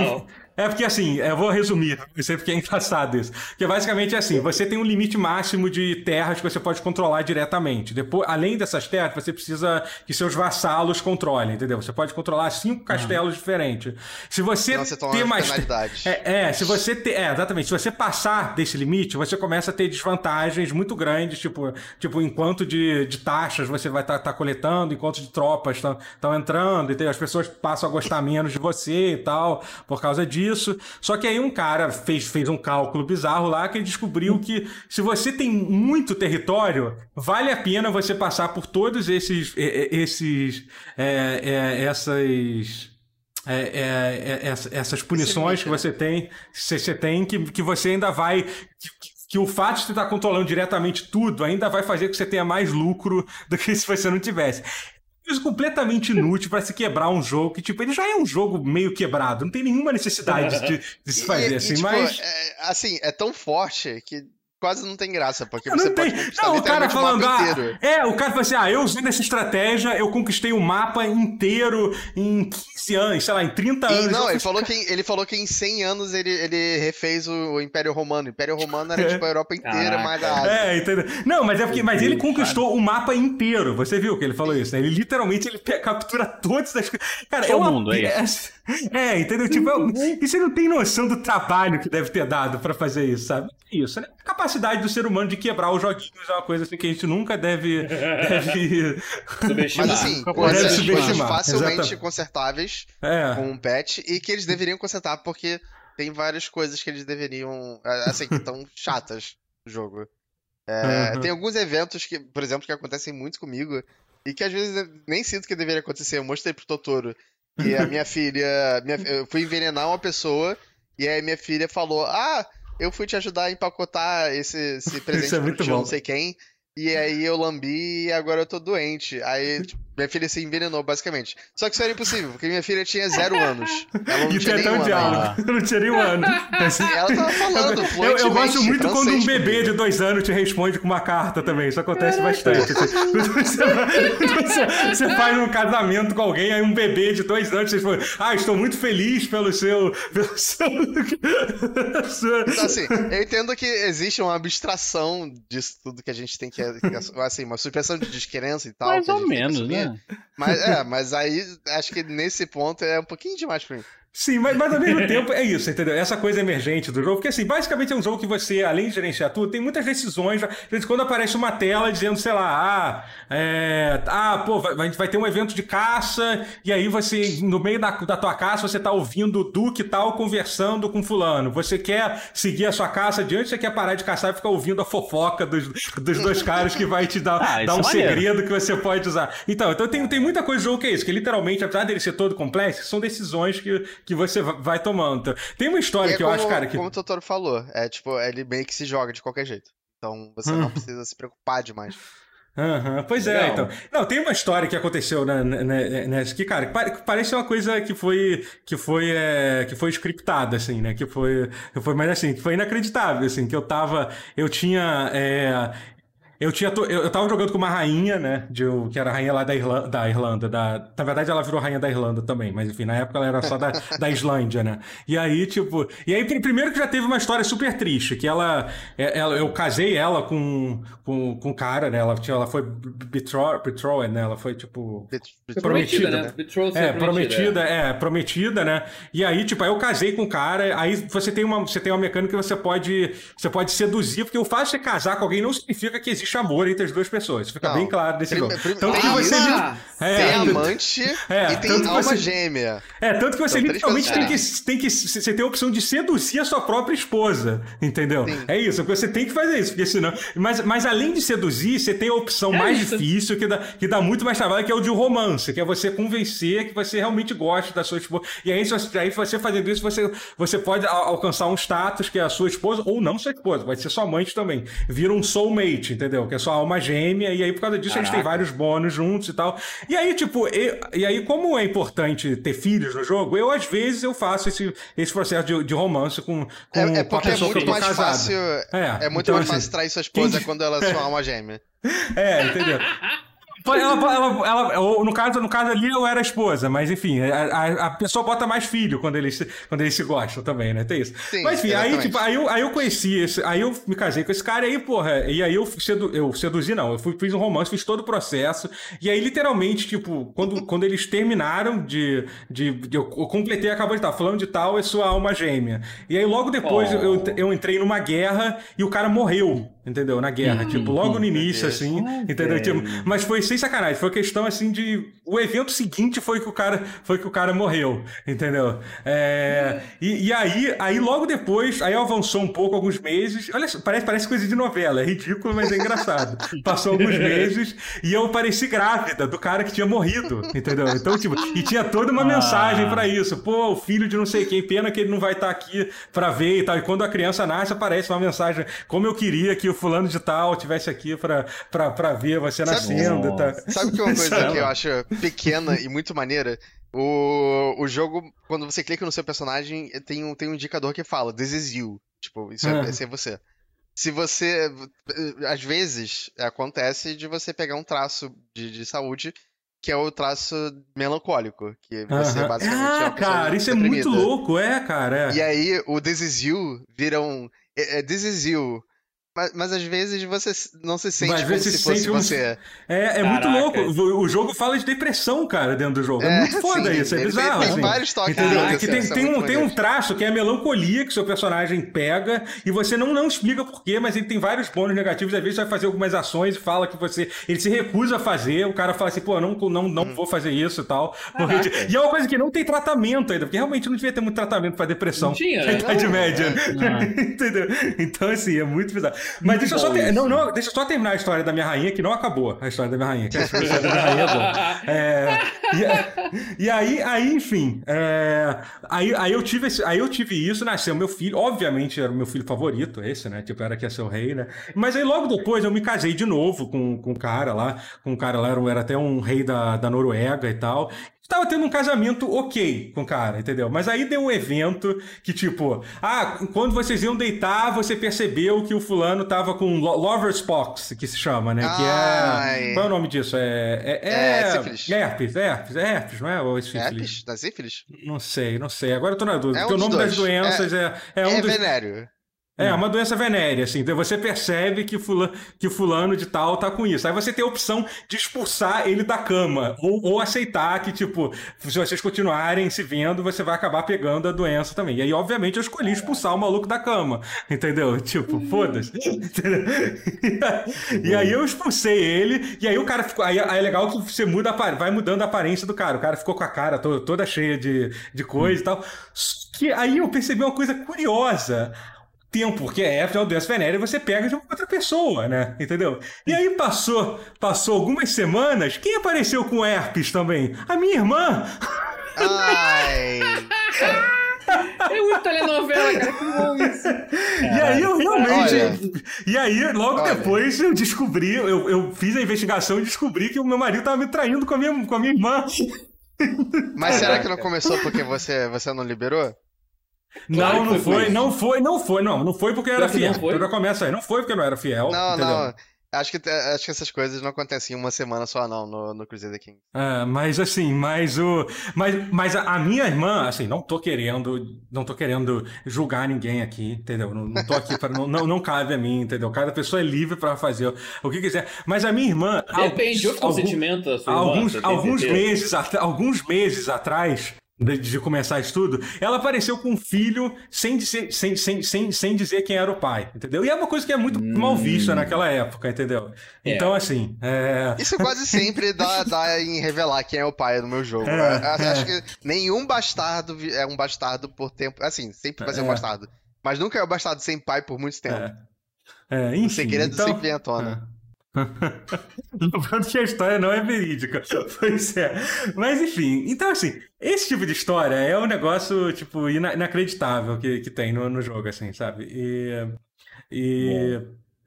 A: É porque assim, eu vou resumir, porque é engraçado isso. Que basicamente é assim: você tem um limite máximo de terras que você pode controlar diretamente. Depois, além dessas terras, você precisa que seus vassalos controlem, entendeu? Você pode controlar cinco castelos uhum. diferentes. Se você,
C: você
A: ter mais.
C: É,
A: é, se você ter. É, exatamente. Se você passar desse limite, você começa a ter desvantagens muito grandes, tipo, tipo enquanto de, de taxas você vai estar tá, tá coletando, enquanto de tropas estão entrando, e as pessoas passam a gostar menos de você e tal, por causa disso disso. Só que aí um cara fez, fez um cálculo bizarro lá que ele descobriu que se você tem muito território, vale a pena você passar por todos esses. esses é, é, essas. É, é, é essas punições que você tem, você tem que, que você ainda vai. Que, que o fato de você estar controlando diretamente tudo ainda vai fazer que você tenha mais lucro do que se você não tivesse coisa completamente inútil para se quebrar um jogo que, tipo, ele já é um jogo meio quebrado, não tem nenhuma necessidade de, de se fazer
C: e,
A: assim,
C: e, tipo,
A: mas.
C: É, assim, é tão forte que quase não tem graça, porque
A: não
C: você
A: tem.
C: pode
A: conquistar não, o cara falando, o ah, é, o cara falou assim, ah, eu usei essa estratégia, eu conquistei o mapa inteiro em 15 anos, sei lá, em 30
C: e,
A: anos.
C: Não, ele falou, que, ele falou que em 100 anos ele, ele refez o, o Império Romano. O Império Romano era, tipo, a Europa inteira, Caraca. mais a Ásia.
A: É, entendeu? Não, mas é porque, mas ele conquistou cara. o mapa inteiro, você viu que ele falou isso, né? Ele literalmente, ele captura todas as coisas. Cara,
B: Todo é mundo, é
A: isso. É, entendeu? Tipo, e você não tem noção do trabalho que deve ter dado para fazer isso, sabe? Isso, né? A capacidade do ser humano de quebrar os joguinhos é uma coisa assim que a gente nunca deve. deve...
C: Subestimar. Mas assim, coisas, coisas facilmente Exatamente. consertáveis é. com um patch e que eles deveriam consertar porque tem várias coisas que eles deveriam. É, assim, que estão chatas no jogo. É, uhum. Tem alguns eventos que, por exemplo, que acontecem muito comigo e que às vezes nem sinto que deveria acontecer. Eu mostrei pro Totoro e a minha filha. Minha, eu fui envenenar uma pessoa. E aí minha filha falou: Ah, eu fui te ajudar a empacotar esse, esse presente Isso é muito bom. não sei quem. E aí eu lambi e agora eu tô doente. Aí, tipo, minha filha se envenenou, basicamente. Só que isso era impossível, porque minha filha tinha zero anos. Ela não
A: e
C: tinha
A: nenhum ano. não tinha nenhum ano.
C: Ela tava falando,
A: eu, eu gosto muito quando um bebê de dois anos te responde com uma carta também. Isso acontece bastante. Assim. Você, você, você, faz um casamento com alguém, aí um bebê de dois anos, você fala, ah, estou muito feliz pelo seu... Pelo seu...
C: Então, assim, eu entendo que existe uma abstração disso tudo que a gente tem que... Assim, uma suspensão de descrença e tal.
B: Mais ou menos, né?
C: Mas, é, mas aí acho que nesse ponto é um pouquinho demais pra mim.
A: Sim, mas, mas ao mesmo tempo é isso, entendeu? Essa coisa emergente do jogo, porque assim, basicamente é um jogo que você, além de gerenciar tudo, tem muitas decisões. De quando aparece uma tela dizendo, sei lá, ah, é, ah pô, vai, vai ter um evento de caça, e aí você, no meio da, da tua caça, você tá ouvindo o Duque tal conversando com fulano. Você quer seguir a sua caça adiante, você quer parar de caçar e ficar ouvindo a fofoca dos, dos dois caras que vai te dar, ah, dar um é segredo que você pode usar. Então, então tem, tem muita coisa do jogo que é isso, que literalmente, apesar dele ser todo complexo, são decisões que que você vai tomando. Tem uma história é que
C: como,
A: eu acho, cara, que...
C: Como o Totoro falou, é tipo, ele meio que se joga de qualquer jeito. Então você não precisa se preocupar demais.
A: Uhum, pois é, Legal. é, então. Não, tem uma história que aconteceu né, né, né, que, cara, parece uma coisa que foi que foi é, que foi scriptada, assim, né? Que foi, que foi, mas assim, que foi inacreditável, assim, que eu tava, eu tinha, é, eu, tinha to... eu, tava jogando com uma rainha, né? De, que era a rainha lá da Irlanda, da Irlanda. Da... Na verdade, ela virou rainha da Irlanda também, mas enfim, na época ela era só da, da Islândia, né? E aí, tipo. E aí, primeiro que já teve uma história super triste, que ela. É, ela eu casei ela com, com, com um cara, né? Ela, ela foi betrothed, né? Ela foi, tipo.
D: Bet prometida, né?
A: né? É, prometida, é. é, prometida, né? E aí, tipo, aí eu casei com o cara, aí você tem uma, você tem uma mecânica que você pode, você pode seduzir, porque o fato de você casar com alguém não significa que existe amor entre as duas pessoas. Fica não. bem claro desse jogo.
C: Tanto que você. É, tem amante é, e tem alma você, gêmea.
A: É, tanto que você literalmente tem que, tem que. Você tem a opção de seduzir a sua própria esposa. Entendeu? Sim. É isso, porque você tem que fazer isso, porque senão. Mas, mas além de seduzir, você tem a opção é mais isso. difícil, que dá, que dá muito mais trabalho, que é o de romance, que é você convencer que você realmente gosta da sua esposa. E aí, aí você fazendo isso, você, você pode alcançar um status que é a sua esposa, ou não sua esposa, vai ser sua amante também. Vira um soulmate, entendeu? Entendeu? Que é só alma gêmea, e aí por causa disso Caraca. a gente tem vários bônus juntos e tal. E aí, tipo, eu, e aí, como é importante ter filhos no jogo, eu às vezes eu faço esse, esse processo de, de romance com, com,
C: é, é
A: com a
C: pessoa
A: é muito
C: que eu tô mais casado. Fácil, é, é muito então, mais assim, fácil trair sua esposa quem... quando ela é sua alma gêmea.
A: É, entendeu? Ela, ela, ela, no, caso, no caso ali eu era esposa, mas enfim, a, a, pessoa bota mais filho quando eles, quando eles se gostam também, né? Tem isso. Sim, mas enfim, aí, tipo, aí, eu, aí eu conheci, esse, aí eu me casei com esse cara e aí, porra, e aí eu, sedu, eu seduzi, não, eu fui, fiz um romance, fiz todo o processo, e aí literalmente, tipo, quando, quando eles terminaram de, de, de eu, eu completei, acabou de estar falando de tal, é sua alma gêmea. E aí logo depois oh. eu, eu entrei numa guerra e o cara morreu entendeu? Na guerra, hum, tipo, logo no início, assim, entendeu? Tipo, mas foi sem sacanagem, foi questão, assim, de... O evento seguinte foi que o cara, foi que o cara morreu, entendeu? É... E, e, aí, aí, logo depois, aí avançou um pouco, alguns meses, olha, parece, parece coisa de novela, é ridículo, mas é engraçado. Passou alguns meses e eu pareci grávida do cara que tinha morrido, entendeu? Então, tipo, e tinha toda uma ah. mensagem para isso, pô, o filho de não sei quem, pena que ele não vai estar tá aqui para ver e tal, e quando a criança nasce, aparece uma mensagem, como eu queria que o fulano de tal tivesse aqui pra ver você sabe, nascendo. Tá?
C: Sabe que uma coisa que eu acho pequena e muito maneira? O, o jogo, quando você clica no seu personagem, tem um, tem um indicador que fala This is you. Tipo, isso é, esse é você. Se você. Às vezes acontece de você pegar um traço de, de saúde que é o traço melancólico, que você basicamente ah,
A: é cara, isso deprimida. é muito louco, é, cara. É.
C: E aí o This Is You vira um... É, é This Is You, mas, mas, às vezes você não se sente como se, se fosse você.
A: É, é muito louco. O, jogo fala de depressão, cara, dentro do jogo. É, é muito foda sim, isso, é bizarro.
C: Tem,
A: assim.
C: vários toques. Entendeu?
A: É que tem, tem, um, tem um traço que é a melancolia que seu personagem pega e você não, não explica porquê, mas ele tem vários bônus negativos. Às vezes você vai fazer algumas ações e fala que você. Ele se recusa a fazer, o cara fala assim, pô, não, não, não hum. vou fazer isso e tal. Porque, e é uma coisa que não tem tratamento ainda, porque realmente não devia ter muito tratamento pra depressão. Não tinha, né? Idade média. Entendeu? Então, assim, é muito bizarro. Mas deixa eu, só ter, não, não, deixa só terminar a história da minha rainha, que não acabou a história da minha rainha. Que a história da minha rainha é boa. É, e, e, aí, aí enfim. É, aí, aí, eu tive esse, aí eu tive isso, nasceu meu filho. Obviamente era o meu filho favorito, esse, né? Tipo, era que ia ser o rei, né? Mas aí logo depois eu me casei de novo com, com um cara lá. Com um cara lá, era, era até um rei da, da Noruega e tal. Tava tendo um casamento ok com o cara, entendeu? Mas aí deu um evento que, tipo, ah, quando vocês iam deitar, você percebeu que o fulano tava com Lover's Pox, que se chama, né? Que é. Qual é o nome disso? É. É. é... é sífilis. Herpes, herpes, é herpes, não é? Ou é sífilis? Herpes?
C: Da sífilis?
A: Não sei, não sei. Agora eu tô na dúvida. É um o nome dois. das doenças é. É,
C: é
A: um
C: é
A: dos...
C: venério.
A: É, uma doença venérea, assim. Então você percebe que fulano, que fulano de tal tá com isso. Aí você tem a opção de expulsar ele da cama. Ou, ou aceitar que, tipo, se vocês continuarem se vendo, você vai acabar pegando a doença também. E aí, obviamente, eu escolhi expulsar o maluco da cama. Entendeu? Tipo, foda-se. e aí eu expulsei ele, e aí o cara ficou. Aí, aí é legal que você muda a, vai mudando a aparência do cara. O cara ficou com a cara toda, toda cheia de, de coisa hum. e tal. Que aí eu percebi uma coisa curiosa tempo, porque é afinal doença venérea você pega de uma outra pessoa, né? Entendeu? E aí passou, passou algumas semanas, quem apareceu com herpes também? A minha irmã!
C: Ai!
D: É muito telenovela, cara, que bom isso.
A: E aí eu realmente. Olha, e aí, logo olha. depois, eu descobri, eu, eu fiz a investigação e descobri que o meu marido tava me traindo com a minha, com a minha irmã.
C: Mas será que não começou porque você, você não liberou?
A: Não, não foi, não foi, não foi, não, não foi porque eu era fiel. Já começa aí, não foi porque eu não era fiel.
C: Não, entendeu? não. Acho que, acho que essas coisas não acontecem em uma semana só, não, no, no Crusader King.
A: É, mas assim, mas o. Mas, mas a, minha irmã, assim, não tô querendo. Não tô querendo julgar ninguém aqui, entendeu? Não, não tô aqui para. não, não, não cabe a mim, entendeu? Cada pessoa é livre para fazer o que quiser. Mas a minha irmã.
D: Depende, alguns, consentimento da sua
A: alguns, irmã, alguns meses, alguns meses atrás, de começar isso tudo, ela apareceu com um filho sem dizer, sem, sem, sem, sem dizer quem era o pai, entendeu? E é uma coisa que é muito hum. mal vista naquela época, entendeu? É. Então, assim. É...
C: Isso quase sempre dá, dá em revelar quem é o pai no meu jogo. É, acho que nenhum bastardo é um bastardo por tempo. Assim, sempre vai ser um é. bastardo. Mas nunca é um bastardo sem pai por muito tempo. É,
A: é enfim, o
C: segredo
A: então...
C: sempre vem à tona. É.
A: Lembrando que a história não é verídica. Pois é. Mas enfim, então assim, esse tipo de história é um negócio, tipo, inacreditável que, que tem no, no jogo, assim, sabe? E. E.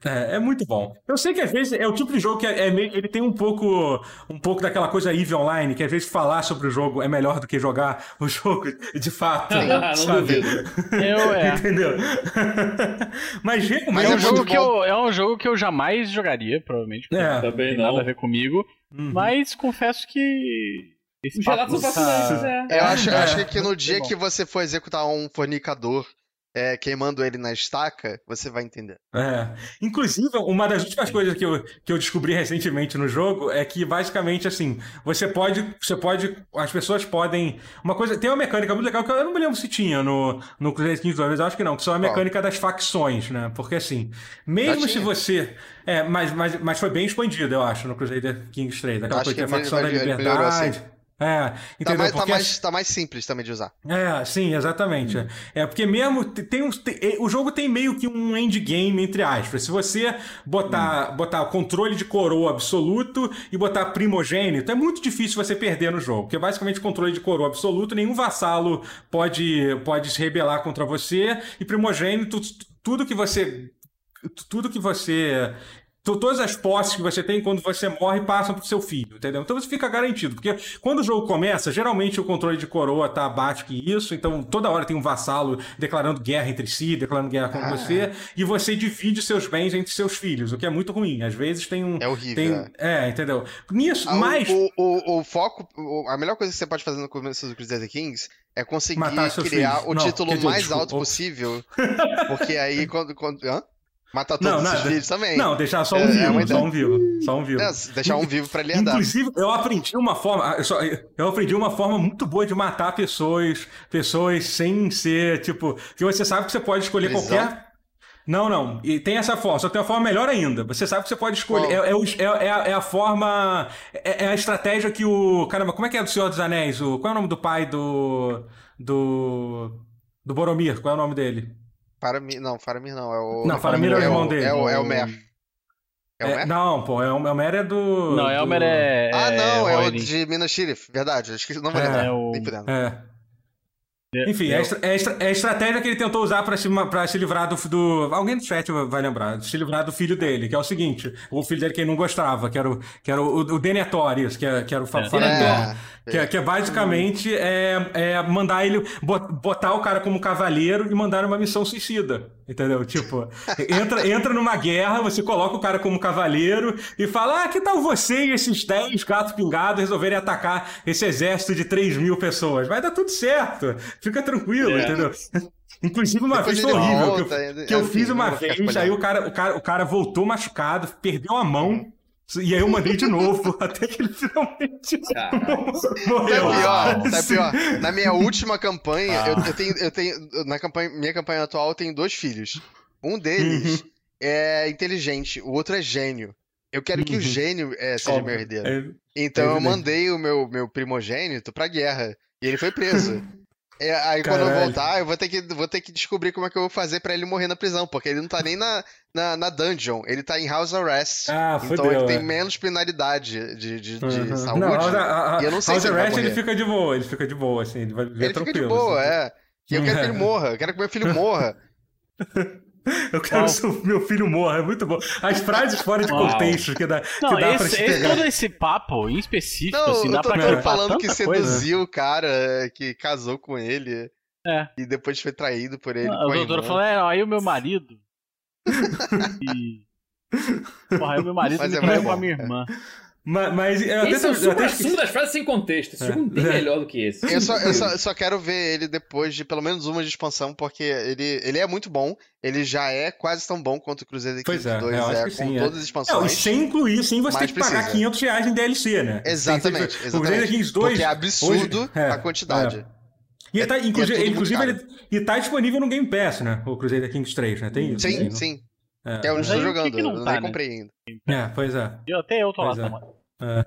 A: É, é muito bom. Eu sei que às vezes é o tipo de jogo que é, é meio, ele tem um pouco um pouco daquela coisa EVE Online, que às vezes falar sobre o jogo é melhor do que jogar o jogo de fato.
D: não
A: sabe?
D: duvido.
B: Eu, é.
A: Entendeu? Mas,
C: Mas
B: É um,
C: é
B: jogo que eu, é um jogo que eu jamais jogaria, provavelmente. porque
A: É.
B: não
D: Também
B: tem nada
D: não.
B: a ver comigo.
A: Uhum.
B: Mas confesso que. Esse
D: são
B: tá-
D: é.
C: Eu acho,
A: É.
C: acho que no dia
B: bom.
C: que você for executar um fornicador é, queimando ele na estaca, você vai entender.
A: É. Inclusive, uma das últimas coisas que eu, que eu descobri recentemente no jogo é que, basicamente, assim, você pode. Você pode. As pessoas podem. Uma coisa. Tem uma mecânica muito legal que eu não me lembro se tinha no, no Crusader Kings 2, mas eu acho que não, que são a mecânica das facções, né? Porque assim, mesmo se você. É, mas, mas, mas foi bem expandido, eu acho, no Crusader Kings 3. Aquela
C: Acho
A: coisa
C: que
A: da facção da
C: ele melhorou,
A: É,
C: Tá
A: entendeu?
C: mais, tá,
A: Porque
C: mais, tá mais simples também de usar.
A: é, sim, exatamente. É porque mesmo te- tem uns, tem- o jogo tem meio que um endgame entre aspas. Se você botar botar controle de coroa absoluto e botar primogênito, é muito difícil você perder no jogo, porque basicamente controle de coroa absoluto, nenhum vassalo pode pode se rebelar contra você e primogênito tudo que você tudo que você Todas as posses que você tem quando você morre passam pro seu filho, entendeu? Então você fica garantido, porque quando o jogo começa, geralmente o controle de coroa tá abaixo que isso, então toda hora tem um vassalo declarando guerra entre si, declarando guerra contra
C: Ah.
A: você, e você divide seus bens entre seus filhos, o que é muito ruim. Às vezes tem um.
C: É horrível.
A: tem, é, entendeu? Nisso,
C: Ah,
A: mas.
C: O, o, o foco, a melhor coisa que você pode fazer no começo do Crusader Kings é conseguir criar
A: filhos.
C: o
A: Não,
C: título
A: dizer,
C: mais
A: desculpa,
C: alto possível. Porque aí quando. quando hã? Matar todos
A: Não,
C: os filhos também.
A: Não, deixar só um
C: É, é
A: vivo,
C: uma
A: só um vivo. Só um vivo.
C: É, deixar um vivo pra ele herdar.
A: Inclusive, eu aprendi uma forma. Eu, só- eu aprendi uma forma muito boa de matar pessoas, pessoas sem ser, tipo. Que você sabe que você pode escolher
C: Prisão?
A: qualquer. Não, não. E tem essa forma, só tem uma forma melhor ainda. Você sabe que você pode escolher. É, é, é- é a, é forma. É, é a estratégia que o. Caramba, como é que é do Senhor dos Anéis? O, qual é o nome do pai do. Do. Do Boromir? Qual é o nome dele?
C: Faramir, não, Faramir não. É o,
A: Não, Faramir é o irmão dele.
C: É o, é o Mer. É o
A: É,
C: Mer?
A: não, pô, é o Elmer é do.
B: Não,
A: do-
B: Elmer é.
C: Ah, não, é o de Minas Tirith, verdade. Acho que não vai
A: É,
C: lembrar.
B: é o-.
A: É.
B: É,
A: Enfim, é, a estra- é a estra- é a estratégia que ele tentou usar pra se, pra se livrar do, do. Alguém do chat vai lembrar. Se livrar do filho dele, que é o seguinte: o filho dele que ele não gostava, que era o, que era o, o Denethor, isso, que, é, que era o fa-
B: É.
C: É,
A: Que, é- que é basicamente é, é mandar ele bo- botar o cara como cavaleiro e mandar uma missão suicida. Entendeu? Tipo, entra, entra numa guerra, você coloca o cara como cavaleiro e fala: Ah, que tal você e esses 10 gatos pingados resolverem atacar esse exército de 3 mil pessoas? Vai dar tudo certo. Fica tranquilo,
B: É.
A: entendeu? Inclusive, uma
C: Depois
A: vez foi horrível.
C: volta,
A: que eu, que eu
C: enfim,
A: fiz uma vez, aí o cara, o, cara, o cara voltou machucado, perdeu a mão. E aí eu mandei de novo, até que ele finalmente
D: Cara.
C: Tá
A: morreu.
C: pior, tá pior. Na minha última campanha,
A: Ah.
C: eu, eu tenho, eu tenho. Na campanha, minha campanha atual, eu tenho dois filhos. Um deles
A: Uhum.
C: é inteligente, o outro é gênio. Eu quero que o
A: Uhum.
C: gênio é, seja
A: Óbvio.
C: meu herdeiro.
A: É,
C: Então eu
A: evidente.
C: mandei o meu, meu primogênito pra guerra. E ele foi preso. É, aí quando eu
A: Caralho.
C: voltar, eu vou ter, que, vou ter que descobrir como é que eu vou fazer pra ele morrer na prisão. Porque ele não tá nem na, na, na dungeon, ele tá em house arrest.
A: Ah,
C: então ele tem
A: é.
C: menos penalidade de, de, de
A: Uhum.
C: saúde.
A: Não, a, a,
C: e eu não sei
A: House
C: se ele
A: Arrest ele
C: morrer.
A: fica de boa, ele fica de boa, assim, ele vai viver
C: Ele fica de
A: tranquilo.
C: boa,
A: assim.
C: é. E eu quero que ele morra, eu quero que meu filho morra.
A: Eu quero que seu- meu filho morra, é muito bom. As frases fora de
B: Uau.
A: contexto que dá, que
B: Não,
A: dá pra
B: esse,
A: se
B: esse-
A: pegar.
B: todo esse papo em específico,
C: Não,
B: assim, dá
C: eu tô
B: pra clipar
C: falando que seduziu o cara que casou com ele
B: É.
C: e depois foi traído por ele.
B: A
C: com a
B: doutora falou, é, aí o meu marido. e... Porra, aí o meu marido
C: Mas
B: me
C: é
B: traiu com a
C: bom,
B: minha
C: é.
B: irmã.
A: Mas, mas eu até,
D: Esse é o
A: eu até
D: das frases sem contexto. Esse
A: É.
D: jogo bem
A: É.
D: melhor do que esse.
C: Eu só, eu, só, eu só quero ver ele depois de pelo menos uma de expansão, porque ele, ele é muito bom. Ele já é quase tão bom quanto o Kings
A: é,
C: 2
A: eu acho
C: é,
A: que
C: com
A: sim, é.
C: todas as
A: Não, e
C: expansões.
A: sem incluir, sem você ter que pagar
C: precisa.
A: 500 reais em DLC, né?
C: Exatamente,
A: Tem- O Crusader
C: exatamente.
A: Kings 2.
C: Porque é absurdo
A: hoje- é,
C: a quantidade.
A: E tá,
C: É- e é
A: inclusive,
C: tudo muito
A: inclusive ele e tá disponível no Game Pass, né? O Crusader Kings 3, né? Tem isso?
C: Sim,
A: não?
C: sim.
A: É,
C: É onde
B: Mas
C: eu tô
B: aí o que
C: jogando,
B: que não
C: eu
B: tá,
C: nem
B: né?
C: comprei ainda.
A: é, pois é.
B: Eu até eu tô lá
A: Pois é.
B: tomando.
A: É.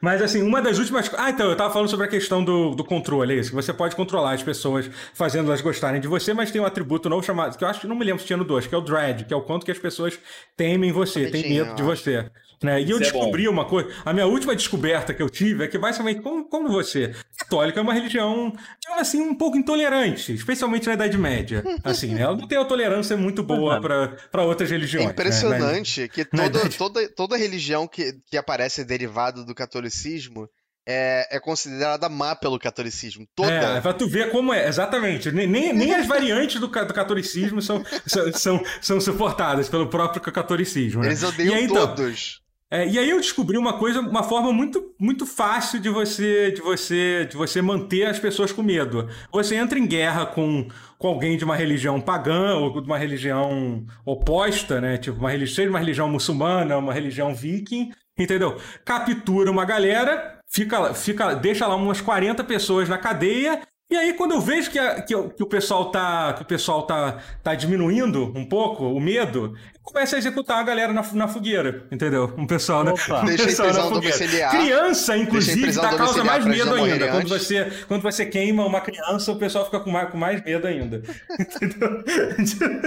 A: Mas assim, uma das últimas. Ah, então, eu tava falando sobre a questão do, do controle, é isso. Que você pode controlar as pessoas fazendo elas gostarem de você, mas tem um atributo novo chamado. Que eu acho que não me lembro se tinha no 2, que é o Dread, que é o quanto que as pessoas temem você, têm
C: tinha,
A: medo de você. Né? E eu
D: é
A: descobri uma coisa. A minha última descoberta que eu tive é que, basicamente, como, como você, católica é uma religião, digamos assim, um pouco intolerante, especialmente na Idade Média. Assim, né? Ela não tem uma tolerância muito boa para outras
C: É
A: religiões. né?
C: impressionante que
A: na
C: toda,
A: verdade-
C: toda, toda religião que, que aparece derivada do catolicismo é, é considerada má pelo catolicismo. Toda.
A: É, pra tu ver como é, exatamente. Nem, nem, nem as variantes do, do catolicismo são, são, são, são suportadas pelo próprio catolicismo. Né?
C: Eles odeiam
A: E aí, então,
C: todos.
A: É, e aí eu descobri uma coisa, uma forma muito, muito fácil de você, de você, de você manter as pessoas com medo. Você entra em guerra com, com alguém de uma religião pagã ou de uma religião oposta, né? Tipo uma religião, uma religião muçulmana, uma religião viking, entendeu? Captura uma galera, fica, fica, deixa lá umas 40 pessoas na cadeia. E aí, quando eu vejo que, a- que, o- que o pessoal tá, que o pessoal tá, tá diminuindo um pouco o medo, começa a executar a galera na, na fogueira, entendeu? Um pessoal, um
C: Deixa
A: pessoal na fogueira.
C: domiciliar.
A: Criança, inclusive, dá causa
C: domiciliar
A: mais medo ainda. Quando você, quando você queima uma criança, o pessoal fica com mais, com mais medo ainda. Entendeu?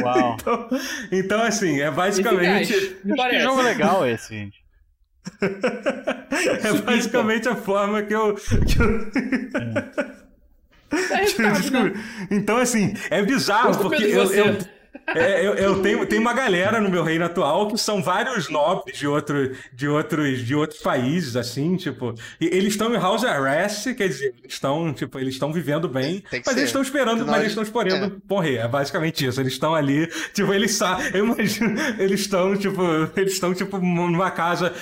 B: Uau.
A: Então, então, assim, é basicamente.
B: Que jogo legal esse, gente.
A: É basicamente a forma que eu. Que eu...
D: Né?
A: Então, assim, é bizarro, porque eu, eu, é, eu, eu tenho, tem uma galera no meu reino atual que são vários nobres de, outro, de, outros, de outros países, assim, tipo. Eles estão em house arrest, quer dizer, eles estão, tipo, eles estão vivendo bem, mas
C: ser.
A: eles estão esperando,
C: Senão
A: mas eles estão esperando morrer. É basicamente isso. Eles estão ali, tipo, eles sabem. Eu imagino, eles estão, tipo, eles estão, tipo, numa casa,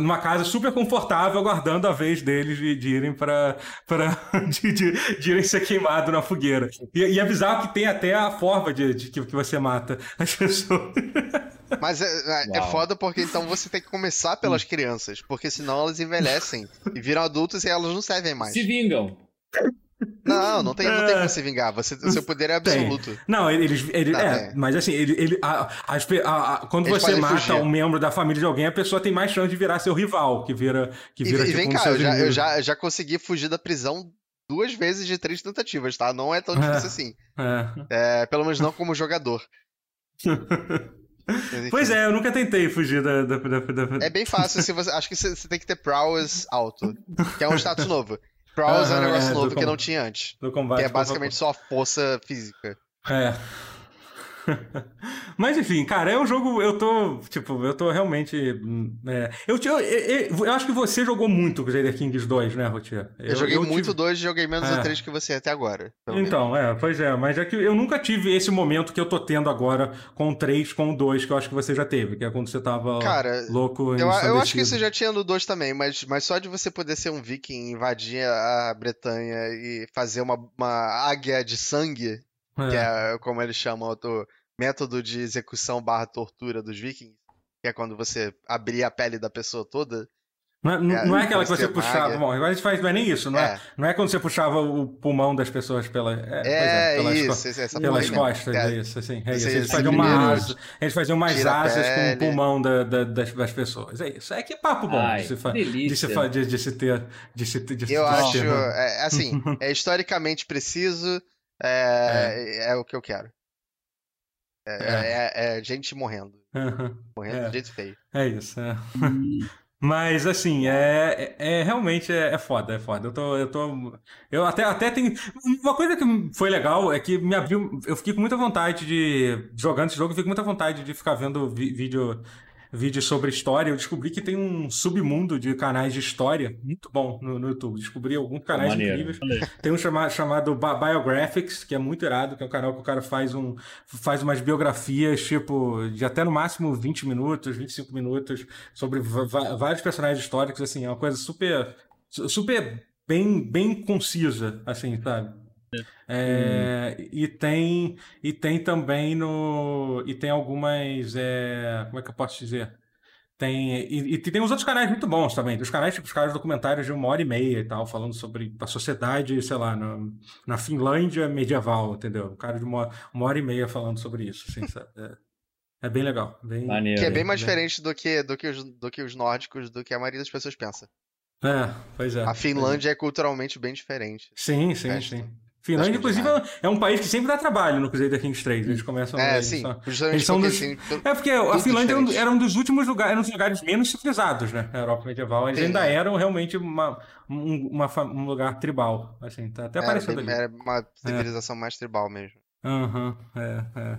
A: numa casa super confortável, aguardando a vez deles de, de irem pra. pra de, de, de irem ser queimados na fogueira. E, e é bizarro que tem até a forma de, de que, que você mata as pessoas.
C: Mas é, é- é foda porque então você tem que começar pelas crianças, porque senão elas envelhecem e viram adultos e elas não servem mais.
D: Se vingam.
C: Não, não tem, não tem como se vingar. Você, o seu poder é
A: Tem.
C: absoluto.
A: Não, eles. ele-
C: Tá,
A: é,
C: tem.
A: mas assim, ele, ele, a- a- a- quando
C: Eles
A: você mata
C: fugir.
A: um membro da família de alguém, a pessoa tem mais chance de virar seu rival, que vira. Que
C: E,
A: vira
C: e
A: tipo,
C: vem
A: um
C: cá,
A: seu
C: eu já, eu, já, eu já consegui fugir da prisão duas vezes de três tentativas, tá? Não é tão difícil assim.
A: É.
C: É, pelo menos não como jogador. Mas.
A: Pois é, eu nunca tentei fugir da. da, da, da-
C: É bem fácil, se você, acho que você, tem que ter prowess alto, que é um status novo. Prowess é um negócio
A: é,
C: novo que
A: com-
C: não tinha antes.
A: do combate.
C: Que é basicamente só a força física.
A: É. Mas enfim, cara, é um jogo. Eu tô. Tipo, eu tô realmente. hum, é, eu, eu, eu, eu acho que você jogou muito Crusader Kings 2, né, Rotier?
C: Eu, joguei muito
A: tive-
C: dois e joguei menos
A: É.
C: o três que você até agora. pelo menos.
A: Então, é, pois é, mas é que eu nunca tive esse momento que eu tô tendo agora com o 3, com o 2, que eu acho que você já teve, que é quando você tava
C: Cara,
A: louco
C: Eu, eu acho que
A: ensandecido.
C: já tinha no 2 também, mas, mas só de você poder ser um viking, invadir a Bretanha e fazer uma, uma águia de sangue, que é como eles chamam o método de execução barra tortura dos vikings, que é quando você abrir a pele da pessoa toda.
A: Não é, não-
C: É,
A: não é aquela que
C: você
A: puxava. Bom, agora a gente faz, não é nem isso, não é,
C: É.
A: não é quando você puxava o pulmão das pessoas pela. É, pois
C: É,
A: pelas co-
C: isso, esse- essa
A: Pelas costas,
C: É,
A: é isso, assim. É
C: Você-
A: isso. Eles faziam uma asa, eles faziam umas asas com o pulmão da- da- das, das pessoas. É isso. É que papo bom
D: Ai,
A: de se, fa- de, se fa- de, de se ter. De se, de
C: Eu
A: de
C: acho,
A: ter, né?
C: é, assim, é historicamente preciso, é, é. o que eu quero. É, é- é gente morrendo.
A: Aham.
C: Morrendo
A: É.
C: de jeito feio.
A: É isso, é. Mas assim, é, é, é realmente é, é foda, é foda. Eu tô, eu tô, eu até, até tenho uma coisa que foi legal é que me abriu, eu fiquei com muita vontade de jogando esse jogo, eu fiquei com muita vontade de ficar vendo vi- vídeo, vídeo sobre história. Eu descobri que tem um submundo de canais de história muito bom no, no YouTube. Descobri alguns canais
D: Maneiro.
A: incríveis. Tem um chama- chamado Bi- Biographics, que é muito irado, que é um canal que o cara faz, um, faz umas biografias, tipo, de até no máximo 20 minutos, 25 minutos, sobre vários personagens históricos, assim, é uma coisa super, su- super bem, bem concisa, assim, sabe? É, e tem e tem também no e tem algumas é, como é que eu posso dizer tem e, e tem uns outros canais muito bons também dos canais tipo os caras documentários de uma hora e meia e tal falando sobre a sociedade sei lá no, na Finlândia medieval entendeu um cara de uma, uma hora e meia falando sobre isso assim? É, é bem legal bem
D: Maneiro.
C: Que é bem mais
A: bem-
C: diferente do que, do, que os, do que os nórdicos, do que a maioria das pessoas pensa.
A: é pois é
C: A Finlândia é culturalmente bem diferente.
A: sim sim
C: Resto.
A: sim Finlândia,
C: é
A: inclusive, é um país que sempre dá trabalho no Crusader Kings 3. Eles começam
C: É,
A: eles
C: sim. Justamente
A: eles são dos-
C: assim,
A: É porque a Finlândia era um,
C: diferente.
A: era um dos últimos lugares, era um dos lugares menos civilizados, né? Na Europa medieval. Eles
C: Sim,
A: ainda
C: é.
A: eram realmente uma, um, uma um lugar tribal. Assim, tá até aparecendo ali.
C: era uma civilização mais tribal mesmo.
A: Aham, é, é.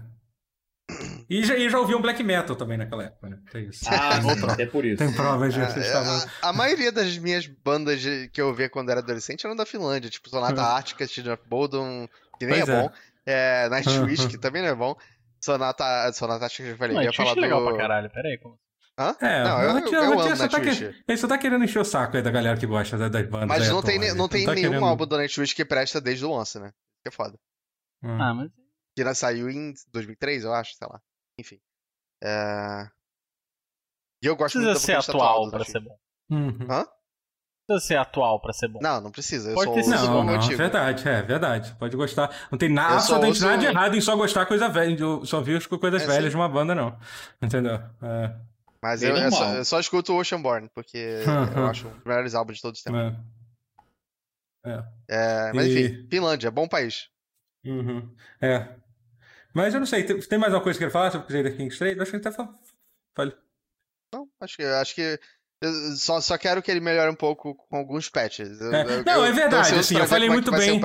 A: E já, e já ouviam black metal também naquela época, né? Tem isso.
D: Ah,
A: tem,
D: é por isso.
A: tem provas de que
C: É,
A: vocês estavam.
C: a, a maioria das minhas bandas de- que eu ouvia quando era adolescente eram da Finlândia, tipo Sonata Ártica, Children of Bodom, que nem
A: Pois
C: é,
A: é.
C: bom, é, Nightwish,
A: Uhum.
C: que também não é bom, Sonata, Sonata Ártica que eu falei,
B: Não,
C: eu
B: é
C: ia falar do...
B: legal pra caralho, pera aí. Como...
C: Hã?
A: É,
C: Não, eu- eu- eu
A: Ratinho só tá, que-
C: Nightwish.
A: ele só tá querendo encher o saco aí da galera que gosta das, das bandas.
C: Mas não tem,
A: atuais.
C: ne- não tem
A: tá
C: nenhum
A: querendo-
C: álbum do Nightwish que presta desde o Once, né? Que é foda.
A: Hum.
B: Ah, mas
C: Que ainda saiu em 2003, eu acho, sei lá. Enfim. É... E eu gosto
B: precisa
C: muito da
B: ser atual pra ser bom.
A: Uhum.
C: Hã?
B: Precisa ser atual pra ser bom.
C: Não, não precisa. Eu
B: Pode
C: sou,
B: ter
C: eu
B: sido
A: Não,
C: o
A: não, é
C: motivo.
A: verdade, é verdade. Pode gostar. Não tem nada,
C: Eu só
A: absolutamente nada de errado em só gostar coisa velha, de- só ouvir as coisas
C: É,
A: velhas
C: sim.
A: de uma banda, não. Entendeu? É,
C: Mas eu, eu só, eu só escuto o Oceanborn, porque eu acho um dos melhores álbuns de todos os tempos.
A: é. É.
C: É, mas
A: E-
C: enfim, Finlândia, bom país.
A: Uhum. É. Mas eu não sei, tem, tem mais alguma coisa que quero falar sobre Crusader Kings 3? Eu acho que até fa- falei.
C: Não, acho que, acho que eu só, só quero que ele melhore um pouco com alguns patches. Eu-
A: É.
C: eu-
A: Não,
C: eu
A: é verdade, assim, eu
C: ver
A: falei
C: como é
A: muito bem.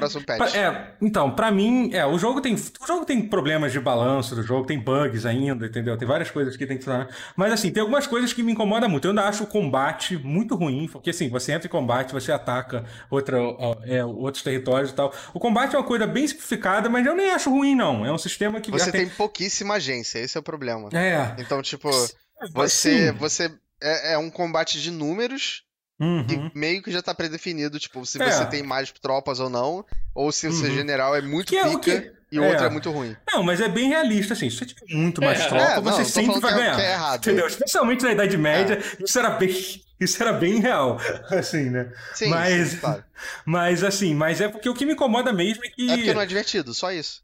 A: É, então, pra mim, é, o jogo tem. O jogo tem problemas de balanço do jogo, tem bugs ainda, entendeu? Tem várias coisas que tem que funcionar. Mas assim, tem algumas coisas que me incomodam muito. Eu ainda acho o combate muito ruim, porque assim, você entra em combate, você ataca outra, é, outros territórios e tal. O combate é uma coisa bem simplificada, mas eu nem acho ruim, não. É um sistema que
C: Você
A: até-
C: tem pouquíssima agência, esse é o problema.
A: É.
C: Então, tipo,
A: Sim.
C: você, você é, é um combate de números
A: Uhum.
C: que meio que já tá predefinido, tipo, se
A: É.
C: você tem mais tropas ou não, ou se o seu
A: Uhum.
C: general é muito
A: Que é
C: pica
A: que-
C: e o outro
A: é.
C: é muito ruim.
A: Não, mas é bem realista, assim. Se você tiver muito mais
D: É,
A: tropa,
C: é, não,
A: você sempre vai
C: que é-
A: ganhar.
C: que é errado.
A: Entendeu? Especialmente na Idade Média, isso era bem. Isso era bem real, assim, né?
C: Sim,
A: Mas-
C: sim, claro.
A: Mas assim, mas é porque o que me incomoda mesmo é que.
C: É porque não é divertido, só isso.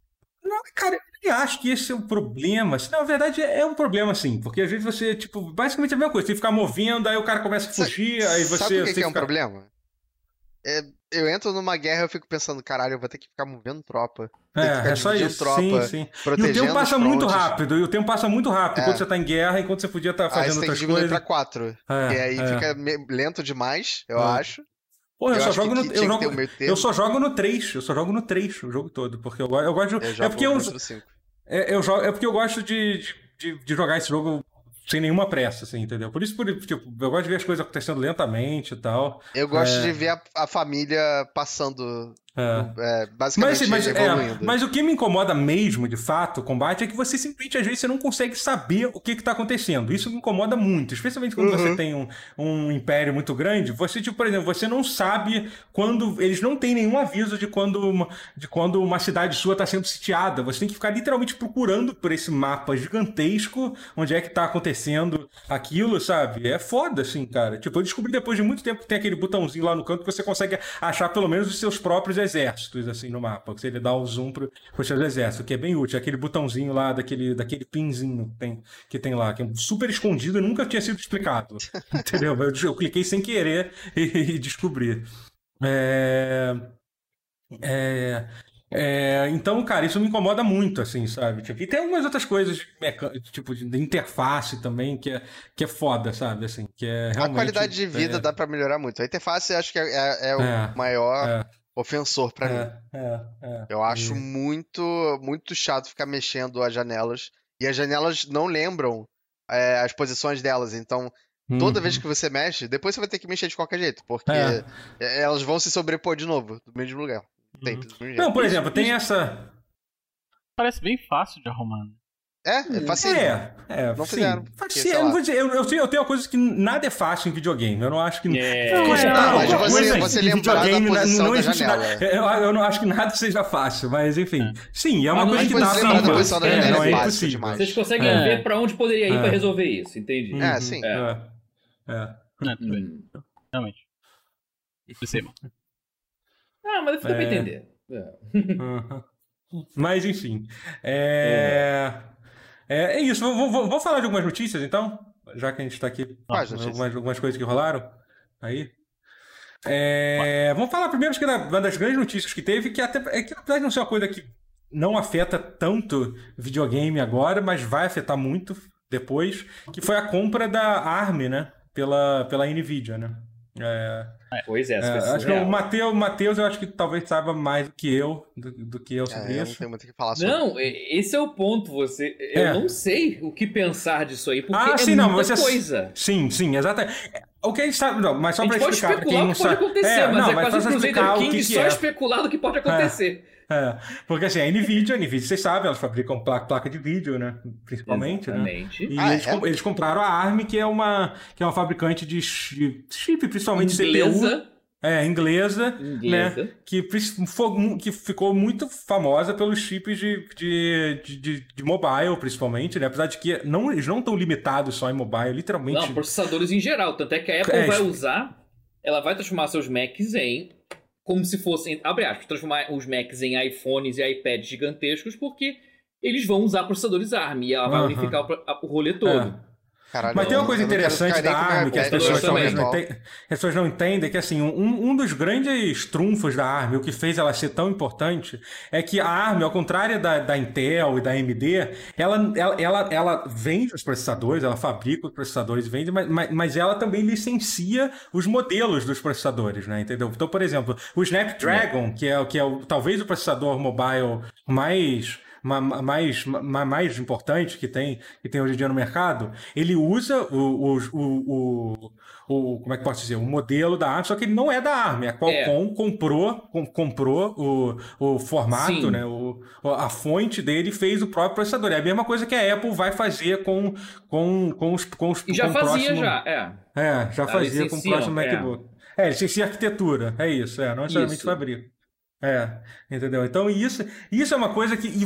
A: Não, cara, eu nem acho que esse é um problema. assim, Na verdade, é um problema, sim. Porque às vezes você, tipo, basicamente é a mesma coisa. Você tem que ficar movendo, aí o cara começa a fugir, aí você.
C: Sabe o que, que é um problema? É, eu entro numa guerra e eu fico pensando, caralho, eu vou ter que ficar movendo tropa.
A: É, é só isso.
C: tropa,
A: sim, sim. E o tempo passa muito rápido. E o tempo passa muito rápido.
C: É.
A: Enquanto você tá em guerra, enquanto você podia estar
C: Aí
A: fazendo
C: você tem que
A: outras coisas.
C: pra 4.
A: É,
C: e aí
A: é.
C: fica lento demais, eu
A: É.
C: acho.
A: Pô, eu,
C: Eu
A: só jogo no. Eu, jogo,
C: um
A: eu só jogo no 3. Eu só jogo no 3 o jogo todo. Porque eu, eu gosto.
C: Eu
A: é,
C: jogo
A: porque eu,
C: muito no 5.
A: é, eu jogo, é porque eu gosto de, de, de- de jogar esse jogo sem nenhuma pressa, assim, entendeu? Por isso, por, tipo, eu gosto de ver as coisas acontecendo lentamente e tal.
C: Eu gosto
A: É.
C: de ver a, a família passando,
A: É.
C: é, basicamente
A: Mas, assim, mas, é, mas o que me incomoda mesmo, de fato, o combate, é que você simplesmente, às vezes, você não consegue saber o que está acontecendo. Isso me incomoda muito, especialmente quando
C: Uhum.
A: você tem um, um império muito grande. Você, tipo, por exemplo, você não sabe quando. Eles não têm nenhum aviso de quando uma, de quando uma cidade sua está sendo sitiada. Você tem que ficar literalmente procurando por esse mapa gigantesco onde é que tá acontecendo aquilo, sabe? É foda, assim, cara. Tipo, eu descobri depois de muito tempo que tem aquele botãozinho lá no canto que você consegue achar pelo menos os seus próprios exércitos, assim, no mapa. Que você dá o zoom pro, pros seus exércitos, que é bem útil. Aquele botãozinho lá, daquele, daquele pinzinho que tem, que tem lá, que é super escondido e nunca tinha sido explicado. Entendeu? Eu, eu cliquei sem querer e, e descobri. É... É... É, então, cara, isso me incomoda muito, assim, sabe? Tipo, e tem algumas outras coisas, de meca- tipo, de interface também, que é, que é foda, sabe? Assim, que é
C: a
A: realmente...
C: qualidade de vida
A: é,
C: dá pra melhorar muito. A interface acho que é, é- é o
A: É,
C: maior
A: é,
C: ofensor pra mim.
A: é, é, é.
C: Eu acho muito, muito chato ficar mexendo as janelas. E as janelas não lembram é, as posições delas. Então, toda
A: Uhum.
C: vez que você mexe, depois você vai ter que mexer de qualquer jeito. Porque
A: É.
C: é, elas vão se sobrepor de novo, do mesmo lugar. Sempre, do mesmo jeito.
A: Não, por exemplo, tem essa...
B: Parece bem fácil de arrumar.
C: É, é fácil.
A: É, é,
C: Não
A: sim.
C: fizeram,
A: sim, eu, não vou dizer, eu, eu, tenho, eu tenho uma coisa que nada é fácil em videogame. Eu não acho que.
D: É.
A: Não,
B: é,
C: não, mas você- você
A: em
C: lembrar da
A: videogame,
C: posição
A: não
C: da janela.
A: nada- Eu, eu não acho que nada seja fácil, mas enfim. Sim, é uma
D: Mas
A: coisa que
D: é
A: dá
C: você
A: pra
C: da
A: arrumar.
C: posição da
A: É,
C: janela
A: não
C: é
A: é
C: fácil
A: impossível.
C: demais.
D: Vocês conseguem
B: É.
D: ver pra onde poderia ir
A: É.
D: pra resolver isso, entendi.
C: É,
A: Uhum.
C: sim.
D: É.
A: É. É.
B: É,
D: Hum.
B: realmente. Perceba.
D: Ah, mas dá pra
A: É.
D: entender. É.
A: Uhum. Mas enfim. É... É, é isso. Vou, vou- vou falar de algumas notícias então, já que a gente tá aqui.
C: Notícias?
A: Algumas, algumas coisas que rolaram aí. É, vamos falar primeiro que uma das grandes notícias que teve, que até é que apesar de não ser uma coisa que não afeta tanto videogame agora, mas vai afetar muito depois, que foi a compra da ARM, né? Pela, pela Nvidia, né?
D: É, pois é, é
A: acho que o Matheus, Mateus, eu acho que talvez saiba mais do que eu, do, do que eu sobre
C: é,
A: isso.
C: Não o que falar sobre.
D: Não, esse é o ponto. Você, eu é. não sei o que pensar disso aí, porque
A: ah,
D: é
A: sim,
D: muita
A: não, você,
D: coisa.
A: Sim, sim, exatamente. O que a gente sabe, não, mas só para
D: explicar,
A: quem não
D: sabe, pode acontecer,
A: é,
D: mas
A: não,
D: é
A: mas
D: quase
A: explicar
D: King
A: o que, que
D: só
A: é.
D: especular do que pode acontecer.
A: É, porque assim, a Nvidia, a Nvidia, vocês sabem, elas fabricam placa, placa de vídeo, né? Principalmente, né?
D: Exatamente.
A: né? E
C: ah,
A: eles,
C: é?
A: eles, compraram a ARM, que é uma, que é uma fabricante de chip, principalmente
D: Inglesa.
A: CPU. É, inglesa,
D: Inglesa.
A: né? Que, que ficou muito famosa pelos chips de, de, de, de, mobile, principalmente, né? Apesar de que não, eles não estão limitados só em mobile, literalmente.
D: Não, processadores em geral. Tanto é que a Apple
A: É,
D: vai usar, ela vai transformar seus Macs em. Como se fossem, abre aspas, transformar os Macs em iPhones e iPads gigantescos, porque eles vão usar processadores ARM e ela vai
A: Aham.
D: unificar o, o rolê todo.
C: Caralho,
A: Mas tem uma coisa interessante da ARM que as pessoas talvez não, entendem, as pessoas não entendem, que assim, um, um dos grandes trunfos da ARM, o que fez ela ser tão importante, é que a ARM, ao contrário da, da Intel e da AMD, ela, ela, ela, ela vende os processadores, ela fabrica os processadores e vende, mas, mas, mas ela também licencia os modelos dos processadores, né? Entendeu? Então, por exemplo, o Snapdragon, que é, que é o, talvez o processador mobile mais ma- ma- mais, ma- mais importante que tem, que tem hoje em dia no mercado, ele usa o, o, o, o, como é que posso dizer, o modelo da ARM, só que ele não é da ARM, a Qualcomm comprou, com- comprou o, o formato,
D: Sim.
A: né, o, a fonte dele e fez o próprio processador. É a mesma coisa que a Apple vai fazer com, com, com os com os
D: E já
A: com
D: fazia,
A: próximo-
D: já, é.
A: É, já fazia com o próximo
D: é.
A: MacBook. É, licencia arquitetura, é isso, é, não necessariamente fabrica. É, entendeu? Então isso, isso é uma coisa que. E,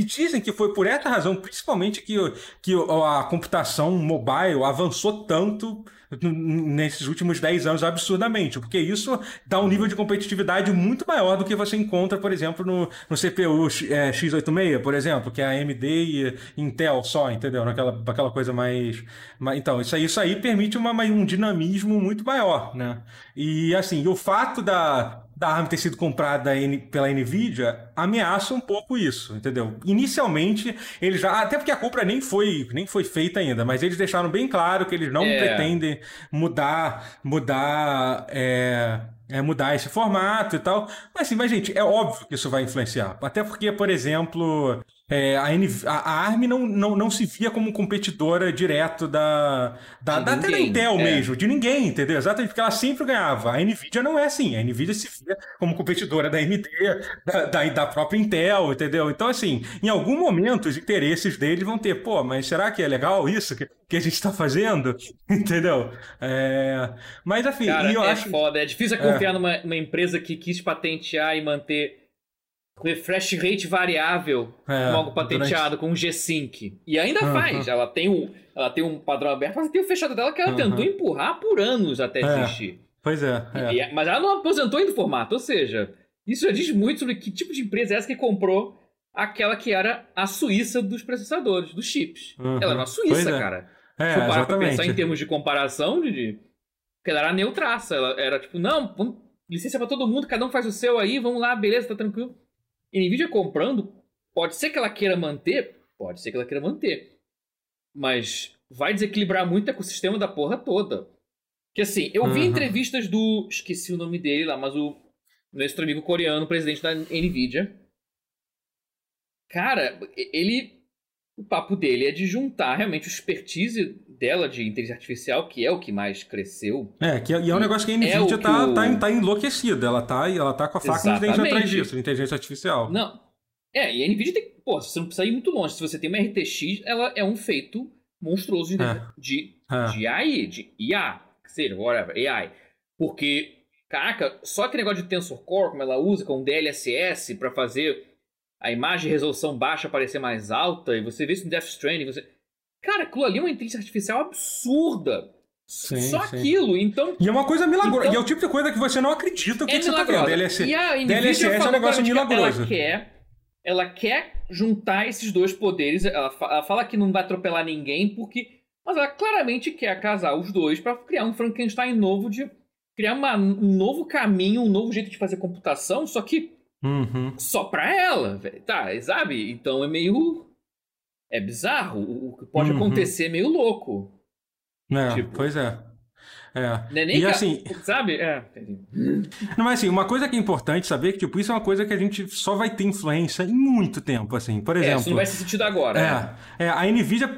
A: e dizem que foi por essa razão, principalmente, que, que a computação mobile avançou tanto nesses últimos 10 anos absurdamente, porque isso dá um nível de competitividade muito maior do que você encontra, por exemplo, no, no CPU é, x86, por exemplo, que é AMD e Intel só, entendeu? Naquela, aquela coisa mais, mais- Então, isso aí, isso aí permite uma, um dinamismo muito maior, né? E assim, o fato da, da ARM ter sido comprada pela Nvidia ameaça um pouco isso, entendeu? Inicialmente, eles já. Até porque a compra nem foi, nem foi feita ainda, mas eles deixaram bem claro que eles não
D: É.
A: pretendem mudar. mudar. é, é, mudar esse formato e tal. Mas assim, mas gente, é óbvio que isso vai influenciar. Até porque, por exemplo, é, a, NV a, a ARM não, não, não se via como competidora direto da, da, da, até da
D: ninguém,
A: Intel
D: é.
A: mesmo, de ninguém, entendeu? Exatamente, porque ela sempre ganhava. A Nvidia não é assim. A Nvidia se via como competidora da AMD, da, da, da própria Intel, entendeu? Então, assim, em algum momento os interesses deles vão ter, pô, mas será que é legal isso que, que a gente está fazendo? entendeu? É, Mas, enfim,
D: Cara,
A: e eu
D: é
A: acho.
D: foda. É difícil confiar numa, numa empresa que quis patentear e manter refresh rate variável
A: É,
D: com algo patenteado com um G-Sync. E ainda
A: Aham.
D: faz. Ela tem, um, ela tem um padrão aberto, mas tem o fechado dela que ela
A: Aham.
D: tentou empurrar por anos até
A: É.
D: existir.
A: Pois é. é.
D: E- mas ela não aposentou ainda o formato. Ou seja, isso já diz muito sobre que tipo de empresa é essa que comprou aquela que era a Suíça dos processadores, dos chips.
A: Uhum.
D: Ela era uma
A: Pois
D: Suíça,
A: é.
D: cara.
A: É,
D: Se eu parar pra pensar em termos de comparação, Didi, porque ela era neutraça. Ela era tipo, não, licença pra todo mundo, cada um faz o seu aí, vamos lá, beleza, tá tranquilo. Nvidia comprando, pode ser que ela queira manter, pode ser que ela queira manter. Mas vai desequilibrar muito o ecossistema da porra toda. Que assim, eu vi
A: Uhum.
D: entrevistas do. Esqueci o nome dele lá, mas o. Nosso amigo coreano, presidente da Nvidia. Cara, ele. O papo dele é de juntar realmente o expertise dela de inteligência artificial, que é o que mais cresceu.
A: É, que, e é um negócio que a
D: É
A: Nvidia
D: que
A: tá,
D: o-
A: tá, tá enlouquecida. Ela tá, ela tá com a faca nos dentes atrás disso, de inteligência artificial.
D: Não. É, e a Nvidia tem. Pô, você não precisa ir muito longe. Se você tem uma RTX, ela é um feito monstruoso de,
A: É.
D: de,
A: É.
D: de AI, de IA, que seja, whatever, AI. Porque, caraca, só que negócio de Tensor Core, como ela usa com DLSS pra fazer a imagem de resolução baixa parecer mais alta, e você vê isso no Death Stranding, você. Cara, aquilo ali é uma inteligência artificial absurda.
A: Sim,
D: Só
A: sim.
D: aquilo. Então,
A: E é uma coisa milagrosa.
D: Então-
A: e é o tipo de coisa que você não acredita o que,
D: é
A: que você tá
D: milagrosa.
A: vendo. DLC,
D: E a
A: DLSS é um negócio milagroso.
D: Ela quer, ela quer juntar esses dois poderes. Ela, ela fala que não vai atropelar ninguém, porque. Mas ela claramente quer casar os dois pra criar um Frankenstein novo de. criar uma, um novo caminho, um novo jeito de fazer computação, só que
A: Uhum.
D: só pra ela, velho. Tá, sabe? Então é meio. É bizarro. O que pode
A: Uhum.
D: acontecer é meio louco.
A: É,
D: Tipo-
A: pois é. É.
D: Não é nem
A: E
D: ca-
A: assim,
D: Sabe? É.
A: Não, mas assim, uma coisa que é importante saber que, tipo, isso é uma coisa que a gente só vai ter influência em muito tempo, assim. Por
D: É,
A: exemplo.
D: isso não vai ser sentido agora. né?
A: É, é, a Nvidia.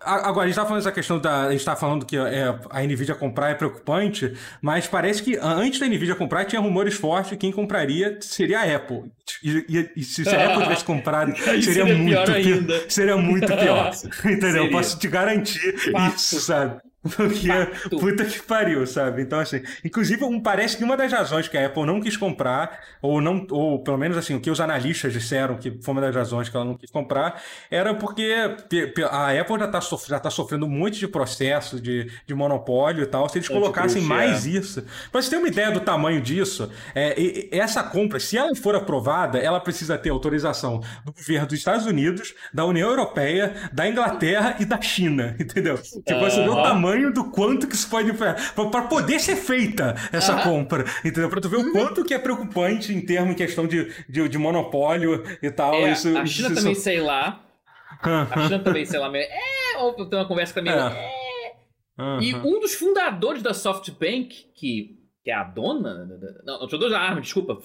A: Agora, a gente tá falando essa questão da. A gente tá falando que é, a Nvidia comprar é preocupante, mas parece que antes da Nvidia comprar tinha rumores fortes que quem compraria seria a Apple. E, e- e se a Apple tivesse comprado, seria,
D: seria
A: muito
D: pior ainda.
A: Seria muito pior. Entendeu?
D: Seria.
A: Posso te garantir isso, sabe? Porque,
D: Fato.
A: puta que pariu, sabe? Então, assim, inclusive, parece que uma das razões que a Apple não quis comprar, ou não, ou pelo menos assim, o que os analistas disseram que foi uma das razões que ela não quis comprar, era porque a Apple já tá, sof- já tá sofrendo um monte de processo de, de monopólio e tal. Se eles colocassem mais isso. Pra você ter uma ideia do tamanho disso, é, essa compra, se ela for aprovada, ela precisa ter autorização do governo dos Estados Unidos, da União Europeia, da Inglaterra e da China, entendeu? Tipo, você vê o
D: Aham.
A: Tamanho do quanto que isso pode pra poder ser feita essa
D: Aham.
A: compra, entendeu? Pra tu ver o quanto que é preocupante em termos em questão de, de, de monopólio e tal.
D: É,
A: isso,
D: a China
A: isso-
D: também, sei lá. A China também, sei lá. É, ou tem uma conversa também.
A: É.
D: É. E um dos fundadores da SoftBank, que, que é a dona. Não, o fundador da Arm, desculpa. O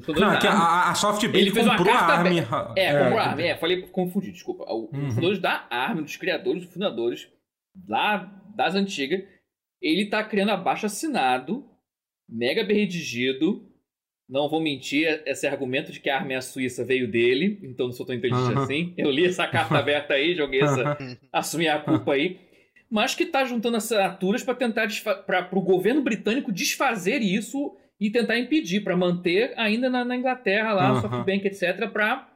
D: fundador
A: Não,
D: da
A: que
D: Arm.
A: a, a SoftBank
D: Ele fez uma
A: comprou a
D: carta
A: Arm.
D: aberta. É, comprou a Arm, é, falei, confundi, desculpa. O-
A: Uhum.
D: Os fundadores da Arm, um dos criadores, dos fundadores, lá das antigas, ele tá criando abaixo assinado, mega bem redigido. Não vou mentir, esse argumento de que a Arm é a Suíça veio dele, então não sou tão inteligente
A: Uhum.
D: assim. Eu li essa carta aberta aí, joguei essa, assumir a culpa aí. Mas que tá juntando assinaturas para tentar para o governo britânico desfazer isso e tentar impedir, para manter ainda na, na Inglaterra lá,
A: Uhum.
D: SoftBank, etc., para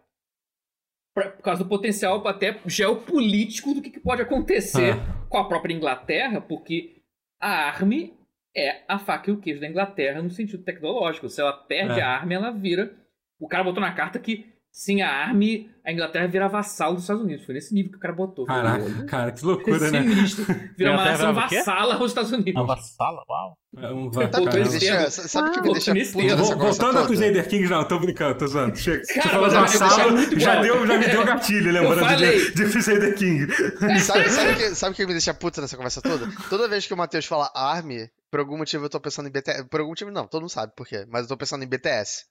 D: por causa do potencial até geopolítico do que, que pode acontecer
A: Ah.
D: Com a própria Inglaterra, porque a ARM é a faca e o queijo da Inglaterra no sentido tecnológico. Se ela perde
A: É.
D: a ARM, ela vira. O cara botou na carta que sem a ARM, a Inglaterra vira vassalo dos Estados Unidos. Foi nesse nível que o cara botou.
A: Caraca,
D: Olha,
A: cara, que
D: é
A: loucura, né?
D: sinistro. Vira uma
B: Inglaterra
D: nação vassala aos Estados Unidos.
B: Uma sala, uau.
A: É um
D: Pô,
C: Sabe o que me deixa, sabe o que me
D: Pô,
C: deixa
D: nesse
C: puta
D: tempo.
C: nessa
A: Voltando a
C: toda?
A: Crusader Kings, não, tô brincando, tô zoando. Chega. Você
D: Cara,
A: falou
D: deixar
A: sala,
D: muito
A: já deu, já me deu gatilho, lembrando
D: falei.
A: de, de Crusader King.
C: Sabe, sabe, o que, sabe que me deixa puta nessa conversa toda? Toda vez que o Matheus fala ARM, por algum motivo eu tô pensando em BTS. Por algum motivo não, todo mundo sabe por quê. Mas eu tô pensando em BTS.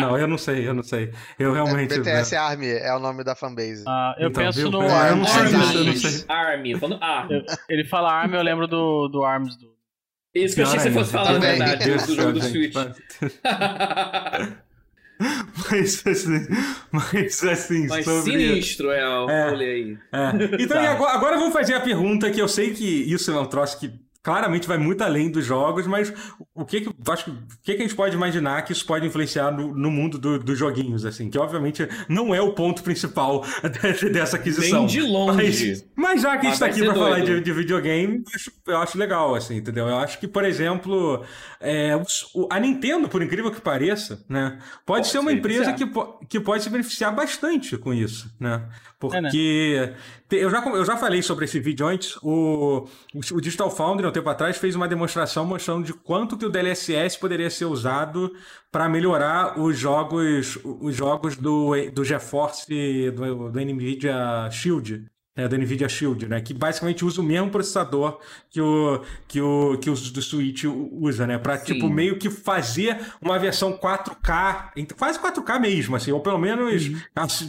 A: Não, eu não sei, eu não sei. Eu realmente.
C: BTS é ARM, é o nome da fanbase.
B: Ah, eu
A: Então,
B: penso
A: viu?
B: no.
A: É, eu não sei
C: Arms.
A: eu não.
D: Army, falando Army.
B: Ele fala Arm, eu lembro do, do Arms do.
D: Isso que eu achei que você fosse falar, na verdade,
A: Deus
D: do jogo do Switch.
A: Mas assim, mas assim,
D: Mas
A: sobre.
D: sinistro é o
A: É.
D: rolê aí.
A: É. Então,
D: Tá.
A: agora, agora vamos fazer a pergunta que eu sei que isso é um troço que claramente vai muito além dos jogos, mas o que que, acho que, o que, que a gente pode imaginar que isso pode influenciar no, no mundo do- dos joguinhos, assim, que obviamente não é o ponto principal de- dessa aquisição.
D: Nem de longe.
A: Mas, mas já que a gente tá
D: vai
A: aqui pra falar de, de videogame, eu acho, eu acho legal, assim, entendeu? Eu acho que, por exemplo, é, a Nintendo, por incrível que pareça, né, pode,
D: Pode
A: ser uma empresa que, que pode se beneficiar bastante com isso, né? Porque
B: É, né?
A: eu, já, eu já falei sobre esse vídeo antes. O, o Digital Foundry, um tempo atrás, fez uma demonstração mostrando de quanto que o DLSS poderia ser usado para melhorar os jogos, os jogos do, do GeForce, do, do NVIDIA Shield. Né, do NVIDIA Shield, né? Que basicamente usa o mesmo processador que o que o que os do Switch usa, né? Para tipo meio que fazer uma versão 4K, ent- quase 4K mesmo, assim, ou pelo menos
D: Uhum.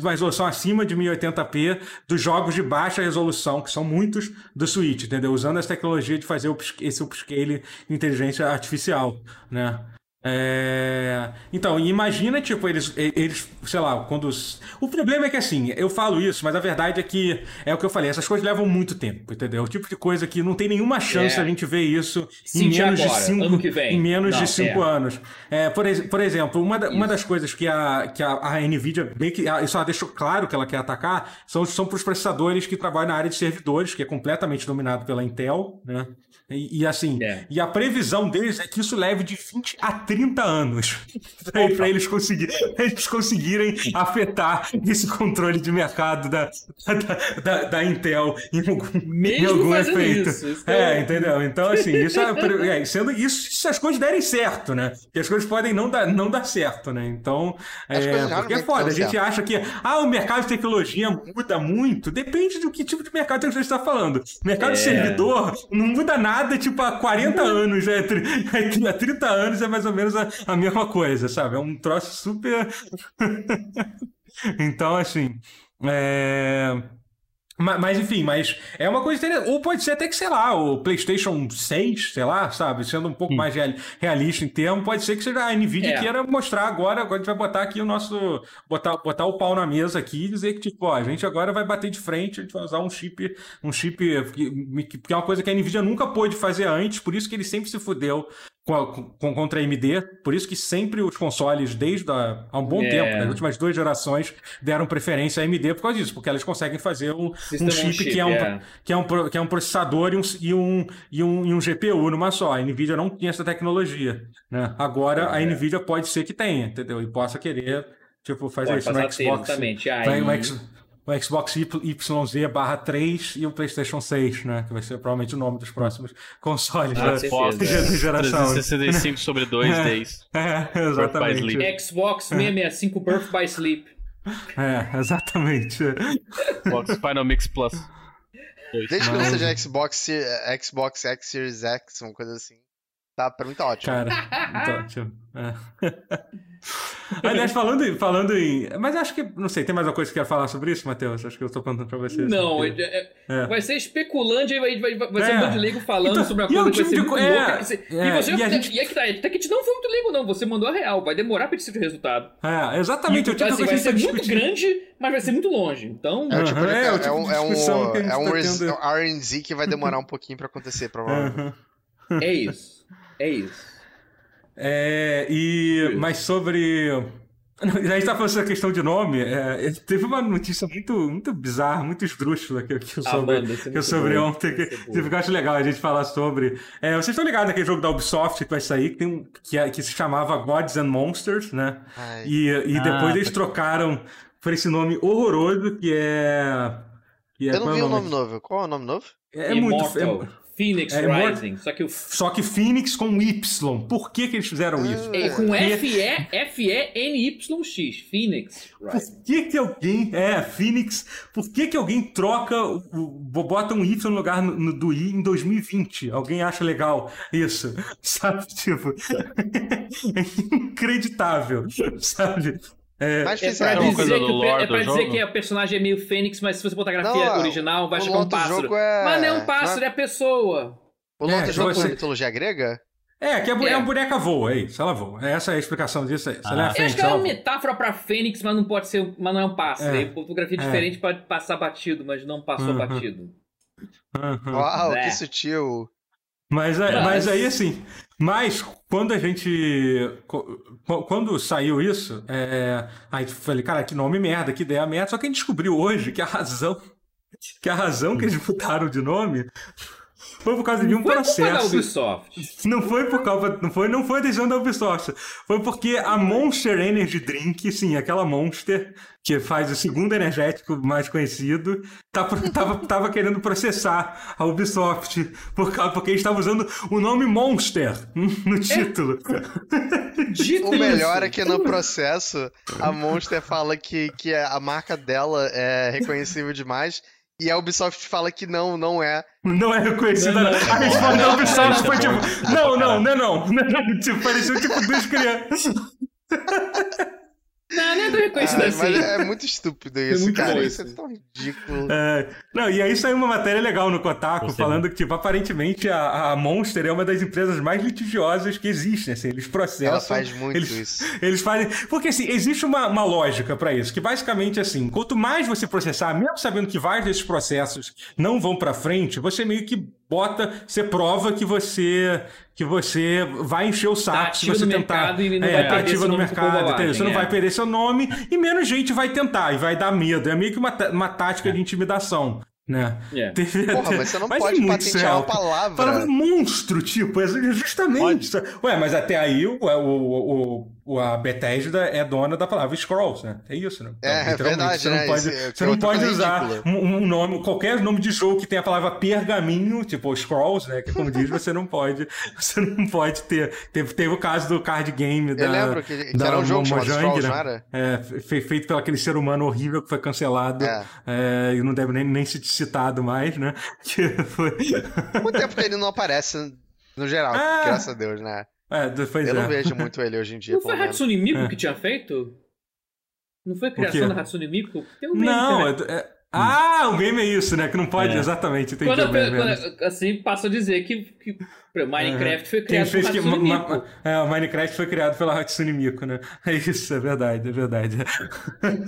A: uma resolução acima de 1080p dos jogos de baixa resolução, que são muitos do Switch, entendeu? Usando essa tecnologia de fazer esse upscale de inteligência artificial, né? É, Então, imagina, tipo, eles, eles, sei lá, quando. os- O problema é que assim, eu falo isso, mas a verdade é que é o que eu falei, essas coisas levam muito tempo, entendeu? O tipo de coisa que não tem nenhuma chance
D: É.
A: a gente ver isso em menos
D: agora,
A: de cinco, em menos
D: Não,
A: de cinco
D: é.
A: anos. É, por, por exemplo, uma, da- uma das coisas que a, que a, a Nvidia bem que isso ela deixou claro que ela quer atacar são, são para os processadores que trabalham na área de servidores, que é completamente dominado pela Intel, né? E, e assim,
D: É.
A: e a previsão deles é que isso leve de 20 a 30 anos para eles, conseguir, eles conseguirem afetar esse controle de mercado da, da, da, da Intel em algum,
D: Mesmo
A: em algum efeito.
D: isso, isso
A: é,
D: é-
A: entendeu? Então, assim, isso é, é, sendo isso se as coisas derem certo, né? E as coisas podem não dar, não dar certo, né? Então,
C: As
A: é, porque é foda. A gente
C: certo.
A: acha que ah, o mercado de tecnologia muda muito. Depende do que tipo de mercado de tecnologia você está falando. O mercado de
D: É.
A: servidor não muda nada, tipo, há 40 anos. É, é, tri- há 30 anos é mais ou menos a, a mesma coisa, sabe? É um troço super. então, assim. É... Ma- Mas, enfim, mas é uma coisa interessante. Ou pode ser até que, sei lá, o PlayStation 6, sei lá, sabe? Sendo um pouco mais real- realista em termo, pode ser que seja a Nvidia
D: É.
A: queira mostrar agora. Agora a gente vai botar aqui o nosso. Botar, botar o pau na mesa aqui e dizer que, tipo, ó, a gente agora vai bater de frente, a gente vai usar um chip, um chip que- que é uma coisa que a Nvidia nunca pôde fazer antes, por isso que ele sempre se fudeu. Com, a- com- contra a AMD, por isso que sempre os consoles, desde a- há um bom
D: É.
A: tempo, nas últimas duas gerações, deram preferência à AMD por causa disso, porque elas conseguem fazer um, um chip,
D: chip,
A: que, é um,
D: é.
A: que, é um, que é um processador e um, e, um, e, um, e um GPU numa só. A NVIDIA não tinha essa tecnologia. Né? Agora a
D: É.
A: NVIDIA pode ser que tenha, entendeu? E possa querer tipo, fazer
D: Pode
A: isso no
D: a
A: Xbox.
D: exatamente. Aí-
A: o, X- o Xbox Y- YZ barra 3 e o PlayStation 6, né? Que vai ser provavelmente o nome dos próximos consoles
D: Ah,
A: da,
D: certeza.
A: da geração.
B: 365 sobre 2
A: É.
B: days.
A: É,
B: Sleep.
A: exatamente.
D: Xbox 665 Birth by Sleep.
A: É, exatamente.
B: Xbox Final Mix Plus.
C: Desde que não seja Xbox, Xbox X Series X, uma coisa assim. Tá, pra mim tá ótimo.
A: Cara, então, tipo, é. Aliás, falando, em- falando em. Mas acho que. Não sei, tem mais alguma coisa que quer falar sobre isso, Matheus? Acho que eu tô perguntando pra você.
D: Não,
A: assim,
D: é- é-
A: É.
D: vai ser especulante, aí vai, vai, vai ser
A: É.
D: um monte de leigo falando
A: Então,
D: sobre a
A: é
D: coisa que vai
A: tipo
D: ser
A: de
D: muito louca.
A: é,
D: e você
A: e a gente-
D: e é que tá, até que te não foi muito leigo, não. Você mandou a real, vai demorar pra esse resultado.
A: É, exatamente.
D: E,
A: eu tive
D: assim,
A: que
D: vai ser
A: tá
D: muito grande, mas vai ser muito longe. Então,
C: É, o tipo
A: é, o tipo
C: um, é um, é um
A: tá.
C: R&D que vai demorar um pouquinho pra acontecer, provavelmente.
D: É isso. É isso.
A: É, e, mas sobre. A gente tá falando essa questão de nome. é, teve uma notícia muito, muito bizarra, muito esdrúxula que, que eu
D: Ah,
A: soube,
D: é
A: que eu soube
D: bom.
A: ontem. Que,
D: é bom.
A: que eu acho legal a gente falar sobre. É, vocês estão ligados naquele jogo da Ubisoft que vai sair, que, tem um, que, é- que se chamava Gods and Monsters, né?
C: Ai.
A: E, e
B: Ah,
A: depois eles
B: pode-
A: trocaram por esse nome horroroso que é. Que é
C: Eu não
A: é
C: vi
A: o
C: o nome novo. Qual é o nome novo?
A: É, muito. É-
D: Phoenix
A: é Immortal-
D: Rising. Só que o
A: só que Phoenix com Y. Por que, que eles fizeram isso?
D: É com
A: Porque-
D: F-E, F-E-N-Y-X. Phoenix. Rising.
A: Por que que alguém... É, Phoenix... Por que que alguém troca... bota um Y no lugar no, no- do I em 2020? Alguém acha legal isso? Sabe? Tipo... é inacreditável. Sabe? É,
C: Mas
D: É pra dizer, que, o é pra dizer que o personagem é meio Fênix, mas se você botar a grafia
C: Não,
D: original, vai
C: o
D: chegar um
C: lore do
D: pássaro.
C: é-
D: Mas não é um pássaro,
C: é-
D: é a pessoa.
C: O nome
A: É,
C: do jogo
A: você-
C: é mitologia grega?
A: é, que a, bu-
D: É.
A: a boneca voa, é isso. Ela voa. Essa é a explicação disso aí. É a
B: Ah.
D: Eu
A: Fênix,
D: acho que é uma
A: voa.
D: metáfora pra Fênix, mas não pode ser, mas não é um pássaro.
A: É.
D: Aí, fotografia
A: É.
D: diferente pode passar batido, mas não passou
A: Uhum.
D: batido.
A: Aham.
C: Uau,
D: É.
C: que sutil.
A: Mas, é-
D: Mas-
A: mas aí, assim, mas quando a gente. Quando saiu isso, é, aí falei, cara, que nome merda, que ideia merda. Só que a gente descobriu hoje que a razão. Que a razão que eles mudaram de nome foi por causa de um
D: Foi culpa da
A: processo.
D: Ubisoft.
A: Não foi por causa. Não foi, não foi a decisão da Ubisoft. Foi porque a Monster Energy Drink, sim, aquela Monster, que faz o segundo energético mais conhecido, tá, tava, tava querendo processar a Ubisoft. Por, causa- porque eles estavam usando o nome Monster no título.
D: Dito
C: O melhor é que no processo a Monster fala que, que a marca dela é reconhecível demais e a Ubisoft fala que não, não é.
A: Não é reconhecida.
D: Não,
A: Não,
D: não.
A: A resposta da Ubisoft
B: é
A: foi tipo:
B: é
A: não, não, não, não. Tipo, pareceu tipo duas crianças.
D: Não, não é tão reconhecido
C: Ah,
D: assim.
C: mas é muito estúpido isso,
D: muito
C: cara. Isso é tão ridículo.
A: É, não, e aí saiu uma matéria legal no Kotaku falando que, tipo, aparentemente a, a Monster é uma das empresas mais litigiosas que existem. Assim, eles processam.
C: Ela faz muito
A: eles,
C: isso.
A: Eles fazem. Porque assim, existe uma, uma lógica pra isso, que basicamente assim, quanto mais você processar, mesmo sabendo que vários desses processos não vão pra frente, você meio que bota, você prova que você que você vai encher o saco se
D: ativa
A: você
D: no
A: tentar.
D: mercado e não
A: é, tá ativa no mercado? Você não
D: é.
A: vai perder seu nome e menos gente vai tentar e vai dar medo. É meio que uma, tá- uma tática de intimidação. né?
D: É.
A: Teve
C: Porra, mas você não
A: mas é
C: pode
A: muito
C: patentear uma palavra.
A: Palavra monstro, tipo, é justamente. Ué, mas até aí o, o, o- a Bethesda é dona da palavra Scrolls, né? É isso, né?
C: É, é
A: literalmente,
C: verdade,
A: você não
C: né?
A: pode,
C: Esse- que
A: você
C: é
A: não pode usar um, nome, qualquer nome de jogo que tenha a palavra pergaminho, tipo Scrolls, né? Que como diz, você não pode. Você não pode ter. Teve, teve o caso do card game da.
C: Eu lembro que, que
A: da
C: era um jogo
A: Mojang,
C: Scrolls,
A: né?
C: não era?
A: É, fe- feito pelo aquele ser humano horrível que foi cancelado.
C: É.
A: É, e não deve nem, nem ser citado mais, né? Que foi.
C: Quanto tempo que ele não aparece no geral,
A: Ah.
C: graças a Deus, né?
A: É, pois
C: Eu
A: é.
C: não vejo muito ele hoje em dia,
D: Não foi. Hatsune Miku
A: É.
D: que tinha feito? Não foi a criação da Hatsune Miku? Tem um
A: Não, é- é- ah, o game é isso, né? Que não pode,
D: É.
A: exatamente, entendi
D: Quando,
A: meme.
D: quando- assim, passo a dizer que, que Minecraft foi criado
A: fez que.
D: Hatsune
A: ma-
D: Miku.
A: ma- é, o Minecraft foi criado pela Hatsune Miku, né? É isso, é verdade, é verdade.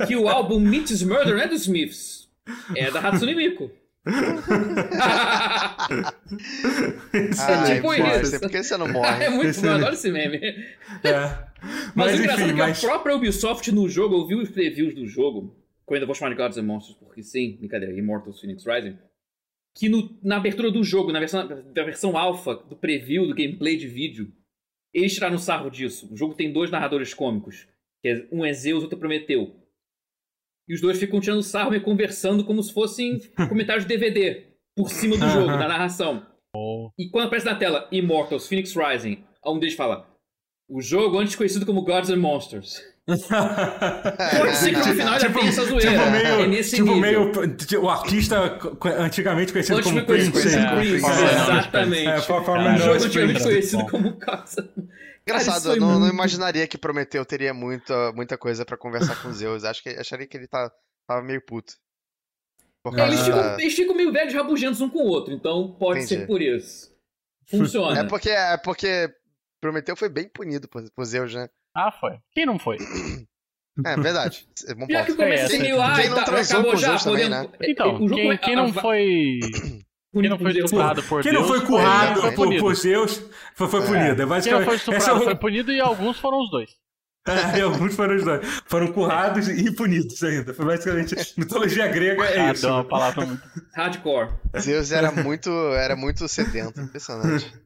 D: Que o álbum Meets Murder é dos Smiths. É da Hatsune Miku.
C: Ai,
D: tipo
C: Forster,
D: isso.
C: por que você não morre?
D: é muito
A: Esse-
D: bom, eu adoro esse meme.
A: É.
D: Mas,
A: Mas,
D: o engraçado
A: enfim,
D: é que
A: mas.
D: a própria Ubisoft no jogo, eu vi os previews do jogo, que eu ainda vou chamar de Gods and Monsters, porque sim, brincadeira, Immortals Phoenix Rising, que no- na abertura do jogo, na versão, da versão alpha, do preview, do gameplay de vídeo, eles tiraram sarro disso. O jogo tem dois narradores cômicos, que é- um é Zeus, outro é Prometeu. E os dois ficam tirando sarro e conversando como se fossem comentários de DVD, por cima do jogo, na narração. E quando aparece na tela Immortals Phoenix Rising, um deles fala: O jogo antes conhecido como Gods and Monsters. Pode ser que no final ainda tenha essa zoeira.
A: Tipo meio,
D: é nesse
A: tipo
D: nível.
A: meio tipo, o artista antigamente conhecido
D: Antes
A: como Prince.
D: como
B: É,
D: Prince,
A: é.
D: exatamente.
A: É,
D: o jogo antigamente
A: Prince.
D: conhecido como Gods and
C: Engraçado, eu não, não imaginaria que Prometeu teria muita, muita coisa pra conversar com Zeus. Acho que acharia que ele tá, tava meio puto.
A: É,
D: Eles
C: da-
D: ficam, eles ficam meio velhos rabugentos um com o outro, então pode
C: Entendi.
D: ser por isso. Funciona.
C: É porque, é porque Prometeu foi bem punido por, por Zeus, né?
B: Ah, foi. Quem não foi?
C: É verdade. É bom
D: Pior que
B: É, essa-
D: meio, ah,
C: quem não
D: tá,
C: transou
D: acabou
C: com
D: já,
C: Zeus também,
D: podendo...
B: Então,
D: o jogo
B: quem,
D: vai-
B: quem não foi. Quem não foi
D: por
B: estuprado por
A: Quem
B: Deus.
A: não foi
C: foi
A: currado
C: exatamente.
A: por, por Zeus foi, foi
C: É.
A: punido. É
B: Quem não foi estuprado
A: é
B: foi punido e alguns foram os dois.
A: É, alguns foram os dois. Foram currados e punidos ainda. Foi basicamente. Mitologia grega é isso.
B: Ah, uma palavra muito.
D: Hardcore.
C: Zeus era muito, era muito sedento. Impressionante.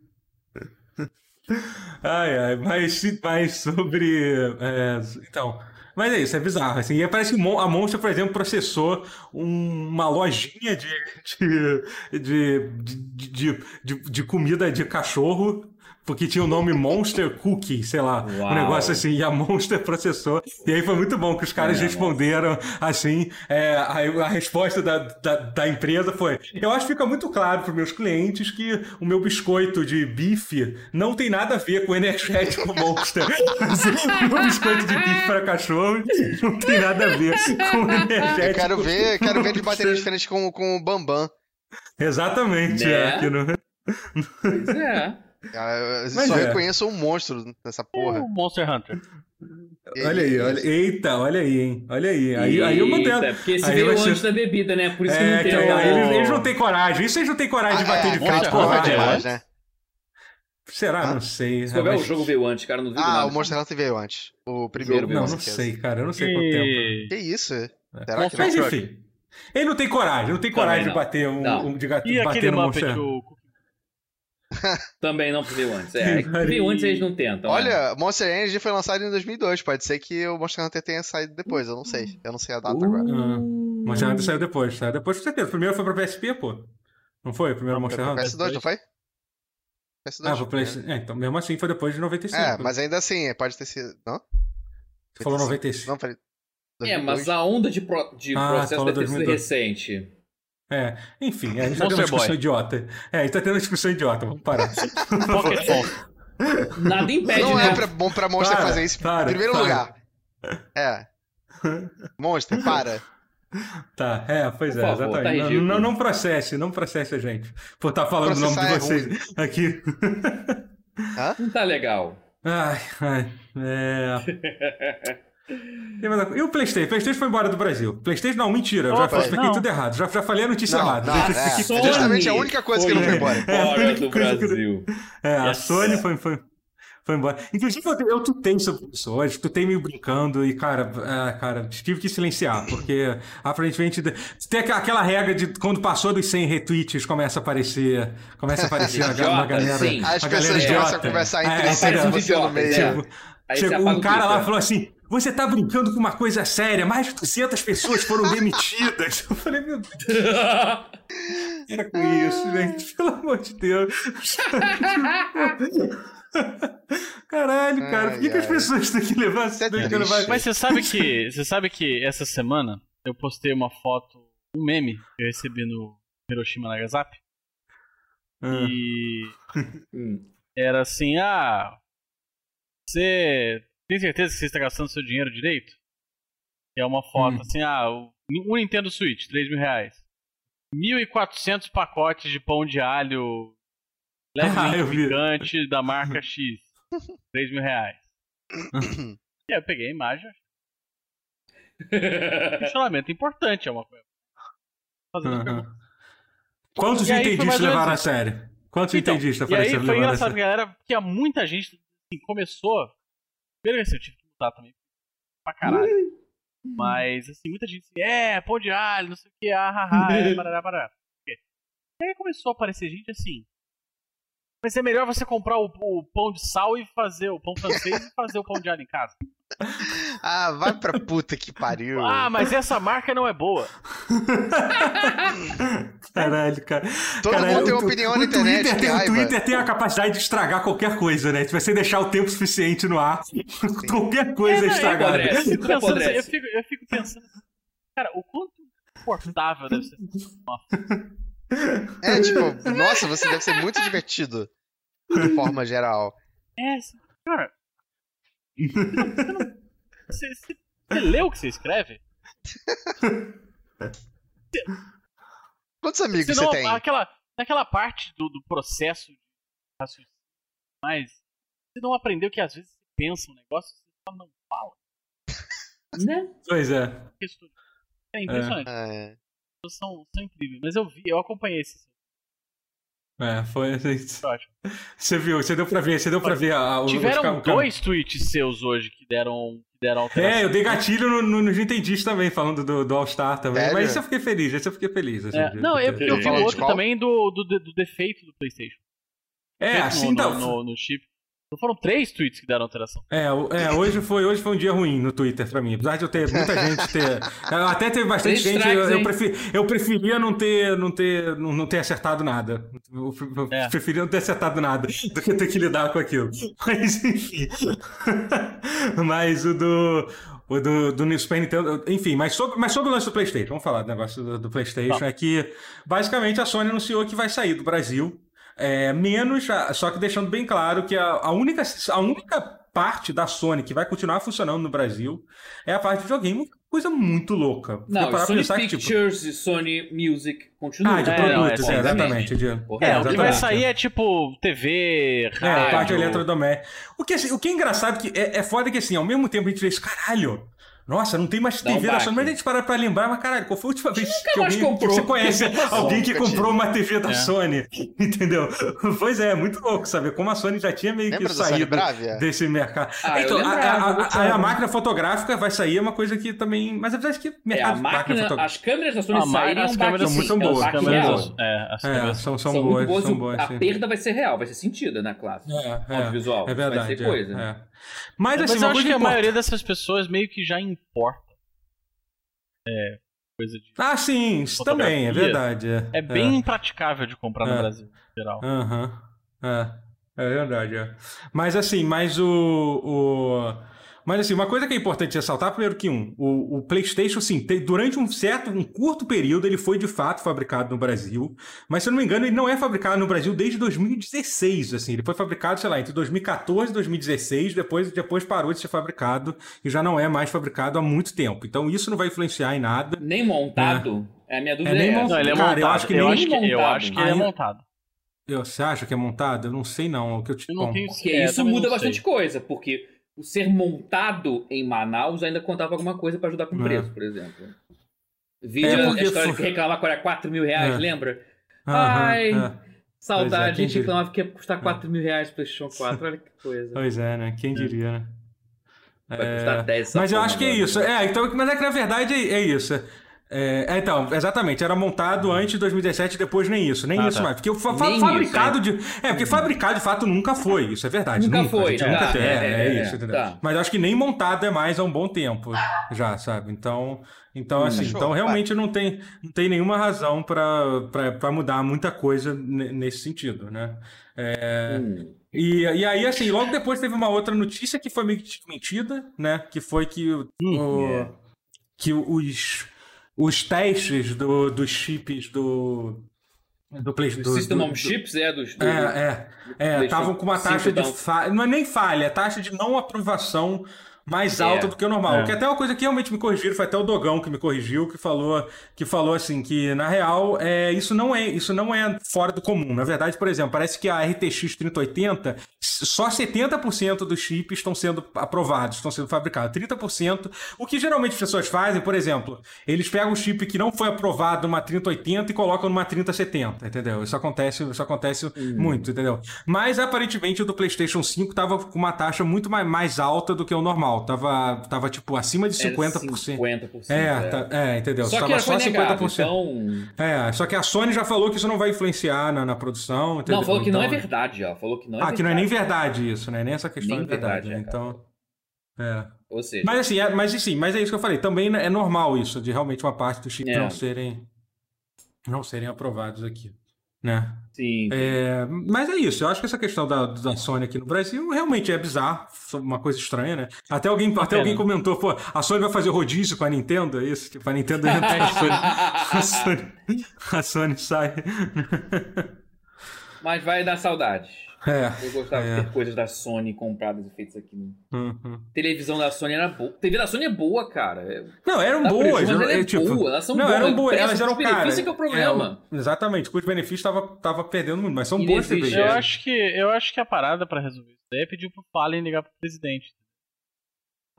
A: Ai, ai, mas, mas sobre. é, então. Mas é isso, é bizarro. Assim, e parece que a Monster, por exemplo, processou um- uma lojinha de, de, de, de- de comida de cachorro. Porque tinha o nome Monster Cookie, sei lá, um
D: Uau.
A: negócio assim, e a Monster processou. E aí foi muito bom que os caras
D: É,
A: responderam assim. é, a, a resposta da, da, da empresa foi: Eu acho que fica muito claro para meus clientes que o meu biscoito de bife não tem nada a ver com o energético Monster. Assim, o meu biscoito de bife para cachorro não tem nada a ver com o energético.
C: Eu quero ver, quero ver de bateria diferente com, com o Bambam.
A: Exatamente,
D: Né?
A: é, aqui no-
D: Pois é.
C: Ah, Eu
A: Mas
C: só
A: é.
C: reconheço um monstro nessa porra.
B: O Monster Hunter.
A: Olha aí, olha. Eita, olha aí, hein? Olha aí. Aí, aí eu mantendo.
D: Eita, Porque esse
A: Aí
D: veio
A: vai ser-
D: antes da bebida, né? Por isso que
A: É,
D: não
A: que
D: tem
A: aí,
D: o-
A: aí eles, eles não têm coragem. Isso eles não têm coragem de
C: Ah,
A: bater
C: é,
A: de frente com
B: Hunter é
C: demais,
B: antes?
C: né?
A: Será?
C: Hã?
A: Não sei.
D: Se souber,
A: mas-
D: o jogo veio antes, cara. Não duvido
C: Ah,
D: nada.
C: o Monster Hunter veio antes. O primeiro, com
A: Não, não sei, cara. Eu não sei quanto tempo.
B: E...
C: Que isso? Será que
B: Monster
A: Mas enfim. Ele não tem coragem, não tem coragem de
D: não.
A: bater um,
D: Não.
A: um de gato,
B: E
A: bater no Monster.
B: o...
D: Também não veio antes. É, veio antes eles não tentam. né?
C: Olha, Monster Energy foi lançado em 2002. Pode ser que o Monster Hunter tenha saído depois. Eu não sei. Eu não sei a data agora.
A: Ah,
D: Uh.
A: Monster Hunter saiu depois, saiu depois com certeza. O primeiro foi pra PSP, pô. Não foi? O primeiro Monster
B: foi
A: Hunter?
C: PS2, não foi? PS2.
A: Ah, foi PlayStation. É, então mesmo assim foi depois de 95.
C: É, mas ainda assim, pode ter sido. Não?
A: Você falou 95.
C: Não, falei.
D: É,
C: 2002.
D: mas a onda de, pro- de
A: Ah,
D: processo deve ter sido
A: 2002.
D: recente.
A: É, enfim, a gente tá tendo uma discussão
B: Boy.
A: idiota. É, a gente tá tendo uma discussão idiota, vamos parar.
D: Nada impede,
C: Não
D: né?
C: é pra- bom pra Monster
A: Para,
C: fazer isso
A: para,
C: em primeiro
A: para.
C: lugar. É. Monster, para.
A: Tá, é, pois
D: Por
A: é,
D: favor, tá
A: exatamente. não,
D: ridículo.
A: não, não processe, não processe a gente. Por estar falando o nome de
C: é
A: vocês aqui.
D: Não tá legal.
A: Ai, ai, é. Tem mais alguma- E o PlayStation? O PlayStation foi embora do Brasil. PlayStation não, mentira. Eu já
B: Opa,
A: expliquei
B: não.
A: tudo errado. Já, já falei a notícia
C: Não,
A: errada.
C: não,
A: Já
C: é. Justamente a única coisa que não foi embora.
A: É, a
D: Fora
A: única
D: do
A: coisa que-
D: Brasil.
A: É, a
B: Yes.
A: Sony foi, foi, Foi embora. Inclusive, eu, eu tutei sobre isso hoje, tutei meio brincando e, cara, é, cara, tive que silenciar, porque aparentemente tem aquela regra de quando passou dos 100 retweets começa a aparecer, começa a aparecer
D: Idiota,
A: uma galera.
D: sim.
C: As
A: a
C: pessoas
A: galera
C: começam a conversar
A: É,
C: entre si
A: é,
C: e você no meio.
D: é.
A: Tipo,
D: Aí
A: chegou um cara lá e falou assim: Você tá brincando com uma coisa séria, mais de 200 pessoas foram demitidas. Eu falei, meu Deus, era com isso, gente, pelo amor de Deus. Caralho, cara, por que, que as pessoas têm que levar
C: Isso é triste.
A: levar-
B: Mas você sabe que. Você sabe que essa semana eu postei uma foto, um meme que eu recebi no Hiroshima Nagasaki.
A: Ah,
B: E
D: Hum.
B: era assim, ah. Você tem certeza que você está gastando seu dinheiro direito? É uma foto
A: Hum.
B: assim, ah, o- um Nintendo Switch, 3 mil reais. 1.400 pacotes de pão de alho
A: Ah, eu
B: levemente
A: vi.
B: picante da marca X. 3 mil reais. e aí eu peguei a imagem. Questionamento importante é uma coisa. Fazendo perguntas.
A: Quantos entendistas levaram a sério? Quantos
B: Então,
A: entendistas
B: E aí
A: apareceram
B: foi engraçado, galera, porque há muita gente assim, começou. Assim, eu tive que mudar também pra caralho. Mas, assim, muita gente disse, é, pão de alho, não sei o que, ah, ah, ah, é, parará, parará. E aí começou a aparecer gente assim. Mas é melhor você comprar o, o pão de sal e fazer o pão francês e fazer o pão de alho em casa.
C: Ah, vai pra puta que pariu.
B: Ah, mas essa marca não é boa.
A: Caralho, cara.
C: Todo
A: Caralho,
C: mundo tem uma opinião
A: o
C: na internet,
A: Twitter tem, o. Twitter tem a capacidade de estragar qualquer coisa, né? Se você deixar o tempo suficiente no ar, qualquer coisa é,
B: É, é,
A: estragada.
B: Eu fico, pensando, eu, fico, eu fico pensando cara, o quanto confortável deve ser
C: É, tipo, nossa, você deve ser muito divertido. De forma geral.
B: É, cara. Você, você, você- lê o que você escreve?
C: Quantos amigos
B: Você
C: tem?
B: aquela, naquela parte do, do processo de raciocínio, mas você não aprendeu que às vezes você pensa um negócio e você só não fala.
D: Né?
A: Pois é.
B: É impressionante.
C: É.
B: As pessoas são, são incríveis. Mas eu vi, eu acompanhei esse
A: É, foi assim. Você viu, você deu pra ver, você deu pra ver a, o,
B: Tiveram dois tweets seus hoje que deram, que deram alteração.
A: É, eu dei gatilho no, no, nos Nintendistas também, falando do, do All-Star também.
C: Sério?
A: Mas isso eu fiquei feliz, isso eu fiquei feliz. assim,
B: É,
A: de-
B: não,
A: de
B: eu,
A: ter-
B: eu vi outro também do, do, do defeito do PlayStation.
A: É, assim
B: no,
A: dá.
B: no, no, no chip. Então foram três tweets que deram alteração.
A: É, é, hoje, foi, hoje foi um dia ruim no Twitter pra mim. Apesar de eu ter muita gente ter. Até teve bastante gente. Eu,
D: strikes,
A: eu, prefer- eu preferia não ter, não, ter, não, não ter acertado nada. Eu, eu
B: É.
A: preferia não ter acertado nada do que ter que lidar com aquilo. Mas enfim. mas o do. O do, do Super Nintendo. Enfim, mas sobre, mas sobre o lance do PlayStation, vamos falar do negócio do, do PlayStation.
B: Tá.
A: É que basicamente a Sony anunciou que vai sair do Brasil. É, menos, a- só que deixando bem claro que a, a única, a única parte da Sony que vai continuar funcionando no Brasil é a parte de videogame, coisa muito louca.
D: Não,
A: parar
D: Sony
A: pensar que, tipo,
D: Pictures e Sony Music continuam.
A: Ah, de
B: É, não,
A: produtos,
B: é,
A: é, exatamente. de-
B: É, o que
A: exatamente.
B: vai sair é tipo TV,
A: É,
B: rádio.
A: parte eletrodoméstica. O que, assim, o que é engraçado que é, é foda que assim, ao mesmo tempo a gente vê isso, caralho. Nossa, não tem mais
D: um
A: TV da Sony, mas a gente para pra lembrar, mas caralho, qual foi a última vez que, alguém, que
D: comprou
A: você conhece alguém que comprou uma TV da
B: É.
A: Sony? Entendeu? Pois é, é muito louco saber como a Sony já tinha meio
C: Lembra
A: que saído desse mercado.
D: Ah,
A: então, a,
D: lembrava,
A: a- a- a máquina fotográfica vai sair, é uma coisa que também. Mas apesar de que
D: É,
A: mercado
D: a
A: de máquina
D: máquina,
A: fotográfica.
D: as câmeras da Sony é
B: as
D: um
B: câmeras
A: são muito
D: é um
A: boas.
B: É, as
A: É,
B: câmeras.
A: são, boas, são boas.
D: a perda vai ser real, vai ser sentida na classe.
A: É, é,
D: audiovisual.
A: é verdade.
D: vai ser
A: é,
D: coisa.
A: é. Mas
B: Mas
A: assim,
B: eu acho que a maioria dessas pessoas meio que já importa. É, coisa de.
A: Ah, sim, isso também, é verdade. É,
B: É bem impraticável de comprar
A: É.
B: no Brasil, em geral.
A: Aham. É. É verdade, é. Mas assim, mas o, o. Mas assim, uma coisa que é importante ressaltar, primeiro que um, o, o PlayStation, assim, te- durante um certo, um curto período, ele foi de fato fabricado no Brasil, mas se eu não me engano, ele não é fabricado no Brasil desde 2016, assim, ele foi fabricado, sei lá, entre 2014 e 2016, depois, depois parou de ser fabricado e já não é mais fabricado há muito tempo. Então isso não vai influenciar em nada.
D: Nem montado. É. a minha dúvida
A: É,
D: é,
A: nem montado.
B: Não, ele é
A: Cara,
B: montado.
A: eu acho que
B: eu,
A: nem
B: acho que, eu
D: montado.
B: acho que ele é montado.
A: Eu- Você acha que é montado? Eu não sei não, é o que eu te
B: Eu não tenho
D: Porque
B: é, eu
D: isso muda bastante
B: sei.
D: coisa, porque o ser montado em Manaus ainda contava alguma coisa pra ajudar com o
A: É.
D: preço, por exemplo. Vídeo
A: É,
D: a história que reclamava que era 4 mil reais,
A: É.
D: lembra?
A: Aham,
D: Ai,
A: é.
D: Saudade,
A: quem
D: a gente reclamava que ia custar 4 mil reais pro PlayStation 4. Olha que coisa.
A: Pois é, né? Quem diria, né?
D: Vai
A: É,
D: custar 10 essa
A: Mas eu acho que é isso. É, então, mas é que na verdade é, é isso. É, é, então, exatamente, era montado antes de 2017, depois nem isso, nem
B: Ah,
A: isso
B: tá.
A: mais. Porque fa- fa-
D: Nem
A: fabricado de. É, porque fabricado de fato nunca foi, isso é verdade.
D: Nunca
A: Nunca,
D: foi, tá,
A: nunca teve.
D: é,
A: É, é,
D: é,
A: isso, entendeu?
D: tá.
A: Mas acho que nem montado é mais há um bom tempo já, sabe? Então, então assim,
C: Show,
A: então
C: vai.
A: realmente não tem, não tem nenhuma razão pra mudar muita coisa ne- nesse sentido, né?
D: Hum.
A: E, e aí, assim, logo depois teve uma outra notícia que foi meio que mentida, né? Que foi que, o, o- que os, os testes do, dos chips do. Do Play
D: O
A: do,
D: System
A: do- do-
D: Chips é dos. do-
A: É, é. É,
D: PlayStation
A: estavam com uma
D: 5
A: taxa de falha. Não é nem falha, é taxa de não aprovação mais
D: É.
A: alta do que o normal.
B: É.
A: Que até uma coisa que realmente me corrigiram, foi até o Dogão que me corrigiu, que falou, que falou assim, que na real é, isso, não é, isso não é fora do comum. Na verdade, por exemplo, parece que a RTX 3080, só 70% dos chips estão sendo aprovados, estão sendo fabricados. 30%, o que geralmente as pessoas fazem, por exemplo, eles pegam um chip que não foi aprovado numa 3080 e colocam numa 3070, entendeu? Isso acontece, isso acontece muito, entendeu? Mas aparentemente o do PlayStation 5 tava com uma taxa muito mais, mais alta do que o normal. Tava, tava tipo acima de
D: Era
A: 50%.
D: 50%.
A: É,
D: é.
A: tá- é, entendeu?
D: Só que
A: tava só
D: foi negável,
A: 50%.
D: então...
A: É, só que a Sony já falou que isso não vai influenciar na, na produção, entendeu?
D: Não, falou que não é
A: Então-
D: verdade, ó. Falou que não é
A: Ah,
D: verdade.
A: que não é nem verdade isso, né? Nem essa questão
D: Nem
A: é verdade,
D: verdade,
A: né?
D: é, cara.
A: Então. É.
D: Ou seja,
A: Mas assim, é, mas sim, mas é isso que eu falei. Também é normal isso, de realmente uma parte dos chips
D: É.
A: não serem não serem aprovados aqui, né?
D: Sim.
A: É, mas é isso, eu acho que essa questão da, da Sony aqui no Brasil realmente é bizarro, uma coisa estranha, né? Até alguém, até alguém comentou, pô, a Sony vai fazer rodízio com a Nintendo, é isso? Tipo, a Nintendo entra a Sony, a Sony, a Sony sai.
D: Mas vai dar saudade.
A: É.
D: Eu gostava
A: É.
D: de ter coisas da Sony compradas e feitas aqui. no-
A: Uhum.
D: Televisão da Sony era boa. TV da Sony é boa, cara. É-
A: Não, eram
D: Dá
A: boas.
D: prejuízo, mas ela é
A: eu, tipo,
D: boa, elas são
A: não,
D: boas.
A: eram boas,
D: Preço,
A: elas eram caras.
D: é que é o problema.
A: É, exatamente, custo-benefício tava, tava perdendo muito, mas são
D: E
A: boas TVs.
B: Eu
D: É.
B: acho que eu acho que a parada pra resolver isso daí é pedir pro Fallen ligar pro presidente.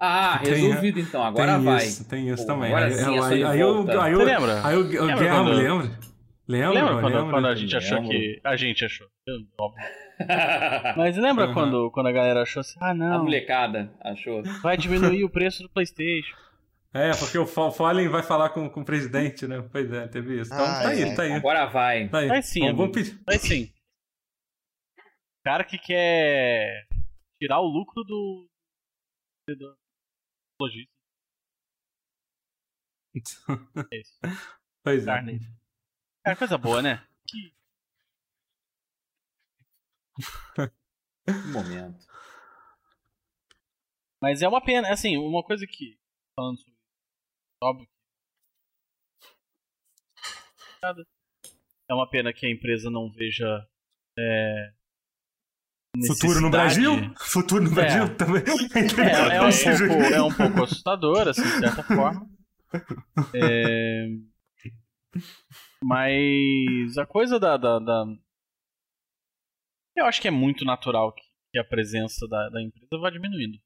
D: Ah,
A: Tem-
D: resolvido então. Agora
A: tem
D: vai.
A: Isso, tem isso
D: Pô,
A: também.
D: agora
A: Aí,
D: sim,
A: aí, aí, eu,
D: volta.
A: aí, eu,
B: Você lembra?
A: aí eu,
B: Lembra
A: Guerra,
B: quando-
A: lembra? Lembra?
B: Lembra quando,
A: lembra?
B: quando a gente achou que. A gente achou. eu- óbvio. Mas lembra
A: Uhum.
B: quando, quando a galera achou assim, ah
D: A
B: não,
D: molecada achou.
B: vai diminuir o preço do Playstation.
A: É, porque o Fa- Fallen vai falar com, com o presidente, né? Pois é, teve isso. Então
C: Ai,
A: tá aí,
C: ai.
A: tá aí.
D: Agora vai.
A: Tá aí.
B: Vai sim,
A: Vamos, vamos pedir.
B: Mas sim. O cara que quer tirar o lucro do. do lojista. É isso.
A: Pois é.
B: Carne. É coisa boa, né?
D: Um momento.
B: Mas é uma pena, assim, uma coisa que. Falando sobre. Óbvio. que- É uma pena que a empresa não veja. É,
A: Futuro no Brasil? Futuro no
B: É.
A: Brasil também.
B: É, é, um
A: Ou seja,
B: pouco, é um pouco assustador, assim, de certa forma. É, Mas a coisa da, da, da- Eu acho que é muito natural que, que a presença da, da empresa vá diminuindo.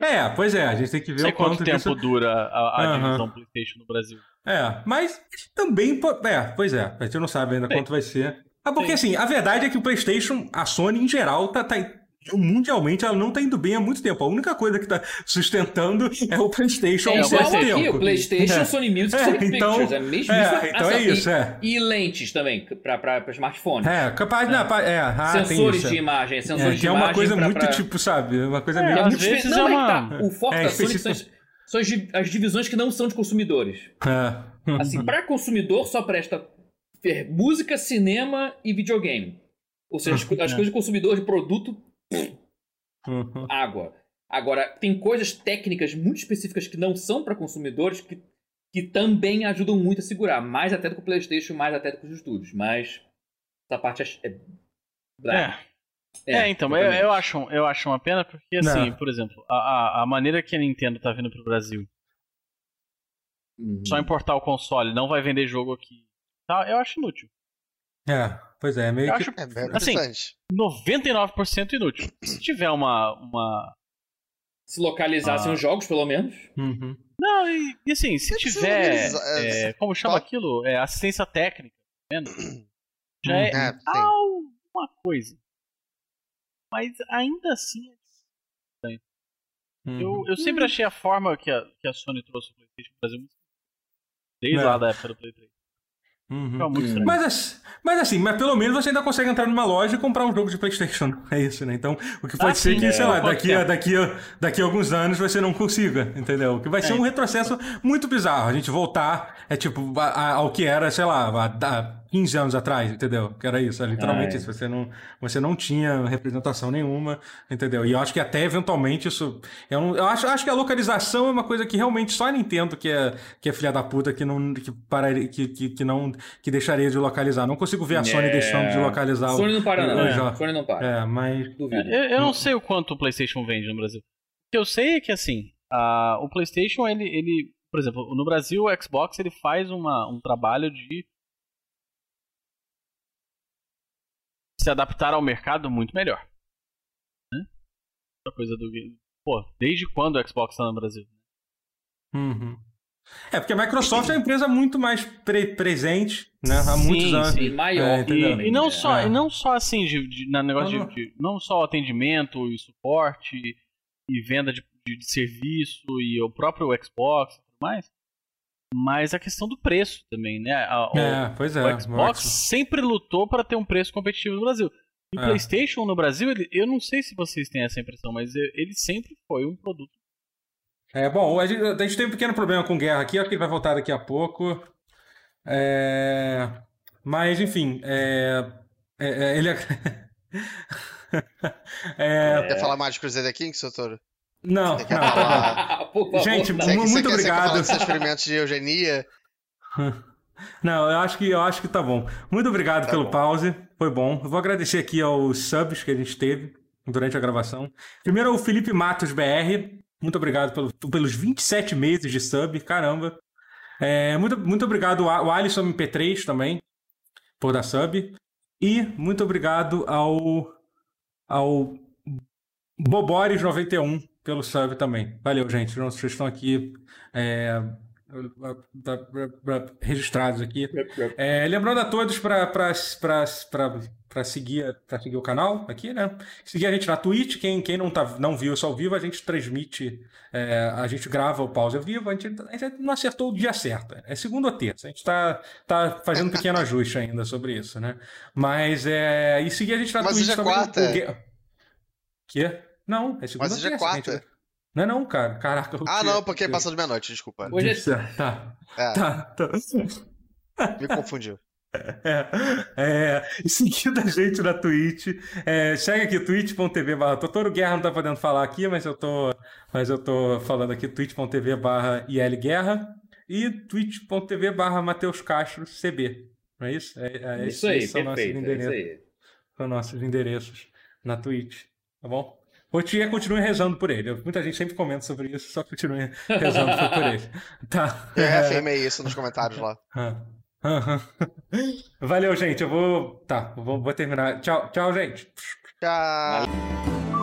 A: É, pois é, a gente tem que ver
B: sei
A: o quanto
B: quanto tempo
A: disso-
B: dura a, a
A: Aham.
B: divisão PlayStation no Brasil.
A: É, mas também. É, pois é, a gente não sabe ainda quanto vai ser. Ah, porque
B: Sim.
A: assim, a verdade é que o PlayStation, a Sony em geral, tá, tá- mundialmente ela não tá indo bem há muito tempo. A única coisa que tá sustentando é o PlayStation
D: É
A: há um certo
D: aqui,
A: tempo.
D: o PlayStation,
A: É.
D: Sony Music,
A: É,
D: Sony
A: então-
D: Pictures. É mesmo
A: É,
D: isso.
A: então
D: Ah,
A: é
D: e-
A: isso, é.
D: E lentes também, pra smartphone.
A: É, capaz, né? pa- É, ah, tem
D: sensores
A: isso.
D: de
A: é.
D: imagem, sensores
A: É,
D: de
A: que é uma
D: imagem
A: coisa
D: pra-
A: muito
D: pra-
A: tipo, sabe? Uma coisa
B: É,
A: meio.
B: às
D: muito
B: vezes
D: não,
B: é uma-
D: tá. O foco
A: É,
D: da Sony são, as, são as, di- as divisões que não são de consumidores.
A: É.
D: Assim, para consumidor só presta música, cinema e videogame. Ou seja, as, as
B: É.
D: coisas de consumidor de produto,
A: Uhum.
D: água. Agora, tem coisas técnicas muito específicas que não são para consumidores que, que também ajudam muito a segurar. Mais até do que o PlayStation, mais até do que os estúdios. Mas essa parte é. é-
B: É, é, então, eu, eu, acho, eu acho uma pena porque, assim,
A: Não.
B: por exemplo, a, a, a maneira que a Nintendo tá vindo pro Brasil,
D: Uhum.
B: só importar o console, não vai vender jogo aqui, tá, eu acho inútil.
A: É, pois é, meio
B: Eu
A: que.
B: acho
C: É bem
B: Assim,
C: interessante.
B: 99% inútil. Se tiver uma, uma...
D: Se localizassem
B: Ah.
D: os jogos, pelo menos.
A: Uhum.
B: Não, e, e assim, se
C: precisa
B: tiver,
C: organizar-
B: é, como chama
C: Só-
B: aquilo? É, assistência técnica, tá vendo? já é,
C: É,
B: alguma coisa. Mas ainda assim,
A: Uhum.
B: eu, eu sempre achei a forma que a, que a Sony trouxe o PlayStation no Brasil muito Desde
A: É.
B: lá da época do Play 3.
A: Uhum.
B: Ficava muito estranho.
A: Mas, mas assim, mas pelo menos você ainda consegue entrar numa loja e comprar um jogo de Playstation. É isso, né? Então, o que pode
B: Ah,
A: ser
B: sim,
A: que,
B: é,
A: sei lá, daqui a, daqui, a, daqui a alguns anos você não consiga, entendeu? Que vai ser
B: É.
A: um retrocesso muito bizarro. A gente voltar, é tipo, a- a- ao que era, sei lá, há 15 anos atrás, entendeu? Que era isso, é literalmente
D: Ah, é.
A: isso. Você não, você não tinha representação nenhuma, entendeu? E eu acho que até eventualmente isso. Eu, não- eu acho, acho que a localização é uma coisa que realmente só a Nintendo que é, que é filha da puta que não, que, pararia, que, que, que não que deixaria de localizar. Não consigo ver a Sony
D: É.
A: deixando de localizar o-
D: Sony não para, não.
A: o jogo.
D: Sony não para.
A: É, mas.
D: Duvido.
B: Eu, eu não sei o quanto o PlayStation vende no Brasil. O que eu sei é que assim, a- o PlayStation ele, ele, por exemplo, no Brasil o Xbox ele faz uma, um trabalho de se adaptar ao mercado muito melhor. Né? Essa coisa do pô, desde quando o Xbox está no Brasil?
A: Uhum. É, porque a Microsoft é uma empresa muito mais pre- presente, né? Há muitos
B: Sim,
A: anos.
B: sim.
D: E maior.
A: É?
B: E, e não só,
A: É.
B: e não só assim de, de- na negócio
A: Não,
B: de, de- não só o atendimento e suporte e venda de, de- de serviço e o próprio Xbox e tudo mais, mas a questão do preço também, né? A- o,
A: É, pois é.
B: o Xbox sempre lutou para ter um preço competitivo no Brasil. E o
A: É.
B: PlayStation no Brasil, ele- eu não sei se vocês têm essa impressão, mas ele sempre foi um produto.
A: É, bom, a gente, a gente tem um pequeno problema com guerra aqui, acho que ele vai voltar daqui a pouco. É, Mas, enfim, é... é- é, ele. é...
C: Quer falar mais de Crusader Kings, Sotoro?
A: Não,
C: Você quer
A: não, tá
D: favor,
A: Gente.
C: Você-
A: Muito
C: você quer- você quer
A: obrigado.
C: dos seus experimentos de eugenia?
A: bom. Não, eu acho que eu acho que tá bom. Muito obrigado
C: Tá
A: pelo
C: bom.
A: pause, foi bom. Eu vou agradecer aqui aos subs que a gente teve durante a gravação. Primeiro ao Felipe Matos BR, muito obrigado pelo- pelos 27 meses de sub, caramba. É, muito, muito obrigado ao Alisson MP3 também, por dar sub. E muito obrigado ao, ao Bobores91 pelo sub também. Valeu, gente. Vocês estão aqui é, registrados aqui. É, lembrando a todos para seguir, pra seguir o canal aqui, né? Seguir a gente na Twitch. Quem, quem não, tá, não viu isso ao vivo, a gente transmite, é, a gente grava o pause ao vivo. A gente, a gente não acertou o dia certo. É segunda ou terça. A gente tá, tá fazendo um pequeno ajuste ainda sobre isso, né? Mas é. E seguir a gente na
C: Mas
A: Twitch
C: hoje é
A: também.
C: quarta.
A: o Gue- Quê? Não, é segunda
C: Mas hoje é quarta.
A: gente. Não é não, cara. Caraca. eu
C: Ah, não, porque
A: eu-
C: passou de meia-noite, desculpa.
D: Hoje é-
A: Tá,
C: É,
A: tá, tá.
C: me confundiu.
A: É, é, e seguindo a gente na Twitch, é, segue aqui twitch.tv barra Totoro Guerra, não tá podendo falar aqui, mas eu tô, mas eu tô falando aqui twitch.tv barra IL Guerra e twitch.tv barra Matheus Castro CB, não é isso? É, é,
D: Isso aí,
A: são nossos
D: perfeito. É isso
A: endereços,
D: aí.
A: são nossos endereços na Twitch, tá bom? Rotier continue rezando por ele. Muita gente sempre comenta sobre isso, só continue rezando por ele. Tá.
C: Eu
A: É,
C: reafirmei isso nos comentários lá.
A: Valeu, gente. Eu vou. Tá, vou, vou terminar. Tchau, tchau, gente.
C: Tchau.